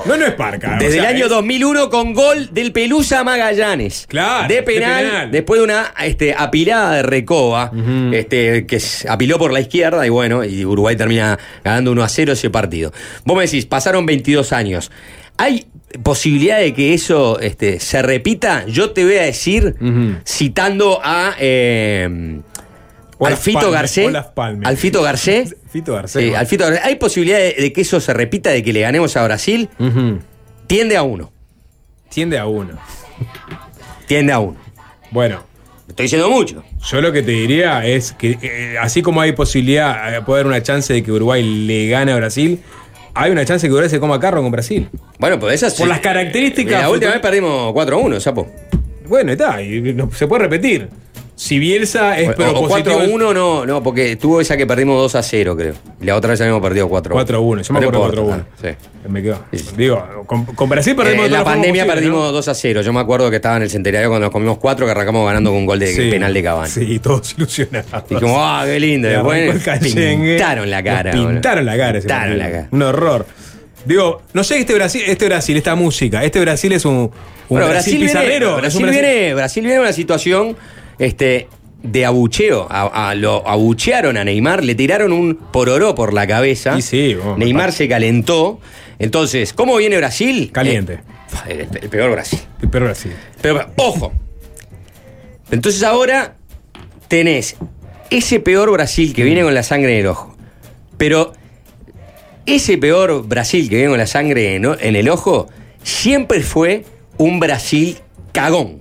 S1: No, no es parca.
S2: Desde
S1: o sea,
S2: el año
S1: es-
S2: 2001 con gol del Pelusa Magallanes.
S1: Claro,
S2: De
S1: de
S2: penal, después de una este, apilada de Recoba, este, que apiló por la izquierda y bueno, y Uruguay termina ganando 1 a 0 ese partido. Vos me decís, pasaron 22 años. ¿Hay posibilidad de que eso este, se repita? Yo te voy a decir, citando a... eh,
S1: Olaf
S2: Alfito Garcés. Alfito Garcés.
S1: Fito Garcés.
S2: Sí,
S1: bueno.
S2: Alfito Garcés. ¿Hay posibilidad de, de que eso se repita, de que le ganemos a Brasil? Tiende a uno.
S1: Tiende a uno.
S2: Tiende a uno.
S1: Bueno.
S2: Estoy diciendo mucho.
S1: Yo lo que te diría es que eh, así como hay posibilidad, eh, puede haber una chance de que Uruguay le gane a Brasil, hay una chance que Uruguay se coma carro con Brasil.
S2: Bueno, pues esas.
S1: Por las características.
S2: La última vez perdimos 4 a 1, sapo.
S1: Bueno, está, y no- se puede repetir. Si Bielsa es
S2: O, o
S1: propositivo.
S2: 4 a 1, no, no, porque tuvo esa que perdimos 2 a 0, creo. Y la otra vez habíamos perdido 4 a 1.
S1: 4 a 1, yo me acuerdo
S2: importa,
S1: 4 a 1.
S2: sí.
S1: Me quedo. Digo, con, con Brasil perdimos
S2: Eh,
S1: de
S2: en la pandemia perdimos
S1: ¿no?
S2: 2 a 0. Yo me acuerdo que estaba en el centenario cuando nos comimos 4 que arrancamos ganando con un gol de
S1: Sí.
S2: penal de Cavani.
S1: Sí, todos ilusionados.
S2: Y como, ah, qué lindo.
S1: Le
S2: Después pintaron la cara.
S1: Pintaron la cara. ese
S2: Pintaron la cara.
S1: Un horror. Digo, no sé este Brasil, este Brasil, esta música, este Brasil es un, un
S2: Bueno,
S1: Brasil,
S2: Brasil,
S1: pizarrero.
S2: viene,
S1: un
S2: Brasil, viene, Brasil viene en una situación este, de abucheo. A, a- lo abuchearon a Neymar, le tiraron un pororó por la cabeza.
S1: Y sí,
S2: Neymar se calentó. Entonces, ¿cómo viene Brasil?
S1: Caliente.
S2: Eh, el, el peor Brasil.
S1: Pero Brasil.
S2: Pero, ojo. Entonces ahora tenés ese peor Brasil que viene con la sangre en el ojo. Pero ese peor Brasil que viene con la sangre en el ojo siempre fue un Brasil cagón.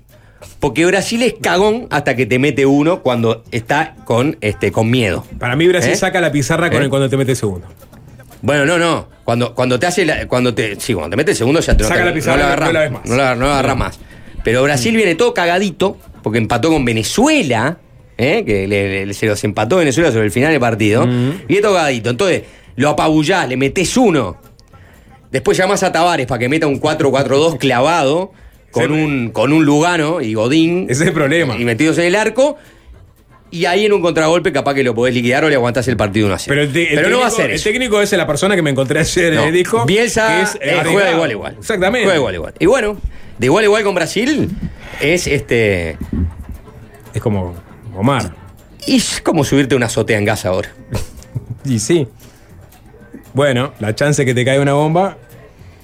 S2: Porque Brasil es cagón hasta que te mete uno cuando está con, este, con miedo.
S1: Para mí Brasil
S2: ¿Eh?
S1: saca la pizarra con
S2: ¿Eh?
S1: el cuando te mete segundo.
S2: Bueno, no, no. Cuando, cuando te hace la- cuando te. Sí, cuando te mete segundo ya te
S1: Saca
S2: no,
S1: la pizarra,
S2: no la
S1: no
S2: agarrás
S1: la ves más.
S2: No la, no la agarrás más. Pero Brasil viene todo cagadito, porque empató con Venezuela, ¿eh? que le- le- se los empató Venezuela sobre el final del partido. Viene todo cagadito. Entonces, lo apabullás, le metés uno. Después llamás a Tavares para que meta un 4-4-2 clavado. Con un, con un Lugano y Godín.
S1: Ese es el problema.
S2: Y metidos en el arco. Y ahí en un contragolpe capaz que lo podés liquidar o le aguantás el partido 1 a 0.
S1: Pero, el, te- el
S2: Pero no va a
S1: técnico-
S2: ser
S1: El
S2: eso.
S1: técnico es la persona que me encontré ayer
S2: No.
S1: en el disco.
S2: Bielsa
S1: es,
S2: eh, juega igual igual.
S1: Exactamente.
S2: Juega igual igual. Y bueno, de igual igual con Brasil es este
S1: Es como Omar.
S2: y es como subirte una azotea en gas ahora.
S1: Y sí. Bueno, la chance que te caiga una bomba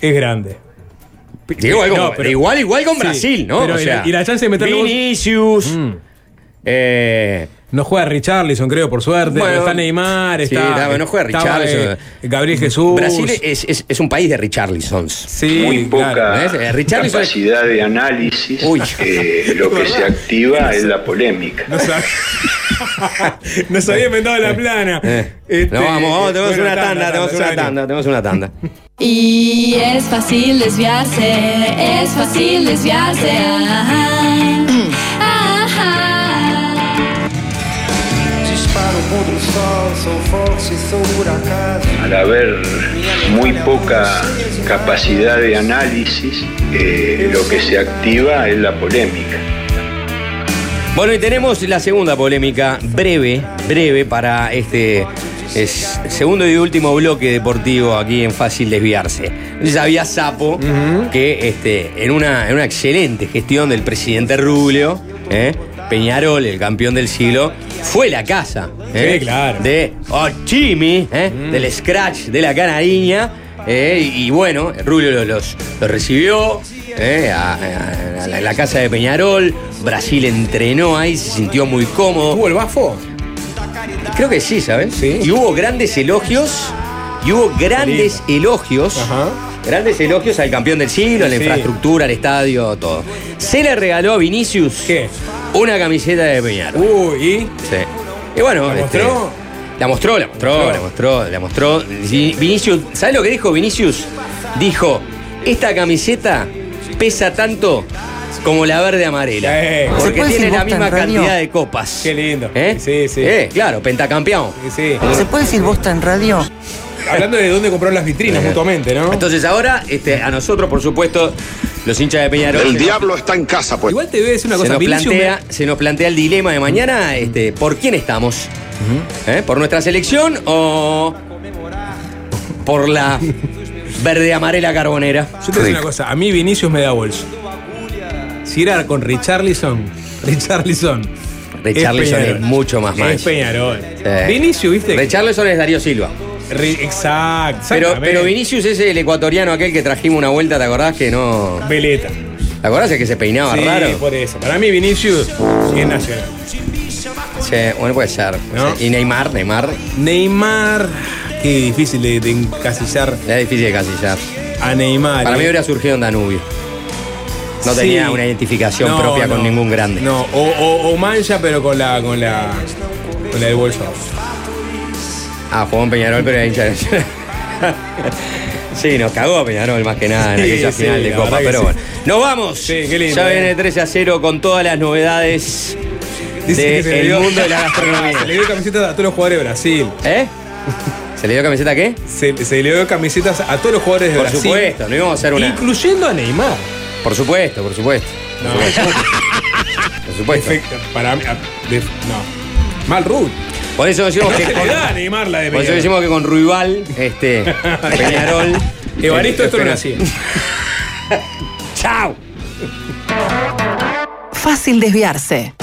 S1: es grande.
S2: De igual, con-
S1: No, pero-
S2: igual igual con
S1: Sí,
S2: Brasil, ¿no?
S1: pero
S2: O
S1: y
S2: sea,
S1: la- y la chance de meterle vos-
S2: Vinicius.
S1: Mm.
S2: eh,
S1: No juega Richarlison, creo, por suerte.
S2: Bueno,
S1: está Neymar,
S2: sí,
S1: está.
S2: no juega
S1: estaba,
S2: Richarlison.
S1: eh, Gabriel Jesús.
S2: Brasil es, es- es un país de Richarlisons.
S1: Sí,
S13: muy poca
S1: claro.
S2: Eh,
S13: capacidad de análisis.
S2: Uy.
S13: eh, lo que se activa es la polémica.
S1: No no sabía inventado la plana.
S2: Eh.
S1: Este,
S2: no, vamos, vamos, tenemos
S1: bueno,
S2: una tanda, tenemos una tanda, tenemos una tanda.
S9: Y es fácil desviarse, es fácil desviarse. Ajá. Ajá.
S13: Al haber muy poca capacidad de análisis, eh, lo que se activa es la polémica.
S2: Bueno, y tenemos la segunda polémica, breve, breve para este es, segundo y último bloque deportivo aquí en Fácil Desviarse. Ya había Sapo que este, en, una, en una excelente gestión del presidente Rubio, ¿eh? Peñarol, el campeón del siglo, fue la casa ¿eh?
S1: Sí, claro.
S2: de Ochimi, ¿eh? del Scratch de la Canariña. y, y bueno, Rubio los, los- los recibió ¿eh? a, a- a la, la casa de Peñarol. Brasil entrenó ahí, se sintió muy cómodo.
S1: ¿Tuvo el bafo?
S2: Creo que sí, ¿sabes? Y hubo grandes elogios. Y hubo grandes elogios. Grandes elogios al campeón del siglo, a la
S1: Sí.
S2: infraestructura, al estadio, todo. Se le regaló a Vinicius una camiseta de Peñarol.
S1: Uy, ¿y?
S2: Sí. Y bueno,
S1: ¿La
S2: este,
S1: mostró?
S2: la mostró, la mostró, la mostró, la mostró. Vi- Vinicius, ¿sabes lo que dijo Vinicius? Dijo, esta camiseta pesa tanto como la verde amarela.
S1: ¿Se
S2: Porque tiene la misma
S14: radio?
S2: cantidad de copas.
S1: Qué lindo.
S2: ¿Eh?
S1: Sí, sí.
S2: Eh, claro, pentacampeón.
S1: Sí.
S14: ¿Se puede decir bosta en radio?
S1: Hablando de dónde compraron las vitrinas mutuamente, ¿no?
S2: Entonces ahora, este, a nosotros, por supuesto, los hinchas de Peñarol.
S15: El
S2: se-
S15: diablo está en casa, pues.
S1: Igual te voy a decir una
S2: se
S1: cosa.
S2: nos,
S1: Vinicius
S2: plantea, se nos plantea el dilema de mañana, este, ¿por quién estamos? ¿Eh? ¿Por nuestra selección o por la verde amarela carbonera?
S1: yo te decir una cosa. A mí Vinicius me da bolso. Si era con Richarlison, Richarlison.
S2: Richarlison es, mucho más
S1: Es
S2: más.
S1: Peñarol. Vinicius, ¿viste?
S2: Richarlison es Darío Silva.
S1: Exacto.
S2: Pero, pero Vinicius es el ecuatoriano aquel que trajimos una vuelta, ¿te acordás que no?
S1: Veleta.
S2: ¿Te acordás el que se peinaba
S1: sí,
S2: raro?
S1: por eso. Para mí Vinicius es nacional.
S2: Sí, bueno, puede ser.
S1: ¿No?
S2: Y Neymar, Neymar.
S1: Neymar, qué difícil de, de encasillar
S2: Es difícil de casillar.
S1: a Neymar.
S2: Para
S1: eh.
S2: mí hubiera surgido en Danubio. No
S1: Sí.
S2: tenía una identificación
S1: No,
S2: propia con ningún grande.
S1: No, o, o, o mancha, pero con la, con la, con la del bolso.
S2: Ah, jugó en Peñarol, pero era hincha de Sí, nos cagó Peñarol más que nada en
S1: Sí,
S2: aquella
S1: sí,
S2: final de Copa. Pero bueno. ¡Nos vamos!
S1: Sí, qué lindo,
S2: Ya
S1: eh.
S2: viene 13 a 0 con todas las novedades del
S1: dio-
S2: mundo de la gastronomía.
S1: Le dio camisetas a todos los jugadores de Brasil.
S2: ¿Eh? ¿Se le dio camiseta a qué?
S1: Se, se le dio camisetas a todos los jugadores de
S2: Por
S1: Brasil.
S2: supuesto, no íbamos a hacer una.
S1: Incluyendo a Neymar.
S2: Por supuesto, por supuesto.
S1: No,
S2: Por supuesto. Por supuesto.
S1: Perfecto. Para mí. de- no. Mal Ruth.
S2: Por eso decimos
S1: No
S2: que con,
S1: da Neymar la de
S2: por eso decimos que con Ruibal, este, Peñarol.
S1: Evaristo esto no hacía.
S2: ¡Chao!
S3: Fácil desviarse.